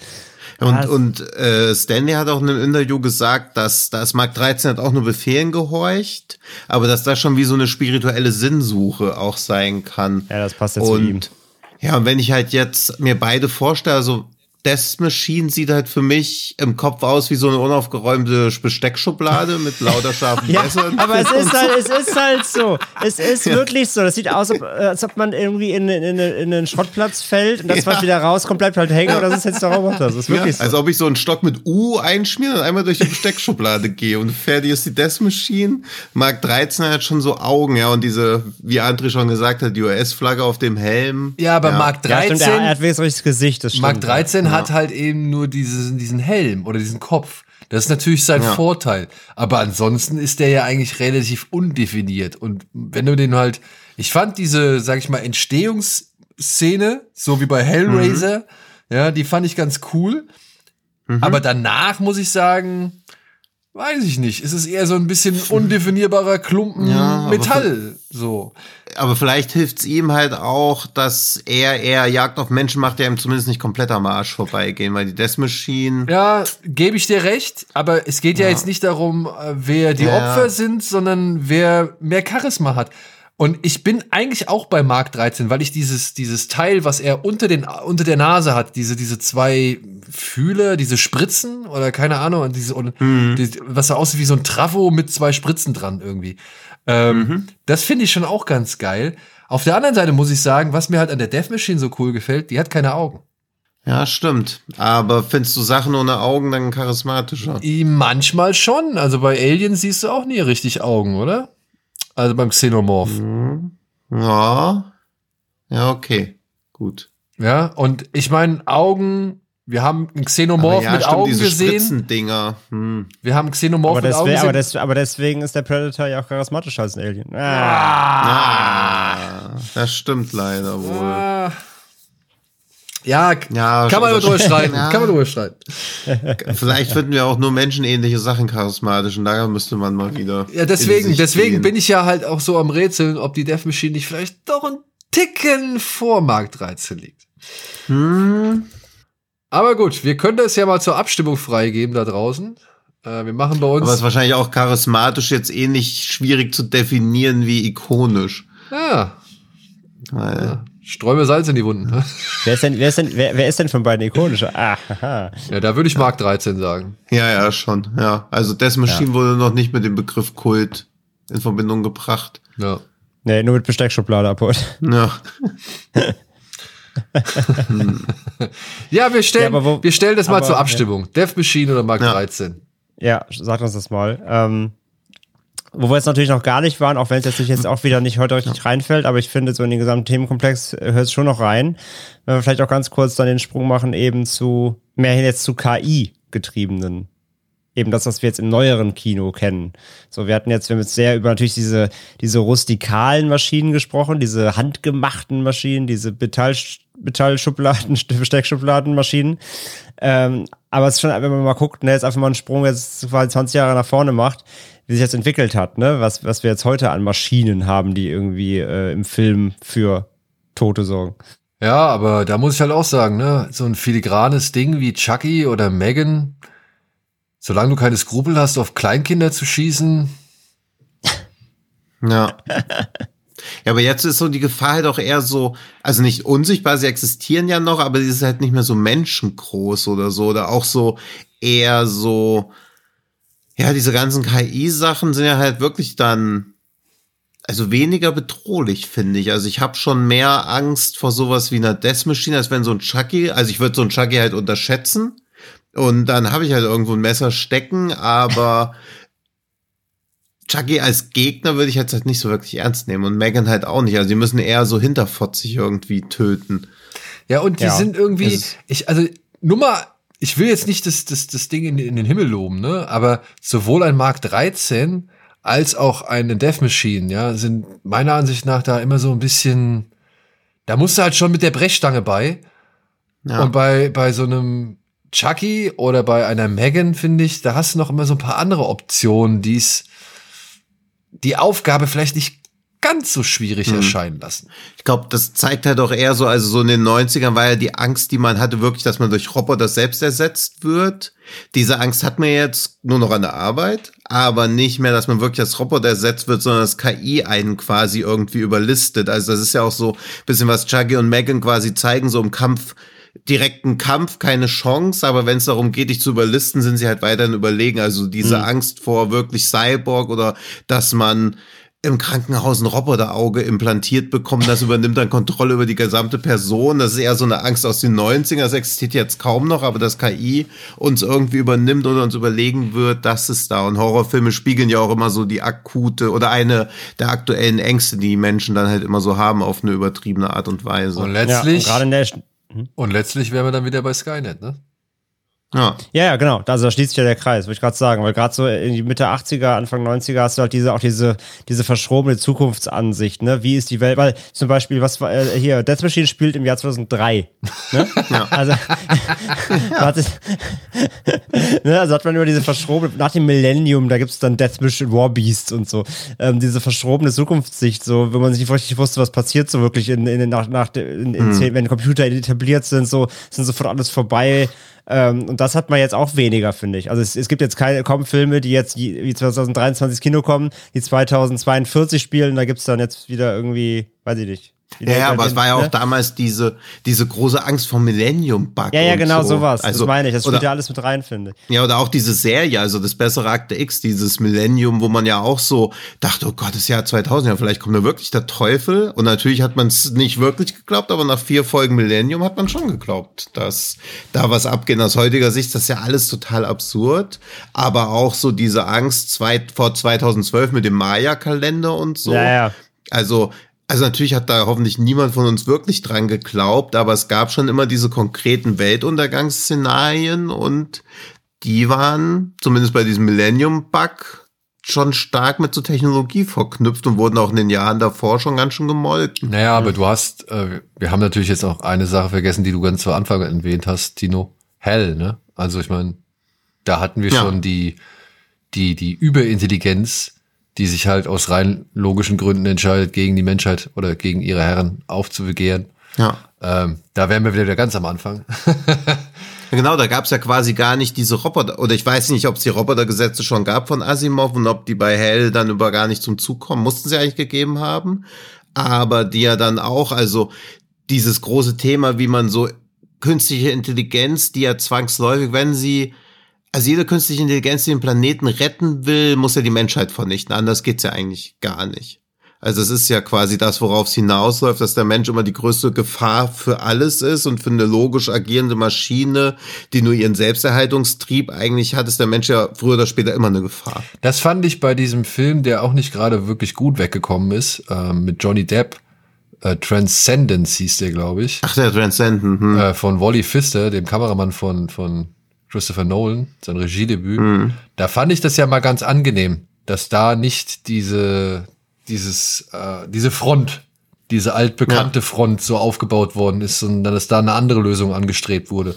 Und, und äh, Stanley hat auch in einem Interview gesagt, dass, dass Mark 13 hat auch nur Befehlen gehorcht, aber dass das schon wie so eine spirituelle Sinnsuche auch sein kann. Ja, das passt ja zu ihm. und ja, und wenn ich halt jetzt mir beide vorstelle, also Death Machine sieht halt für mich im Kopf aus wie so eine unaufgeräumte Besteckschublade mit lauter scharfen Ja, Messern. aber es ist halt, es ist halt so. Es ist wirklich so. Das sieht aus, äh, als ob man irgendwie in, in, in, in einen Schrottplatz fällt und das, was Ja. wieder rauskommt, bleibt halt hängen. Oder das ist jetzt der Roboter. Das ist Ja, wirklich so. als ob ich so einen Stock mit U einschmiere und einmal durch die Besteckschublade gehe und fertig ist die Death Machine. Mark 13 hat schon so Augen, ja, und diese, wie André schon gesagt hat, die US-Flagge auf dem Helm. Ja, aber Mark Ja, 13, stimmt, er, hat wenigstens richtig das Gesicht. Das stimmt. Mark 13 hat halt eben nur diesen, diesen Helm oder diesen Kopf. Das ist natürlich sein Ja. Vorteil. Aber ansonsten ist der ja eigentlich relativ undefiniert. Und wenn du den halt, ich fand diese, sag ich mal, Entstehungsszene, so wie bei Hellraiser, ja, die fand ich ganz cool. Aber danach muss ich sagen, weiß ich nicht. Es ist eher so ein bisschen undefinierbarer Klumpen Ja, aber Metall. So. Aber vielleicht hilft's ihm halt auch, dass er eher Jagd auf Menschen macht, der ihm zumindest nicht komplett am Arsch vorbeigehen, weil die Death Machine. Ja, gebe ich dir recht, aber es geht ja, jetzt nicht darum, äh, wer die Ja. Opfer sind, sondern wer mehr Charisma hat. Und ich bin eigentlich auch bei Mark 13, weil ich dieses, dieses Teil, was er unter, den, unter der Nase hat, diese, diese zwei Fühler, diese Spritzen oder keine Ahnung, diese, und die, was so aussieht wie so ein Trafo mit zwei Spritzen dran irgendwie. Ähm, Das finde ich schon auch ganz geil. Auf der anderen Seite muss ich sagen, was mir halt an der Death Machine so cool gefällt, die hat keine Augen. Ja, stimmt. Aber findest du Sachen ohne Augen dann charismatischer? Manchmal schon. Also bei Alien siehst du auch nie richtig Augen, oder? Also beim Xenomorph. Ja. Ja, okay. Gut. Ja, und ich meine, Augen, wir haben einen Xenomorph ja, mit stimmt, Augen diese gesehen. Spritzendinger. Hm. Wir haben einen Xenomorph aber, mit Augen deswegen, aber, gesehen. des, aber deswegen ist der Predator ja auch charismatischer als ein Alien. Ah. Ah, das stimmt leider wohl. Ah. Ja, Ja, kann man schon- drüber streiten. Ja. Kann man drüber streiten. Vielleicht finden wir auch nur menschenähnliche Sachen charismatisch und da müsste man mal wieder. Ja, deswegen, deswegen gehen. bin ich ja halt auch so am Rätseln, ob die Death Machine nicht vielleicht doch ein Ticken vor Mark 13 liegt. Hm, Aber gut, wir können das ja mal zur Abstimmung freigeben da draußen. Äh, wir machen bei uns. aber es ist wahrscheinlich auch charismatisch jetzt ähnlich schwierig zu definieren wie ikonisch. ja, Weil, Sträume Salz in die Wunden. ne? Wer, ist denn, wer, ist denn, wer, wer ist denn von beiden ikonischer? Ah, haha. Ja, da würde ich Mark 13 sagen. ja, ja, schon. Ja, also Death Machine wurde noch nicht mit dem Begriff Kult in Verbindung gebracht. Ja. Nee, nur mit Besteckschublade abholt. Ja, Ja, wir stellen, Ja, wo- wir stellen das mal aber- zur Abstimmung. Death Machine oder Mark Ja. 13? Ja, sag uns das mal. Ähm, wo wir jetzt natürlich noch gar nicht waren, auch wenn es jetzt, nicht jetzt auch wieder nicht heute richtig reinfällt, aber ich finde, so in den gesamten Themenkomplex äh, hört es schon noch rein. Wenn wir vielleicht auch ganz kurz dann den Sprung machen, eben zu, mehr hin jetzt zu KI-getriebenen. Eben das, was wir jetzt im neueren Kino kennen. So, wir hatten jetzt, wir haben jetzt sehr über natürlich diese, diese rustikalen Maschinen gesprochen, diese handgemachten Maschinen, diese Metall, Metallschubladen, Besteckschubladenmaschinen. Ähm, aber es ist schon, wenn man mal guckt, ne, jetzt einfach mal einen Sprung jetzt quasi 20 Jahre nach vorne macht, wie sich jetzt entwickelt hat, ne, was, was wir jetzt heute an Maschinen haben, die irgendwie äh, im Film für Tote sorgen. Ja, aber da muss ich halt auch sagen, ne, so ein filigranes Ding wie Chucky oder Megan, solange du keine Skrupel hast, auf Kleinkinder zu schießen. Ja. Ja, aber jetzt ist so die Gefahr halt auch eher so, also nicht unsichtbar, sie existieren ja noch, aber sie ist halt nicht mehr so menschengroß oder so, oder auch so eher so, ja, diese ganzen KI-Sachen sind ja halt wirklich dann, also weniger bedrohlich, finde ich. Also ich habe schon mehr Angst vor sowas wie einer Death Machine, als wenn so ein Chucky, also ich würde so ein Chucky halt unterschätzen. Und dann habe ich halt irgendwo ein Messer stecken, aber Chucky als Gegner würde ich jetzt halt nicht so wirklich ernst nehmen und Megan halt auch nicht. Also die müssen eher so hinterfotzig irgendwie töten. Ja, und die Ja, sind irgendwie, ich, also, Nummer, ich will jetzt nicht das, das, das Ding in, in den Himmel loben, ne, aber sowohl ein Mark 13 als auch eine Death Machine, ja, sind meiner Ansicht nach da immer so ein bisschen, da musst du halt schon mit der Brechstange bei. Ja. Und bei, bei so einem Chucky oder bei einer Megan, finde ich, da hast du noch immer so ein paar andere Optionen, die es die Aufgabe vielleicht nicht ganz so schwierig erscheinen lassen. Ich glaube, das zeigt halt auch eher so, also so in den 90ern war ja die Angst, die man hatte, wirklich, dass man durch Roboter selbst ersetzt wird. Diese Angst hat man jetzt nur noch an der Arbeit, aber nicht mehr, dass man wirklich als Roboter ersetzt wird, sondern dass KI einen quasi irgendwie überlistet. Also das ist ja auch so ein bisschen, was Chucky und Megan quasi zeigen, so im Kampf, direkten Kampf keine Chance, aber wenn es darum geht, dich zu überlisten, sind sie halt weiterhin überlegen. Also diese Angst vor wirklich Cyborg oder dass man im Krankenhaus ein Roboterauge implantiert bekommen, das übernimmt dann Kontrolle über die gesamte Person. Das ist eher so eine Angst aus den 90ern, das existiert jetzt kaum noch, aber das KI uns irgendwie übernimmt oder uns überlegen wird, das ist da. Und Horrorfilme spiegeln ja auch immer so die akute oder eine der aktuellen Ängste, die Menschen dann halt immer so haben, auf eine übertriebene Art und Weise. Und Ja, und letztlich, gerade in der, und letztlich wären wir dann wieder bei Skynet, ne? Ja. Ja, ja, genau. Also da schließt sich ja der Kreis, würde ich gerade sagen. Weil gerade so in die Mitte 80er, Anfang 90er hast du halt diese, auch diese, diese verschrobene Zukunftsansicht, ne? Wie ist die Welt? Weil zum Beispiel, was war, äh, hier, Death Machine spielt im Jahr 2003. Ne? Ja. Also, warte, ne? also hat man immer diese verschrobene, nach dem Millennium, da gibt's dann Death Machine War Beast und so. Ähm, diese verschrobene Zukunftssicht, so, wenn man sich nicht richtig wusste, was passiert so wirklich in, in, nach, nach, in, in zehn, wenn Computer etabliert sind, so, sind sofort alles vorbei. Ähm, und das hat man jetzt auch weniger, finde ich. Also es, es gibt jetzt keine, kaum Filme, die jetzt je- wie 2023 ins Kino kommen, die 2042 spielen. Da gibt's dann jetzt wieder irgendwie, weiß ich nicht. Ja, ja, aber es war ja auch ne? damals diese, diese große Angst vor Millennium-Bug. Ja, ja, genau, so. sowas. Also, das meine ich. Das spielt ja alles mit rein, finde ich. Ja, oder auch diese Serie, also das bessere Akte X, dieses Millennium, wo man ja auch so dachte, oh Gott, das Jahr 2000, ja, vielleicht kommt da wirklich der Teufel. Und natürlich hat man es nicht wirklich geglaubt, aber nach vier Folgen Millennium hat man schon geglaubt, dass da was abgeht. Aus heutiger Sicht, das ist ja alles total absurd. Aber auch so diese Angst zwei, vor 2012 mit dem Maya-Kalender und so. Ja, ja. Also, also natürlich hat da hoffentlich niemand von uns wirklich dran geglaubt, aber es gab schon immer diese konkreten Weltuntergangsszenarien und die waren, zumindest bei diesem Millennium-Bug, schon stark mit so Technologie verknüpft und wurden auch in den Jahren davor schon ganz schön gemolken. Naja, aber du hast, äh, wir haben natürlich jetzt auch eine Sache vergessen, die du ganz zu Anfang erwähnt hast, Tino. Hell, ne? Also ich meine, da hatten wir Ja. schon die, die, die Überintelligenz, die sich halt aus rein logischen Gründen entscheidet, gegen die Menschheit oder gegen ihre Herren aufzubegehren. Ja. Ähm, da wären wir wieder ganz am Anfang. Genau, da gab es ja quasi gar nicht diese Roboter, oder ich weiß nicht, ob es die Robotergesetze schon gab von Asimov und ob die bei Hell dann über gar nicht zum Zug kommen, mussten sie eigentlich gegeben haben, aber die ja dann auch, also dieses große Thema, wie man so künstliche Intelligenz, die ja zwangsläufig, wenn sie, also jede künstliche Intelligenz, die den Planeten retten will, muss ja die Menschheit vernichten, anders geht's ja eigentlich gar nicht. Also es ist ja quasi das, worauf es hinausläuft, dass der Mensch immer die größte Gefahr für alles ist und für eine logisch agierende Maschine, die nur ihren Selbsterhaltungstrieb eigentlich hat, ist der Mensch ja früher oder später immer eine Gefahr. Das fand ich bei diesem Film, der auch nicht gerade wirklich gut weggekommen ist, ähm, mit Johnny Depp. Äh, Transcendence hieß der, glaube ich. Ach, der Transcendent. Hm. äh, von Wally Pfister, dem Kameramann von, von Christopher Nolan, sein Regiedebüt. Mhm. Da fand ich das ja mal ganz angenehm, dass da nicht diese, dieses, äh, diese Front, diese altbekannte Front so aufgebaut worden ist, sondern dass da eine andere Lösung angestrebt wurde.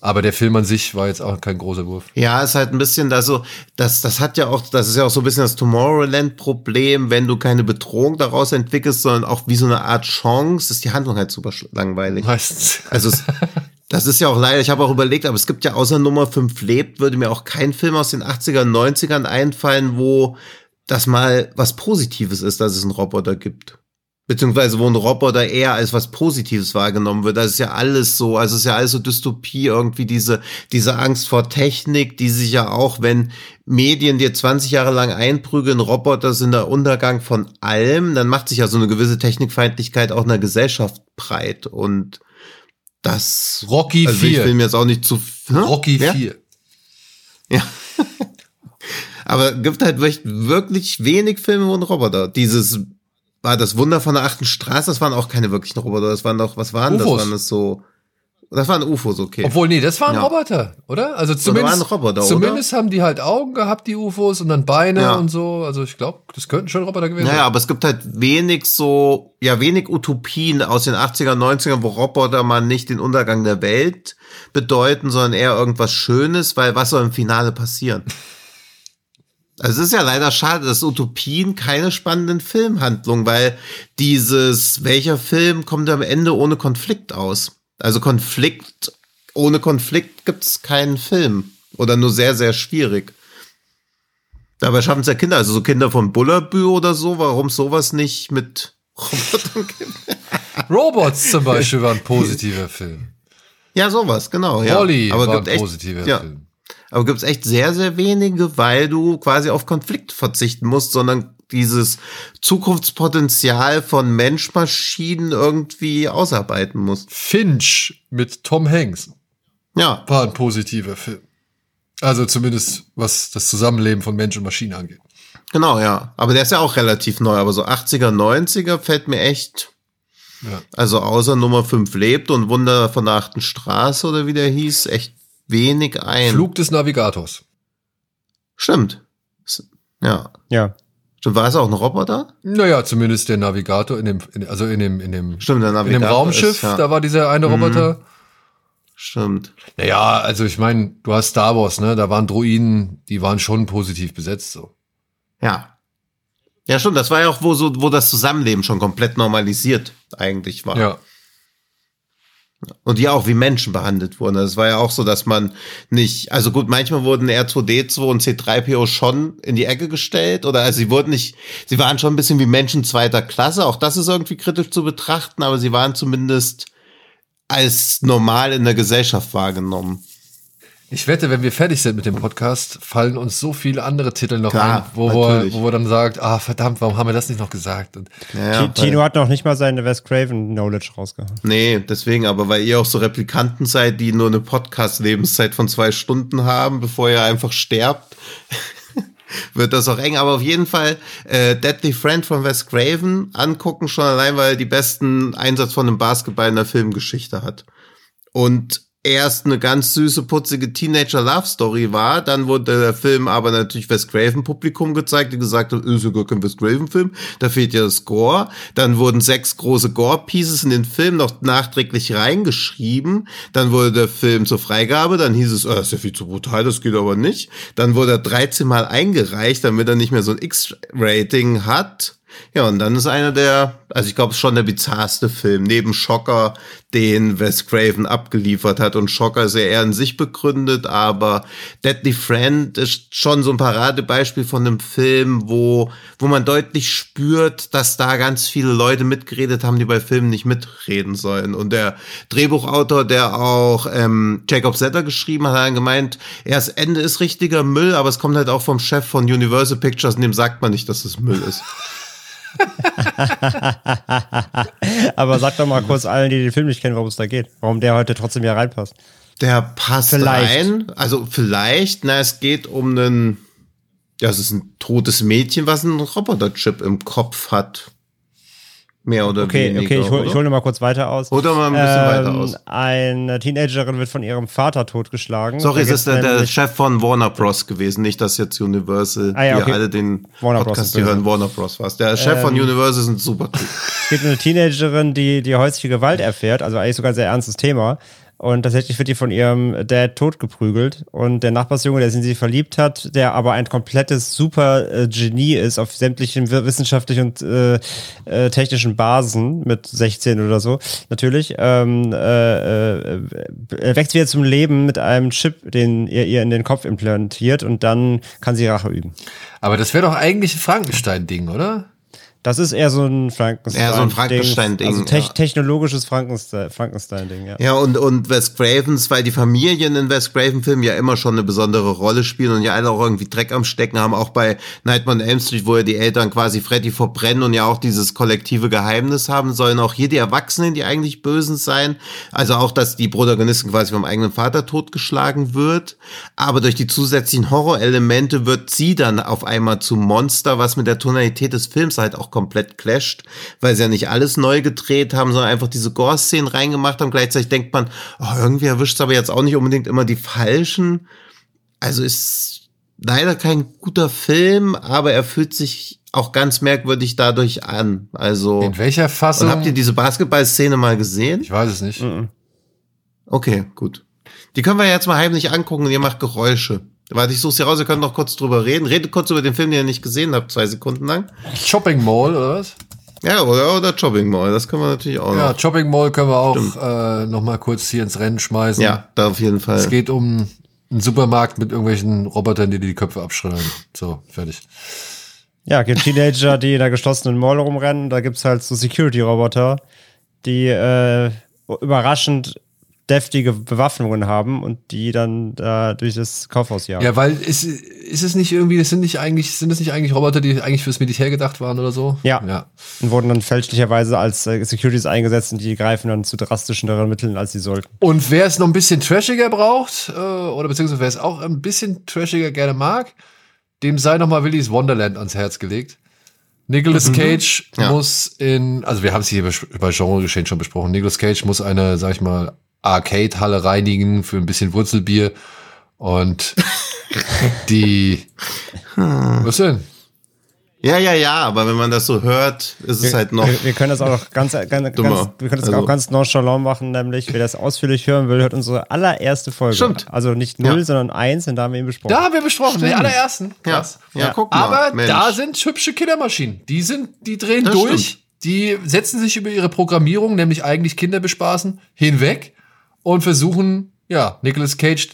Aber der Film an sich war jetzt auch kein großer Wurf. Ja, ist halt ein bisschen da so, das, das hat ja auch, das ist ja auch so ein bisschen das Tomorrowland-Problem, wenn du keine Bedrohung daraus entwickelst, sondern auch wie so eine Art Chance, ist die Handlung halt super langweilig. Meistens. Also es, das ist ja auch leider, ich habe auch überlegt, aber es gibt ja außer Nummer 5 lebt, würde mir auch kein Film aus den 80ern, 90ern einfallen, wo das mal was Positives ist, dass es einen Roboter gibt. Beziehungsweise wo ein Roboter eher als was Positives wahrgenommen wird. Das ist ja alles so, also es ist ja alles so Dystopie, irgendwie diese, diese Angst vor Technik, die sich ja auch, wenn Medien dir 20 Jahre lang einprügeln, Roboter sind der Untergang von allem, dann macht sich ja so eine gewisse Technikfeindlichkeit auch in der Gesellschaft breit und das Rocky also ich 4. will mir jetzt auch nicht zu Hä? Rocky ja? 4. Ja. Aber gibt halt wirklich, wenig Filme, wo ein Roboter. Dieses war das Wunder von der achten Straße, das waren auch keine wirklichen Roboter, das waren doch, was waren das? Waren das so. Das waren UFOs, okay. Obwohl, nee, das waren Ja. Roboter, oder? Also waren zumindest, Roboter, oder? zumindest haben die halt Augen gehabt, die UFOs, und dann Beine Ja. und so. Also ich glaube, das könnten schon Roboter gewesen Naja, sein. aber es gibt halt wenig so, ja, wenig Utopien aus den 80er, 90ern, wo Roboter mal nicht den Untergang der Welt bedeuten, sondern eher irgendwas Schönes, weil was soll im Finale passieren? Also es ist ja leider schade, dass Utopien keine spannenden Filmhandlungen, weil dieses, welcher Film kommt am Ende ohne Konflikt aus? Also Konflikt, ohne Konflikt gibt's keinen Film. Oder nur sehr, sehr schwierig. Dabei schaffen es ja Kinder, also so Kinder von Bullabü oder so, warum sowas nicht mit Robotern gibt. Robots zum Beispiel war ein positiver Film. Ja, sowas, genau. Ja. Wally aber war gibt ein echt, positiver ja, Film. Aber gibt's echt sehr, sehr wenige, weil du quasi auf Konflikt verzichten musst, sondern dieses Zukunftspotenzial von Mensch-Maschinen irgendwie ausarbeiten musst. Finch mit Tom Hanks Ja, war ein positiver Film. Also zumindest was das Zusammenleben von Mensch und Maschine angeht. genau, ja. Aber der ist ja auch relativ neu, aber so 80er, 90er fällt mir echt, Ja. also außer Nummer 5 lebt und Wunder von der achten Straße oder wie der hieß, echt wenig ein. Flug des Navigators. Stimmt. Ja. Ja. Stimmt, war es auch ein Roboter? Naja, zumindest der Navigator in dem, in, also in dem, in dem, Stimmt, der in dem Navigator Raumschiff, ist, ja. Mhm. da war dieser eine Roboter. Stimmt. Naja, also ich meine, du hast Star Wars, ne? Da waren Droiden, die waren schon positiv besetzt, so. Ja. Ja, schon, das war ja auch, wo so, wo das Zusammenleben schon komplett normalisiert eigentlich war. Ja. Und die auch wie Menschen behandelt wurden. Also Es war ja auch so, dass man nicht, also gut, manchmal wurden R2D2 und C3PO schon in die Ecke gestellt oder also sie wurden nicht, sie waren schon ein bisschen wie Menschen zweiter Klasse. Auch das ist irgendwie kritisch zu betrachten, aber sie waren zumindest als normal in der Gesellschaft wahrgenommen. Ich wette, wenn wir fertig sind mit dem Podcast, fallen uns so viele andere Titel noch Klar, ein, wo wir, natürlich. wo wir dann sagt, ah, verdammt, warum haben wir das nicht noch gesagt? Und Ja, Ti- Tino hat noch nicht mal seine Wes Craven Knowledge rausgehauen. Nee, deswegen aber, weil ihr auch so Replikanten seid, die nur eine Podcast-Lebenszeit von zwei Stunden haben, bevor ihr einfach sterbt, wird das auch eng. Aber auf jeden Fall äh, Deadly Friend von Wes Craven angucken, schon allein, weil er die besten Einsatz von einem Basketball in der Filmgeschichte hat. Und erst eine ganz süße, putzige Teenager-Love-Story war. Dann wurde der Film aber natürlich Wes Craven-Publikum gezeigt, die gesagt haben, ist ja gar kein Wes Craven-Film, da fehlt ja das Gore. Dann wurden sechs große Gore-Pieces in den Film noch nachträglich reingeschrieben. Dann wurde der Film zur Freigabe, dann hieß es, oh, das ist ja viel zu brutal, das geht aber nicht. Dann wurde er 13 Mal eingereicht, damit er nicht mehr so ein X-Rating hat. Ja, und dann ist einer der, also ich glaube, es ist schon der bizarrste Film, neben Schocker, den Wes Craven abgeliefert hat. Und Schocker ist ja eher in sich begründet, aber Deadly Friend ist schon so ein Paradebeispiel von einem Film, wo, wo man deutlich spürt, dass da ganz viele Leute mitgeredet haben, die bei Filmen nicht mitreden sollen. Und der Drehbuchautor, der auch ähm, Jacob Setter geschrieben hat, hat gemeint, das Ende ist richtiger Müll, aber es kommt halt auch vom Chef von Universal Pictures, und dem sagt man nicht, dass es Müll ist. Aber sag doch mal kurz allen, die den Film nicht kennen, worum es da geht. Warum der heute trotzdem hier reinpasst. Der passt Vielleicht. rein. Also vielleicht, na, es geht um einen, ja, es ist ein totes Mädchen, was einen Roboterchip im Kopf hat. Mehr oder Okay, weniger. okay, ich hole hol mal kurz weiter aus. Oder mal ein bisschen weiter aus. Eine Teenagerin wird von ihrem Vater totgeschlagen. Sorry, es ist der, der Chef von Warner Bros. gewesen, nicht dass jetzt Universal, Ah, ja, okay. alle den Warner Bros. Podcast böse. hören, Warner Bros. was. Der Chef von Ähm, Universal ist ein super Typ. Es um eine Teenagerin, die, die häusliche Gewalt erfährt, also eigentlich sogar ein sehr ernstes Thema. Und tatsächlich wird die von ihrem Dad totgeprügelt. Und der Nachbarsjunge, der sich in sie verliebt hat, der aber ein komplettes super äh, Genie ist auf sämtlichen wi- wissenschaftlichen und äh, äh, technischen Basen mit 16 oder so, natürlich, ähm, äh, äh, wächst wieder zum Leben mit einem Chip, den ihr ihr in den Kopf implantiert und dann kann sie Rache üben. Aber das wäre doch eigentlich ein Frankenstein-Ding, oder? Das ist eher so ein Frankenstein. Eher so ein Frankenstein-Ding, Also te ja. technologisches Frankenstein- Frankenstein-Ding, ja. Ja, und, und Wes Cravens, weil die Familien in Wes Craven-Filmen ja immer schon eine besondere Rolle spielen und ja alle auch irgendwie Dreck am Stecken haben, auch bei Nightmare on Elm Street, wo ja die Eltern quasi Freddy verbrennen und ja auch dieses kollektive Geheimnis haben, sollen auch hier die Erwachsenen, die eigentlich Bösen sein. Also auch, dass die Protagonistin quasi vom eigenen Vater totgeschlagen wird. Aber durch die zusätzlichen Horrorelemente wird sie dann auf einmal zum Monster, was mit der Tonalität des Films halt auch komplett clasht, weil sie ja nicht alles neu gedreht haben, sondern einfach diese Gore-Szenen reingemacht haben. Gleichzeitig denkt man, oh, irgendwie erwischt es aber jetzt auch nicht unbedingt immer die falschen. Also ist leider kein guter Film, aber er fühlt sich auch ganz merkwürdig dadurch an. Also In welcher Fassung? und habt ihr diese Basketball-Szene mal gesehen? ich weiß es nicht. Okay, gut. Die können wir jetzt mal heimlich angucken und ihr macht Geräusche. Warte, ich suche sie raus, ihr könnt noch kurz drüber reden. Redet kurz über den Film, den ihr nicht gesehen habt, zwei Sekunden lang. Shopping Mall, oder was? Ja, oder, oder Chopping Mall, das können wir natürlich auch Ja, noch. Shopping Mall können wir auch äh, noch mal kurz hier ins Rennen schmeißen. Ja, da auf jeden Fall. Es geht um einen Supermarkt mit irgendwelchen Robotern, die dir die Köpfe abschreddern. So, fertig. Ja, gibt Teenager, die in der geschlossenen Mall rumrennen. Da gibt's halt so Security-Roboter, die äh, überraschend deftige Bewaffnungen haben und die dann da durch das Kaufhaus jagen. Ja, weil ist, ist es nicht irgendwie, das sind nicht eigentlich, sind es nicht eigentlich Roboter, die eigentlich fürs Militär gedacht waren oder so? Ja. Ja. Und wurden dann fälschlicherweise als äh, Securities eingesetzt und die greifen dann zu drastischeren Mitteln, als sie sollten. Und wer es noch ein bisschen trashiger braucht, äh, oder beziehungsweise wer es auch ein bisschen trashiger gerne mag, dem sei nochmal Willy's Wonderland ans Herz gelegt. Nicolas Cage Ja. muss in, also wir haben es hier bei Genre geschehen schon besprochen, Nicolas Cage muss eine, sag ich mal, Arcade-Halle reinigen für ein bisschen Wurzelbier und die, was denn? Ja, ja, ja, aber wenn man das so hört, ist es halt noch. Wir, wir können das auch noch ganz, ganz, ganz Dummer. wir können das Also- auch ganz nonchalant machen, nämlich wer das ausführlich hören will, hört unsere allererste Folge. Stimmt. Also nicht null, Ja. sondern eins, und da haben wir ihn besprochen. Da haben wir besprochen, den allerersten. Ja, Krass. ja, Ja. guck mal. Aber Mensch. da sind hübsche Killermaschinen. Die sind, die drehen Das durch. stimmt. Die setzen sich über ihre Programmierung, nämlich eigentlich Kinder bespaßen, hinweg und versuchen, ja, Nicolas Cage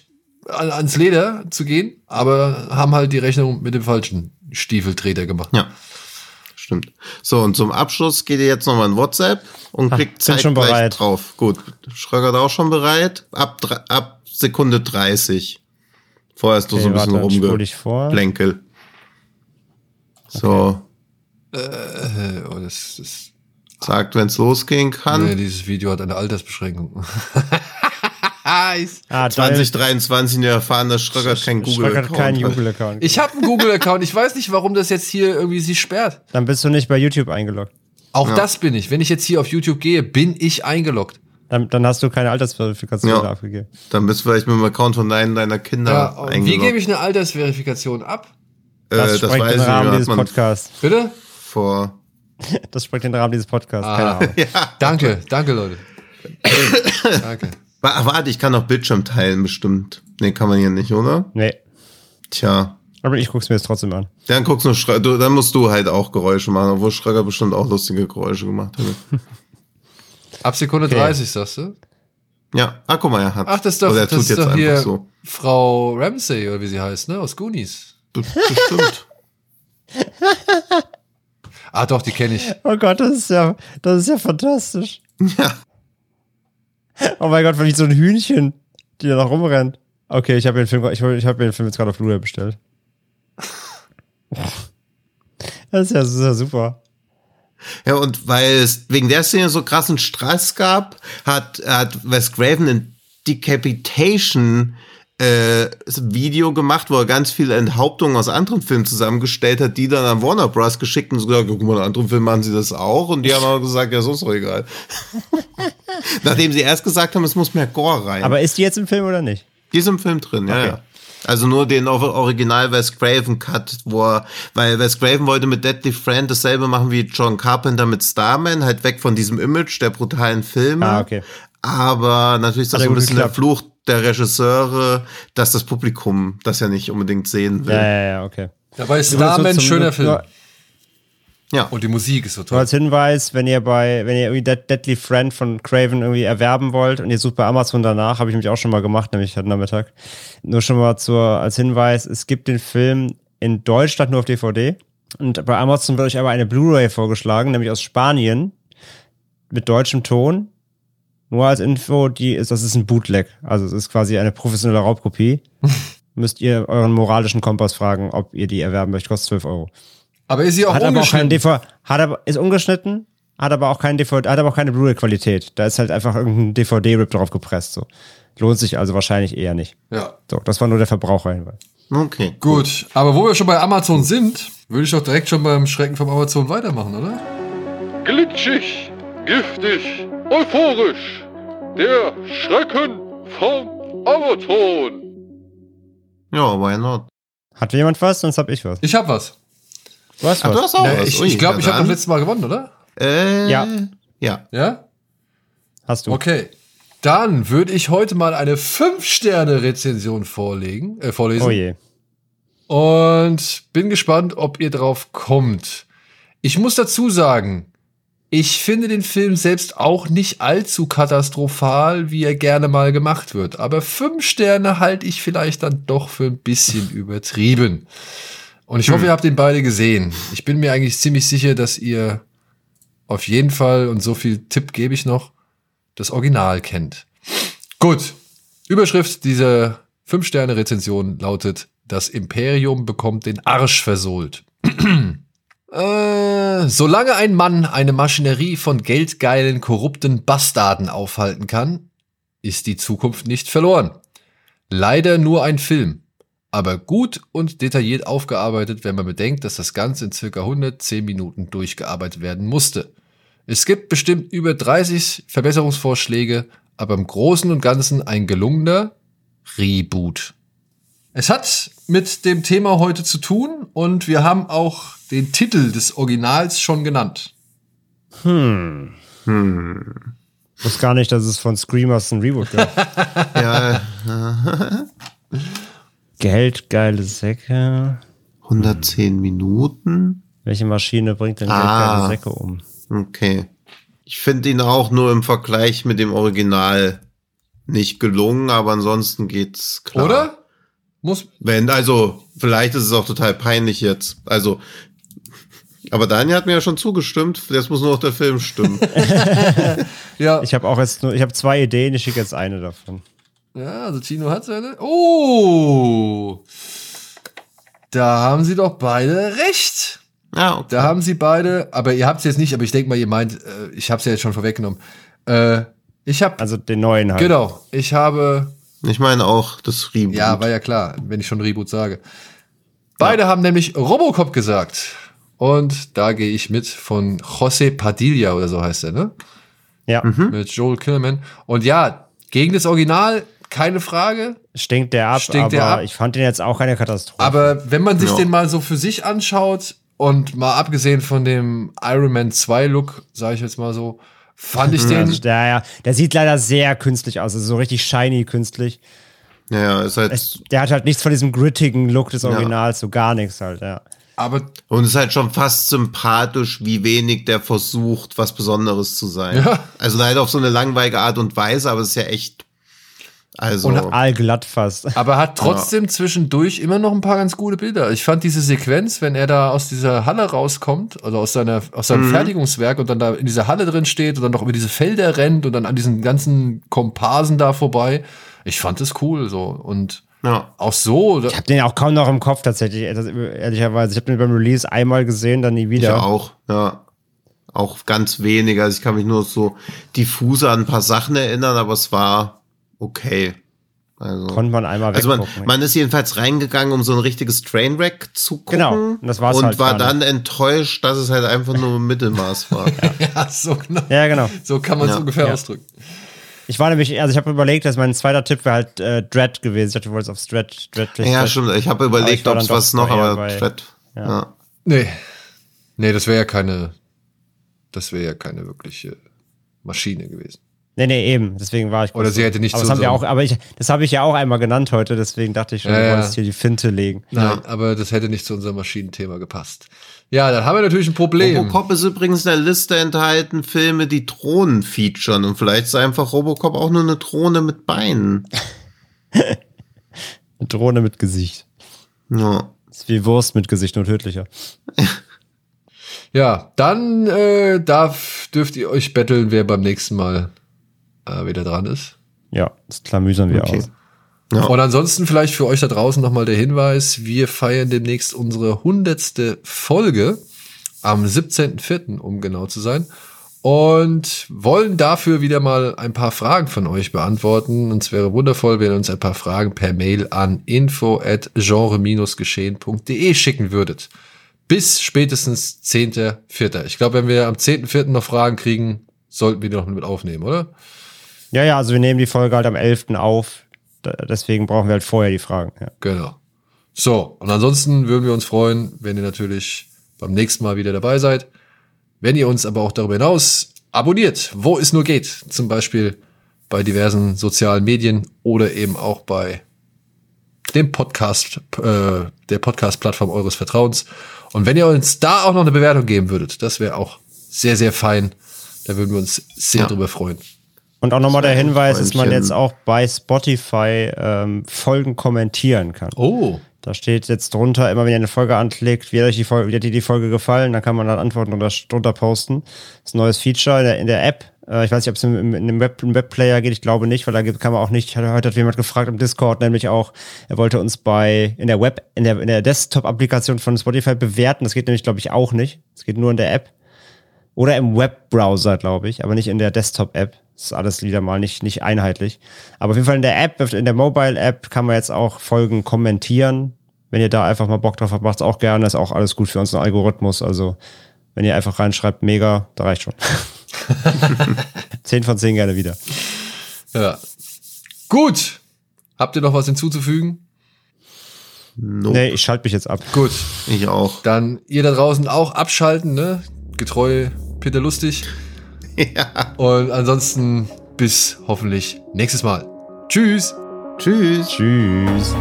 an, ans Leder zu gehen, aber haben halt die Rechnung mit dem falschen Stiefeltreter gemacht. Ja. Stimmt. So, und zum Abschluss geht ihr jetzt nochmal in WhatsApp und Ah, klickt bin Zeit schon gleich bereit. drauf. Gut. Schröger auch schon bereit. Ab, ab Sekunde 30. Vorher hast du so ein Okay, bisschen rumgeplänkel. So, Äh, oh, das, das, sagt, wenn es losgehen kann. nee, dieses Video hat eine Altersbeschränkung. Ah, 2023 in der erfahren, dass Schröger kein Google-Account keinen hat. Google-Account. Ich habe einen Google-Account. Ich weiß nicht, warum das jetzt hier irgendwie sich sperrt. Dann bist du nicht bei YouTube eingeloggt. Auch das bin ich. Wenn ich jetzt hier auf YouTube gehe, bin ich eingeloggt. Dann, dann hast du keine Altersverifikation Ja. abgegeben. Dann bist du vielleicht mit dem Account von einem deiner Kinder Ja, und wie eingeloggt. gebe ich eine Altersverifikation ab? äh, Das das sprengt weiß ich Rahmen nicht, dieses hat man Podcasts. Bitte? vor. Das sprengt den Rahmen dieses Podcasts. Keine Ah. Ahnung. Danke, danke, Leute. danke. Wa- Warte, ich kann auch Bildschirm teilen, bestimmt. Nee, kann man hier nicht, oder? Nee. Tja. Aber ich guck's mir jetzt trotzdem an. Dann guckst du, du, dann musst du halt auch Geräusche machen, obwohl Schröger bestimmt auch lustige Geräusche gemacht hat. Ab Sekunde Okay. 30, sagst du? ja, ah, guck mal, er hat. Ach, das ist doch, das tut ist jetzt doch hier so. Frau Ramsey, oder wie sie heißt, ne? Aus Goonies. Be- Bestimmt. Ah, doch, die kenne ich. Oh Gott, das ist ja, das ist ja fantastisch. ja. Oh mein Gott, wie so ein Hühnchen, die da noch rumrennt. Okay, ich habe den Film, ich, ich habe mir den Film jetzt gerade auf Blu-ray bestellt. Das ist ja, das ist ja super. Ja, und weil es wegen der Szene so krassen Stress gab, hat, hat Wes Craven ein Decapitation äh, Video gemacht, wo er ganz viele Enthauptungen aus anderen Filmen zusammengestellt hat, die dann an Warner Bros. geschickt und so gesagt, guck mal, in anderen Filmen machen sie das auch. Und die haben aber gesagt, ja, so ist doch egal. Nachdem sie erst gesagt haben, es muss mehr Gore rein. Aber ist die jetzt im Film oder nicht? Die ist im Film drin, ja, Okay. ja. Also nur den Or- Original Wes Craven Cut, wo er, weil Wes Craven wollte mit Deadly Friend dasselbe machen wie John Carpenter mit Starman, halt weg von diesem Image der brutalen Filme. Ah, okay. Aber natürlich ist das so ja ein bisschen der geklappt. Fluch der Regisseure, dass das Publikum das ja nicht unbedingt sehen will. Ja, ja, ja, okay. Dabei ist Starman nur zum- schöner Film. nur- Ja. Und die Musik ist so Nur toll. als Hinweis, wenn ihr bei, wenn ihr irgendwie Dead, Deadly Friend von Craven irgendwie erwerben wollt und ihr sucht bei Amazon danach, habe ich nämlich auch schon mal gemacht, nämlich heute Nachmittag. Nur schon mal zur, als Hinweis, es gibt den Film in Deutschland nur auf DVD. Und bei Amazon wird euch aber eine Blu-ray vorgeschlagen, nämlich aus Spanien, mit deutschem Ton. Nur als Info, die ist, das ist ein Bootleg. Also es ist quasi eine professionelle Raubkopie. Müsst ihr euren moralischen Kompass fragen, ob ihr die erwerben möchtet. Kostet 12 Euro. Aber ist sie auch Hat aber auch keinen ungeschnitten? DVD, hat aber, ist ungeschnitten, hat aber auch keinen DVD, hat aber auch keine Blu-ray-Qualität. Da ist halt einfach irgendein DVD-Rip drauf gepresst, so. Lohnt sich also wahrscheinlich eher nicht. Ja. So, das war nur der Verbraucherhinweis. Okay. Gut, aber wo wir schon bei Amazon sind, würde ich doch direkt schon beim Schrecken vom Amazon weitermachen, oder? Glitschig, giftig, euphorisch. Der Schrecken vom Amazon. Ja, why not? Hat jemand was? Sonst hab ich was. Ich hab was. Du hast Ach, was. du hast auch Na, was. ich Ui, ich glaube, na ich habe beim letzten Mal gewonnen, oder? Äh, Ja. Ja. Ja? Hast du. Okay. Dann würde ich heute mal eine 5-Sterne-Rezension vorlegen, äh, vorlesen. Oh je. Und bin gespannt, ob ihr drauf kommt. Ich muss dazu sagen, ich finde den Film selbst auch nicht allzu katastrophal, wie er gerne mal gemacht wird. Aber fünf Sterne halte ich vielleicht dann doch für ein bisschen übertrieben. Und ich hoffe, ihr habt den beide gesehen. Ich bin mir eigentlich ziemlich sicher, dass ihr auf jeden Fall, und so viel Tipp gebe ich noch, das Original kennt. Gut. Überschrift dieser 5-Sterne-Rezension lautet: Das Imperium bekommt den Arsch versohlt. äh, solange ein Mann eine Maschinerie von geldgeilen, korrupten Bastarden aufhalten kann, ist die Zukunft nicht verloren. Leider nur ein Film. Aber gut und detailliert aufgearbeitet, wenn man bedenkt, dass das Ganze in circa 110 Minuten durchgearbeitet werden musste. Es gibt bestimmt über 30 Verbesserungsvorschläge, aber im Großen und Ganzen ein gelungener Reboot. Es hat mit dem Thema heute zu tun und wir haben auch den Titel des Originals schon genannt. Hm. Hm. Ich wusste gar nicht, dass es von Screamers ein Reboot gab. Ja, Geld, geile Säcke. 110 Minuten. Welche Maschine bringt denn Geld, Ah. geile Säcke um? Okay. Ich finde ihn auch nur im Vergleich mit dem Original nicht gelungen, aber ansonsten geht's klar. Oder? Muss, Wenn, also, vielleicht ist es auch total peinlich jetzt. Also, aber Daniel hat mir ja schon zugestimmt, jetzt muss nur noch der Film stimmen. ja. Ich habe auch jetzt nur, ich habe zwei Ideen, ich schicke jetzt eine davon. Ja, also Tino hat seine. Oh! Da haben sie doch beide recht. ah, okay. Da haben sie beide, aber ihr habt es jetzt nicht, aber ich denke mal, ihr meint, äh, ich habe es ja jetzt schon vorweggenommen. Äh, ich habe, Also den neuen halt. genau, ich habe, Ich meine auch das Reboot. ja, war ja klar, wenn ich schon Reboot sage. Beide haben nämlich Robocop gesagt. Und da gehe ich mit von José Padilla oder so heißt er, ne? Ja, Mit Joel Kinnaman. Und ja, gegen das Original, keine Frage. stinkt der ab, Stinkt aber der ab. ich fand den jetzt auch keine Katastrophe. Aber wenn man sich Ja. den mal so für sich anschaut und mal abgesehen von dem Iron Man 2 Look, sage ich jetzt mal so, fand ich den also, der, ja, der sieht leider sehr künstlich aus, also so richtig shiny künstlich. Ja, ja, ist halt, Es, der hat halt nichts von diesem grittigen Look des Originals, so gar nichts halt, ja. aber und ist halt schon fast sympathisch, wie wenig der versucht, was Besonderes zu sein. Ja. Also leider auf so eine langweilige Art und Weise, aber es ist ja echt, also, Und Allglatt fast. aber hat trotzdem zwischendurch immer noch ein paar ganz gute Bilder. Ich fand diese Sequenz, wenn er da aus dieser Halle rauskommt, also aus seiner aus seinem Fertigungswerk und dann da in dieser Halle drin steht und dann noch über diese Felder rennt und dann an diesen ganzen Komparsen da vorbei. Ich fand es cool so und ja. auch so, Ich habe den auch kaum noch im Kopf tatsächlich, das, ehrlicherweise. Ich habe den beim Release einmal gesehen, dann nie Ich wieder. auch, ja. Auch ganz wenig. Also ich kann mich nur so diffuse an ein paar Sachen erinnern, aber es war okay. Also, Konnte man einmal also man, weggucken. man ist jedenfalls reingegangen, um so ein richtiges Trainwreck zu gucken. Genau, und das war's Und halt war dann enttäuscht, dass es halt einfach nur Mittelmaß war. ja, so genau. ja, genau. So kann man es Ja. ungefähr Ja. ausdrücken. Ich war nämlich, also ich habe überlegt, dass mein zweiter Tipp wäre halt äh, Dread gewesen. Ich dachte, du wolltest auf Dread, Dread, Dread. ja, Dread. stimmt. Ich habe überlegt, ob es was noch, aber bei- Thread. ja. Ja. Nee. Nee, das wäre ja keine, das wäre ja keine wirkliche Maschine gewesen. Nee, nee, eben. Deswegen war ich. Oder sie hätte nicht aber das haben wir auch, aber ich, das habe ich ja auch einmal genannt heute, deswegen dachte ich schon, Ja, du ja. wolltest hier die Finte legen. Nein, aber das hätte nicht zu unserem Maschinenthema gepasst. Ja, dann haben wir natürlich ein Problem. Robocop ist übrigens in der Liste enthalten, Filme, die Drohnen featuren. Und vielleicht ist einfach Robocop auch nur eine Drohne mit Beinen. Eine Drohne mit Gesicht. Ja. ist wie Wurst mit Gesicht, nur tödlicher. Ja, dann äh, darf, dürft ihr euch betteln, wer beim nächsten Mal äh, wieder dran ist. Ja, das klamüsern wir Okay. aus. Ja. Und ansonsten vielleicht für euch da draußen nochmal der Hinweis, wir feiern demnächst unsere hundertste Folge am 17.04., um genau zu sein. Und wollen dafür wieder mal ein paar Fragen von euch beantworten. Und es wäre wundervoll, wenn ihr uns ein paar Fragen per Mail an info at genre-geschehen.de schicken würdet. Bis spätestens 10.04. Ich glaube, wenn wir am 10.04. noch Fragen kriegen, sollten wir die noch mit aufnehmen, oder? Ja, ja, also wir nehmen die Folge halt am 11. auf. Deswegen brauchen wir halt vorher die Fragen. Ja. Genau. So, und ansonsten würden wir uns freuen, wenn ihr natürlich beim nächsten Mal wieder dabei seid. Wenn ihr uns aber auch darüber hinaus abonniert, wo es nur geht, zum Beispiel bei diversen sozialen Medien oder eben auch bei dem Podcast, äh, der Podcast-Plattform eures Vertrauens. Und wenn ihr uns da auch noch eine Bewertung geben würdet, das wäre auch sehr, sehr fein. Da würden wir uns sehr Ja. drüber freuen. Und auch nochmal der Hinweis, dass man jetzt auch bei Spotify ähm, Folgen kommentieren kann. Oh, Da steht jetzt drunter, immer wenn ihr eine Folge anklickt, wie hat euch die Folge, wie hat dir die Folge gefallen, dann kann man dann Antworten drunter, drunter posten. Das ist ein neues Feature in der, in der App. Äh, ich weiß nicht, ob es im, im, in einem Web, im Webplayer geht, ich glaube nicht, weil da kann man auch nicht, heute hat jemand gefragt im Discord, nämlich auch, er wollte uns bei, in der Web, in der, in der Desktop-Applikation von Spotify bewerten. Das geht nämlich, glaube ich, auch nicht. Das geht nur in der App. Oder im Webbrowser, glaube ich, aber nicht in der Desktop-App. Das ist alles wieder mal nicht, nicht einheitlich. Aber auf jeden Fall in der App, in der Mobile-App kann man jetzt auch Folgen kommentieren. Wenn ihr da einfach mal Bock drauf habt, macht's auch gerne. Ist auch alles gut für unseren Algorithmus. Also, wenn ihr einfach reinschreibt, mega, da reicht schon. 10 von 10 gerne wieder. ja. Gut. Habt ihr noch was hinzuzufügen? Nope. Nee, ich schalte mich jetzt ab. Gut. Ich auch. Dann ihr da draußen auch abschalten, ne? Getreu Peter Lustig. ja. Und ansonsten bis hoffentlich nächstes Mal. Tschüss. Tschüss. Tschüss.